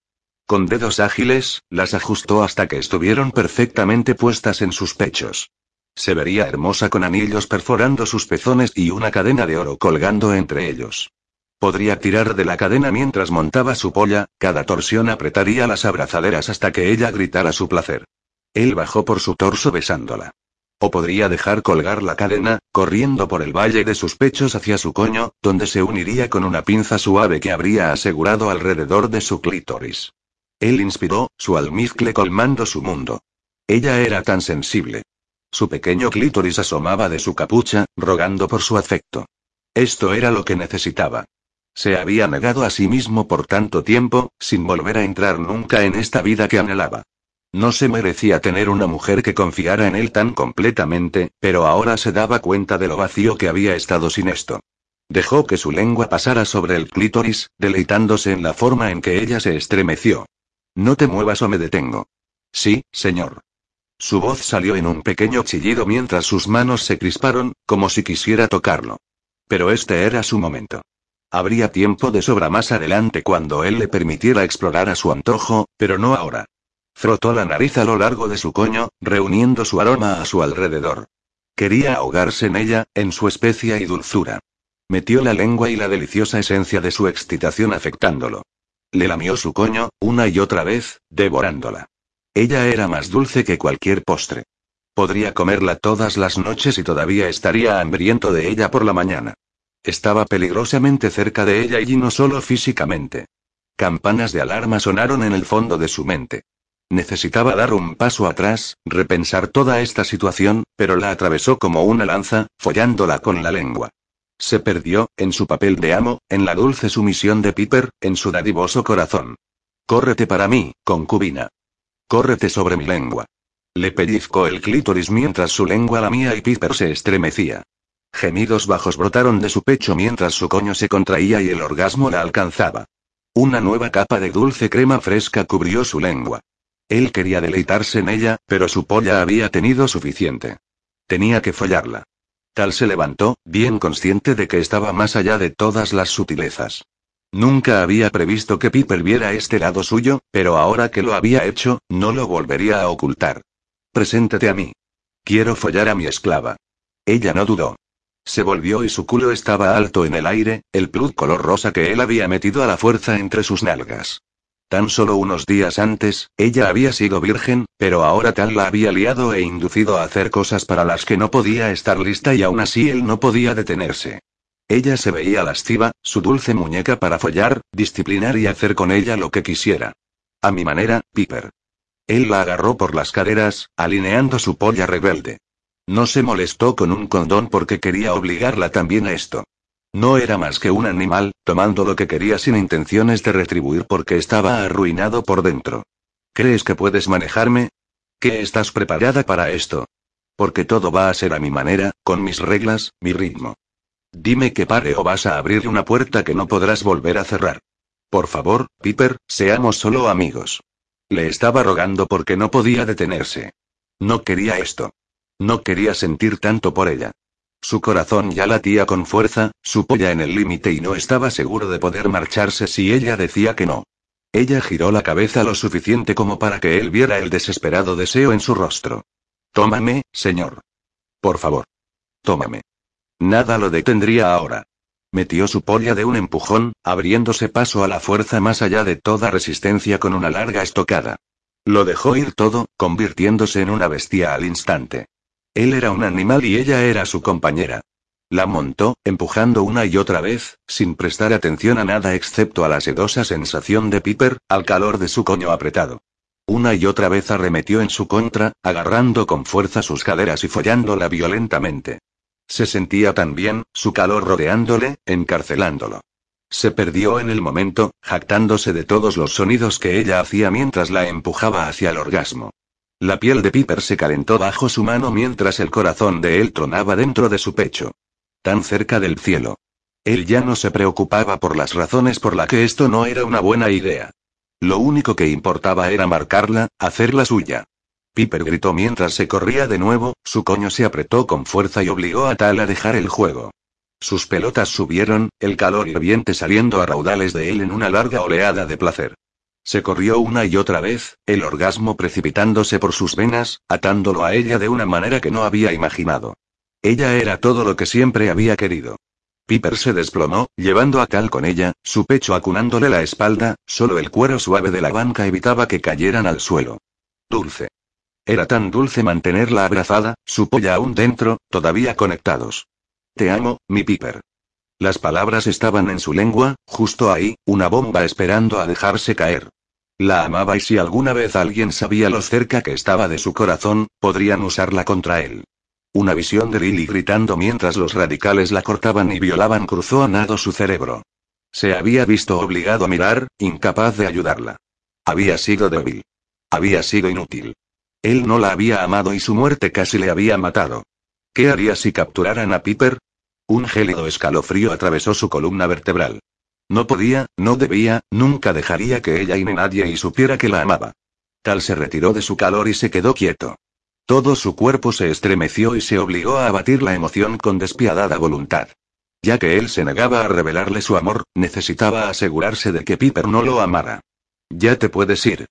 Con dedos ágiles, las ajustó hasta que estuvieron perfectamente puestas en sus pechos. Se vería hermosa con anillos perforando sus pezones y una cadena de oro colgando entre ellos. Podría tirar de la cadena mientras montaba su polla, cada torsión apretaría las abrazaderas hasta que ella gritara su placer. Él bajó por su torso besándola. O podría dejar colgar la cadena, corriendo por el valle de sus pechos hacia su coño, donde se uniría con una pinza suave que habría asegurado alrededor de su clítoris. Él inspiró, su almizcle colmando su mundo. Ella era tan sensible. Su pequeño clítoris asomaba de su capucha, rogando por su afecto. Esto era lo que necesitaba. Se había negado a sí mismo por tanto tiempo, sin volver a entrar nunca en esta vida que anhelaba. No se merecía tener una mujer que confiara en él tan completamente, pero ahora se daba cuenta de lo vacío que había estado sin esto. Dejó que su lengua pasara sobre el clítoris, deleitándose en la forma en que ella se estremeció. No te muevas o me detengo. Sí, señor. Su voz salió en un pequeño chillido mientras sus manos se crisparon, como si quisiera tocarlo. Pero este era su momento. Habría tiempo de sobra más adelante cuando él le permitiera explorar a su antojo, pero no ahora. Frotó la nariz a lo largo de su coño, reuniendo su aroma a su alrededor. Quería ahogarse en ella, en su especia y dulzura. Metió la lengua y la deliciosa esencia de su excitación afectándolo. Le lamió su coño, una y otra vez, devorándola. Ella era más dulce que cualquier postre. Podría comerla todas las noches y todavía estaría hambriento de ella por la mañana. Estaba peligrosamente cerca de ella y no solo físicamente. Campanas de alarma sonaron en el fondo de su mente. Necesitaba dar un paso atrás, repensar toda esta situación, pero la atravesó como una lanza, follándola con la lengua. Se perdió, en su papel de amo, en la dulce sumisión de Piper, en su dadivoso corazón. Córrete para mí, concubina. Córrete sobre mi lengua. Le pellizcó el clítoris mientras su lengua lamía y Piper se estremecía. Gemidos bajos brotaron de su pecho mientras su coño se contraía y el orgasmo la alcanzaba. Una nueva capa de dulce crema fresca cubrió su lengua. Él quería deleitarse en ella, pero su polla había tenido suficiente. Tenía que follarla. Tal se levantó, bien consciente de que estaba más allá de todas las sutilezas. Nunca había previsto que Piper viera este lado suyo, pero ahora que lo había hecho, no lo volvería a ocultar. Preséntate a mí. Quiero follar a mi esclava. Ella no dudó. Se volvió y su culo estaba alto en el aire, el plug color rosa que él había metido a la fuerza entre sus nalgas. Tan solo unos días antes, ella había sido virgen, pero ahora tal la había liado e inducido a hacer cosas para las que no podía estar lista y aún así él no podía detenerse. Ella se veía lasciva, su dulce muñeca para follar, disciplinar y hacer con ella lo que quisiera. A mi manera, Piper. Él la agarró por las caderas, alineando su polla rebelde. No se molestó con un condón porque quería obligarla también a esto. No era más que un animal, tomando lo que quería sin intenciones de retribuir porque estaba arruinado por dentro. ¿Crees que puedes manejarme? ¿Qué estás preparada para esto? Porque todo va a ser a mi manera, con mis reglas, mi ritmo. Dime que pare o vas a abrir una puerta que no podrás volver a cerrar. Por favor, Piper, seamos solo amigos. Le estaba rogando porque no podía detenerse. No quería esto. No quería sentir tanto por ella. Su corazón ya latía con fuerza, su polla en el límite y no estaba seguro de poder marcharse si ella decía que no. Ella giró la cabeza lo suficiente como para que él viera el desesperado deseo en su rostro. Tómame, señor. Por favor. Tómame. Nada lo detendría ahora. Metió su polla de un empujón, abriéndose paso a la fuerza más allá de toda resistencia con una larga estocada. Lo dejó ir todo, convirtiéndose en una bestia al instante. Él era un animal y ella era su compañera. La montó, empujando una y otra vez, sin prestar atención a nada excepto a la sedosa sensación de Piper, al calor de su coño apretado. Una y otra vez arremetió en su contra, agarrando con fuerza sus caderas y follándola violentamente. Se sentía tan bien, su calor rodeándole, encarcelándolo. Se perdió en el momento, jactándose de todos los sonidos que ella hacía mientras la empujaba hacia el orgasmo. La piel de Piper se calentó bajo su mano mientras el corazón de él tronaba dentro de su pecho. Tan cerca del cielo. Él ya no se preocupaba por las razones por las que esto no era una buena idea. Lo único que importaba era marcarla, hacerla suya. Piper gritó mientras se corría de nuevo, su coño se apretó con fuerza y obligó a Tal a dejar el juego. Sus pelotas subieron, el calor hirviente saliendo a raudales de él en una larga oleada de placer. Se corrió una y otra vez, el orgasmo precipitándose por sus venas, atándolo a ella de una manera que no había imaginado. Ella era todo lo que siempre había querido. Piper se desplomó, llevando a Tal con ella, su pecho acunándole la espalda, solo el cuero suave de la banca evitaba que cayeran al suelo. Dulce. Era tan dulce mantenerla abrazada, su polla aún dentro, todavía conectados. Te amo, mi Piper. Las palabras estaban en su lengua, justo ahí, una bomba esperando a dejarse caer. La amaba y si alguna vez alguien sabía lo cerca que estaba de su corazón, podrían usarla contra él. Una visión de Lily gritando mientras los radicales la cortaban y violaban cruzó a nado su cerebro. Se había visto obligado a mirar, incapaz de ayudarla. Había sido débil. Había sido inútil. Él no la había amado y su muerte casi le había matado. ¿Qué haría si capturaran a Piper? Un gélido escalofrío atravesó su columna vertebral. No podía, no debía, nunca dejaría que ella y ni nadie y supiera que la amaba. Tal se retiró de su calor y se quedó quieto. Todo su cuerpo se estremeció y se obligó a abatir la emoción con despiadada voluntad. Ya que él se negaba a revelarle su amor, necesitaba asegurarse de que Piper no lo amara. Ya te puedes ir.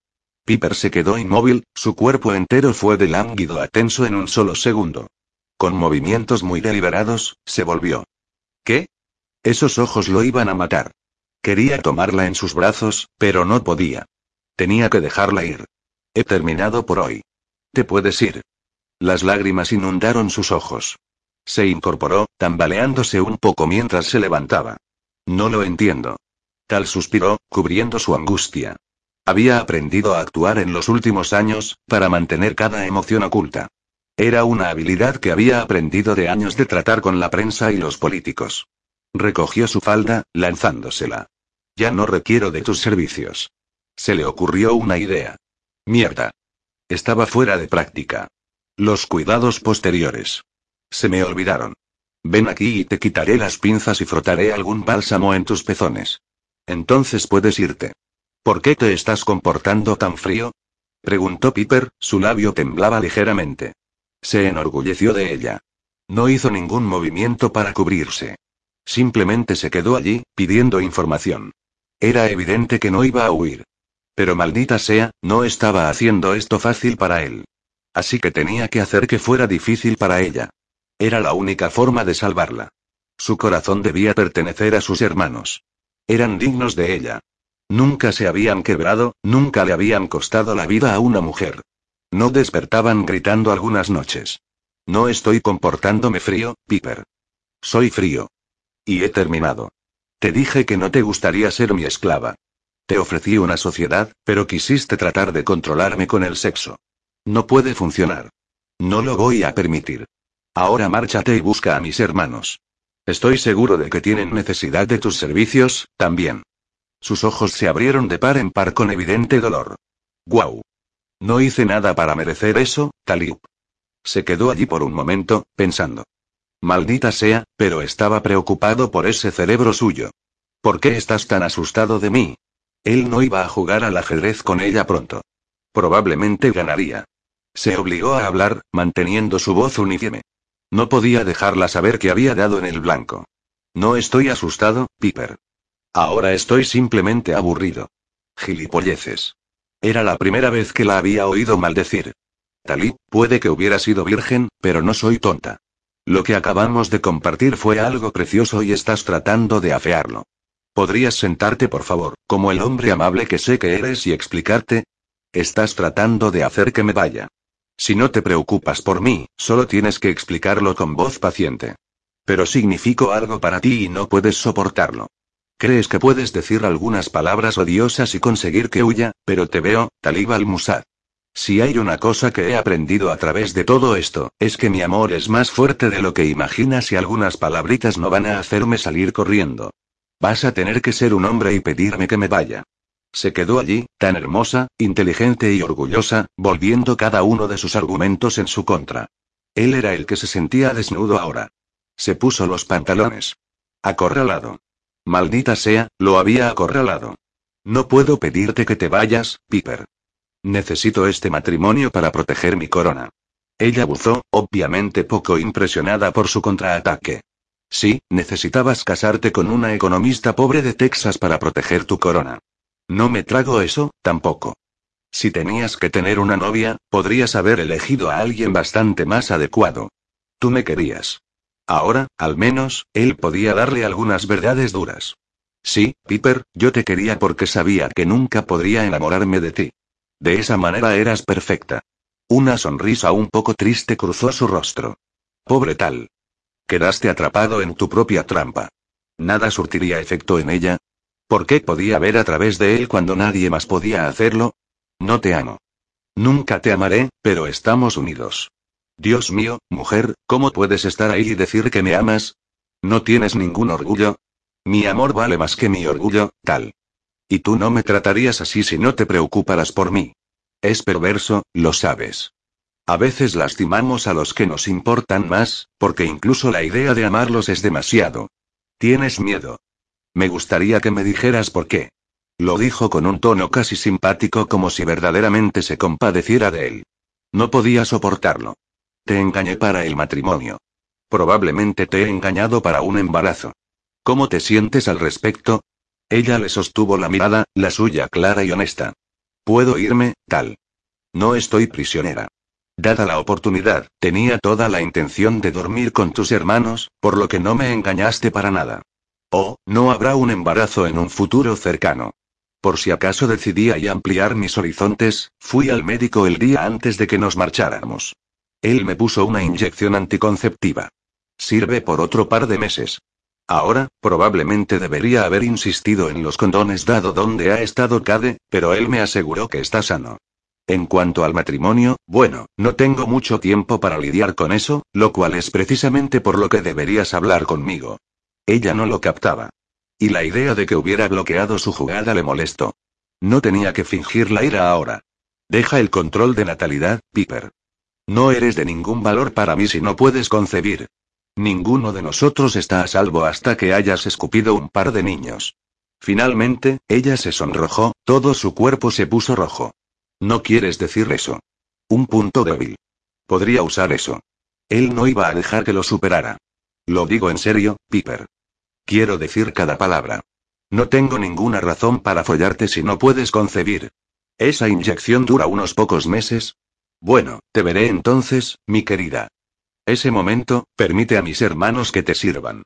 Piper se quedó inmóvil, su cuerpo entero fue de lánguido a tenso en un solo segundo. Con movimientos muy deliberados, se volvió. ¿Qué? Esos ojos lo iban a matar. Quería tomarla en sus brazos, pero no podía. Tenía que dejarla ir. He terminado por hoy. Te puedes ir. Las lágrimas inundaron sus ojos. Se incorporó, tambaleándose un poco mientras se levantaba. No lo entiendo. Tal suspiró, cubriendo su angustia. Había aprendido a actuar en los últimos años, para mantener cada emoción oculta. Era una habilidad que había aprendido de años de tratar con la prensa y los políticos. Recogió su falda, lanzándosela. Ya no requiero de tus servicios. Se le ocurrió una idea. Mierda. Estaba fuera de práctica. Los cuidados posteriores. Se me olvidaron. Ven aquí y te quitaré las pinzas y frotaré algún bálsamo en tus pezones. Entonces puedes irte. ¿Por qué te estás comportando tan frío? Preguntó Piper, su labio temblaba ligeramente. Se enorgulleció de ella. No hizo ningún movimiento para cubrirse. Simplemente se quedó allí, pidiendo información. Era evidente que no iba a huir. Pero maldita sea, no estaba haciendo esto fácil para él. Así que tenía que hacer que fuera difícil para ella. Era la única forma de salvarla. Su corazón debía pertenecer a sus hermanos. Eran dignos de ella. Nunca se habían quebrado, nunca le habían costado la vida a una mujer. No despertaban gritando algunas noches. No estoy comportándome frío, Piper. Soy frío. Y he terminado. Te dije que no te gustaría ser mi esclava. Te ofrecí una sociedad, pero quisiste tratar de controlarme con el sexo. No puede funcionar. No lo voy a permitir. Ahora márchate y busca a mis hermanos. Estoy seguro de que tienen necesidad de tus servicios, también. Sus ojos se abrieron de par en par con evidente dolor. ¡Guau! No hice nada para merecer eso, Talib. Se quedó allí por un momento, pensando. Maldita sea, pero estaba preocupado por ese cerebro suyo. ¿Por qué estás tan asustado de mí? Él no iba a jugar al ajedrez con ella pronto. Probablemente ganaría. Se obligó a hablar, manteniendo su voz uniforme. No podía dejarla saber que había dado en el blanco. No estoy asustado, Piper. Ahora estoy simplemente aburrido. Gilipolleces. Era la primera vez que la había oído maldecir. Talí, puede que hubiera sido virgen, pero no soy tonta. Lo que acabamos de compartir fue algo precioso y estás tratando de afearlo. ¿Podrías sentarte, por favor, como el hombre amable que sé que eres y explicarte? Estás tratando de hacer que me vaya. Si no te preocupas por mí, solo tienes que explicarlo con voz paciente. Pero significo algo para ti y no puedes soportarlo. Crees que puedes decir algunas palabras odiosas y conseguir que huya, pero te veo, Talib al-Musad. Si hay una cosa que he aprendido a través de todo esto, es que mi amor es más fuerte de lo que imaginas y algunas palabritas no van a hacerme salir corriendo. Vas a tener que ser un hombre y pedirme que me vaya. Se quedó allí, tan hermosa, inteligente y orgullosa, volviendo cada uno de sus argumentos en su contra. Él era el que se sentía desnudo ahora. Se puso los pantalones. Acorralado. Maldita sea, lo había acorralado. No puedo pedirte que te vayas, Piper. Necesito este matrimonio para proteger mi corona. Ella buzó, obviamente poco impresionada por su contraataque. Sí, necesitabas casarte con una economista pobre de Texas para proteger tu corona. No me trago eso, tampoco. Si tenías que tener una novia, podrías haber elegido a alguien bastante más adecuado. Tú me querías. Ahora, al menos, él podía darle algunas verdades duras. Sí, Piper, yo te quería porque sabía que nunca podría enamorarme de ti. De esa manera eras perfecta. Una sonrisa un poco triste cruzó su rostro. Pobre tal. Quedaste atrapado en tu propia trampa. Nada surtiría efecto en ella. ¿Por qué podía ver a través de él cuando nadie más podía hacerlo? No te amo. Nunca te amaré, pero estamos unidos. Dios mío, mujer, ¿cómo puedes estar ahí y decir que me amas? ¿No tienes ningún orgullo? Mi amor vale más que mi orgullo, tal. Y tú no me tratarías así si no te preocuparas por mí. Es perverso, lo sabes. A veces lastimamos a los que nos importan más, porque incluso la idea de amarlos es demasiado. Tienes miedo. Me gustaría que me dijeras por qué. Lo dijo con un tono casi simpático como si verdaderamente se compadeciera de él. No podía soportarlo. Te engañé para el matrimonio. Probablemente te he engañado para un embarazo. ¿Cómo te sientes al respecto? Ella le sostuvo la mirada, la suya clara y honesta. Puedo irme, tal. No estoy prisionera. Dada la oportunidad, tenía toda la intención de dormir con tus hermanos, por lo que no me engañaste para nada. Oh, no habrá un embarazo en un futuro cercano. Por si acaso decidía y ampliar mis horizontes, fui al médico el día antes de que nos marcháramos. Él me puso una inyección anticonceptiva. Sirve por otro par de meses. Ahora, probablemente debería haber insistido en los condones dado donde ha estado Cade, pero él me aseguró que está sano. En cuanto al matrimonio, bueno, no tengo mucho tiempo para lidiar con eso, lo cual es precisamente por lo que deberías hablar conmigo. Ella no lo captaba. Y la idea de que hubiera bloqueado su jugada le molestó. No tenía que fingir la ira ahora. Deja el control de natalidad, Piper. No eres de ningún valor para mí si no puedes concebir. Ninguno de nosotros está a salvo hasta que hayas escupido un par de niños. Finalmente, ella se sonrojó, todo su cuerpo se puso rojo. No quieres decir eso. Un punto débil. Podría usar eso. Él no iba a dejar que lo superara. Lo digo en serio, Piper. Quiero decir cada palabra. No tengo ninguna razón para follarte si no puedes concebir. Esa inyección dura unos pocos meses, bueno, te veré entonces, mi querida. Ese momento, permite a mis hermanos que te sirvan.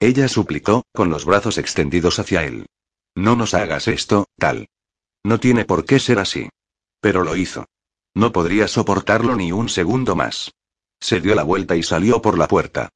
Ella suplicó, con los brazos extendidos hacia él. No nos hagas esto, tal. No tiene por qué ser así. Pero lo hizo. No podría soportarlo ni un segundo más. Se dio la vuelta y salió por la puerta.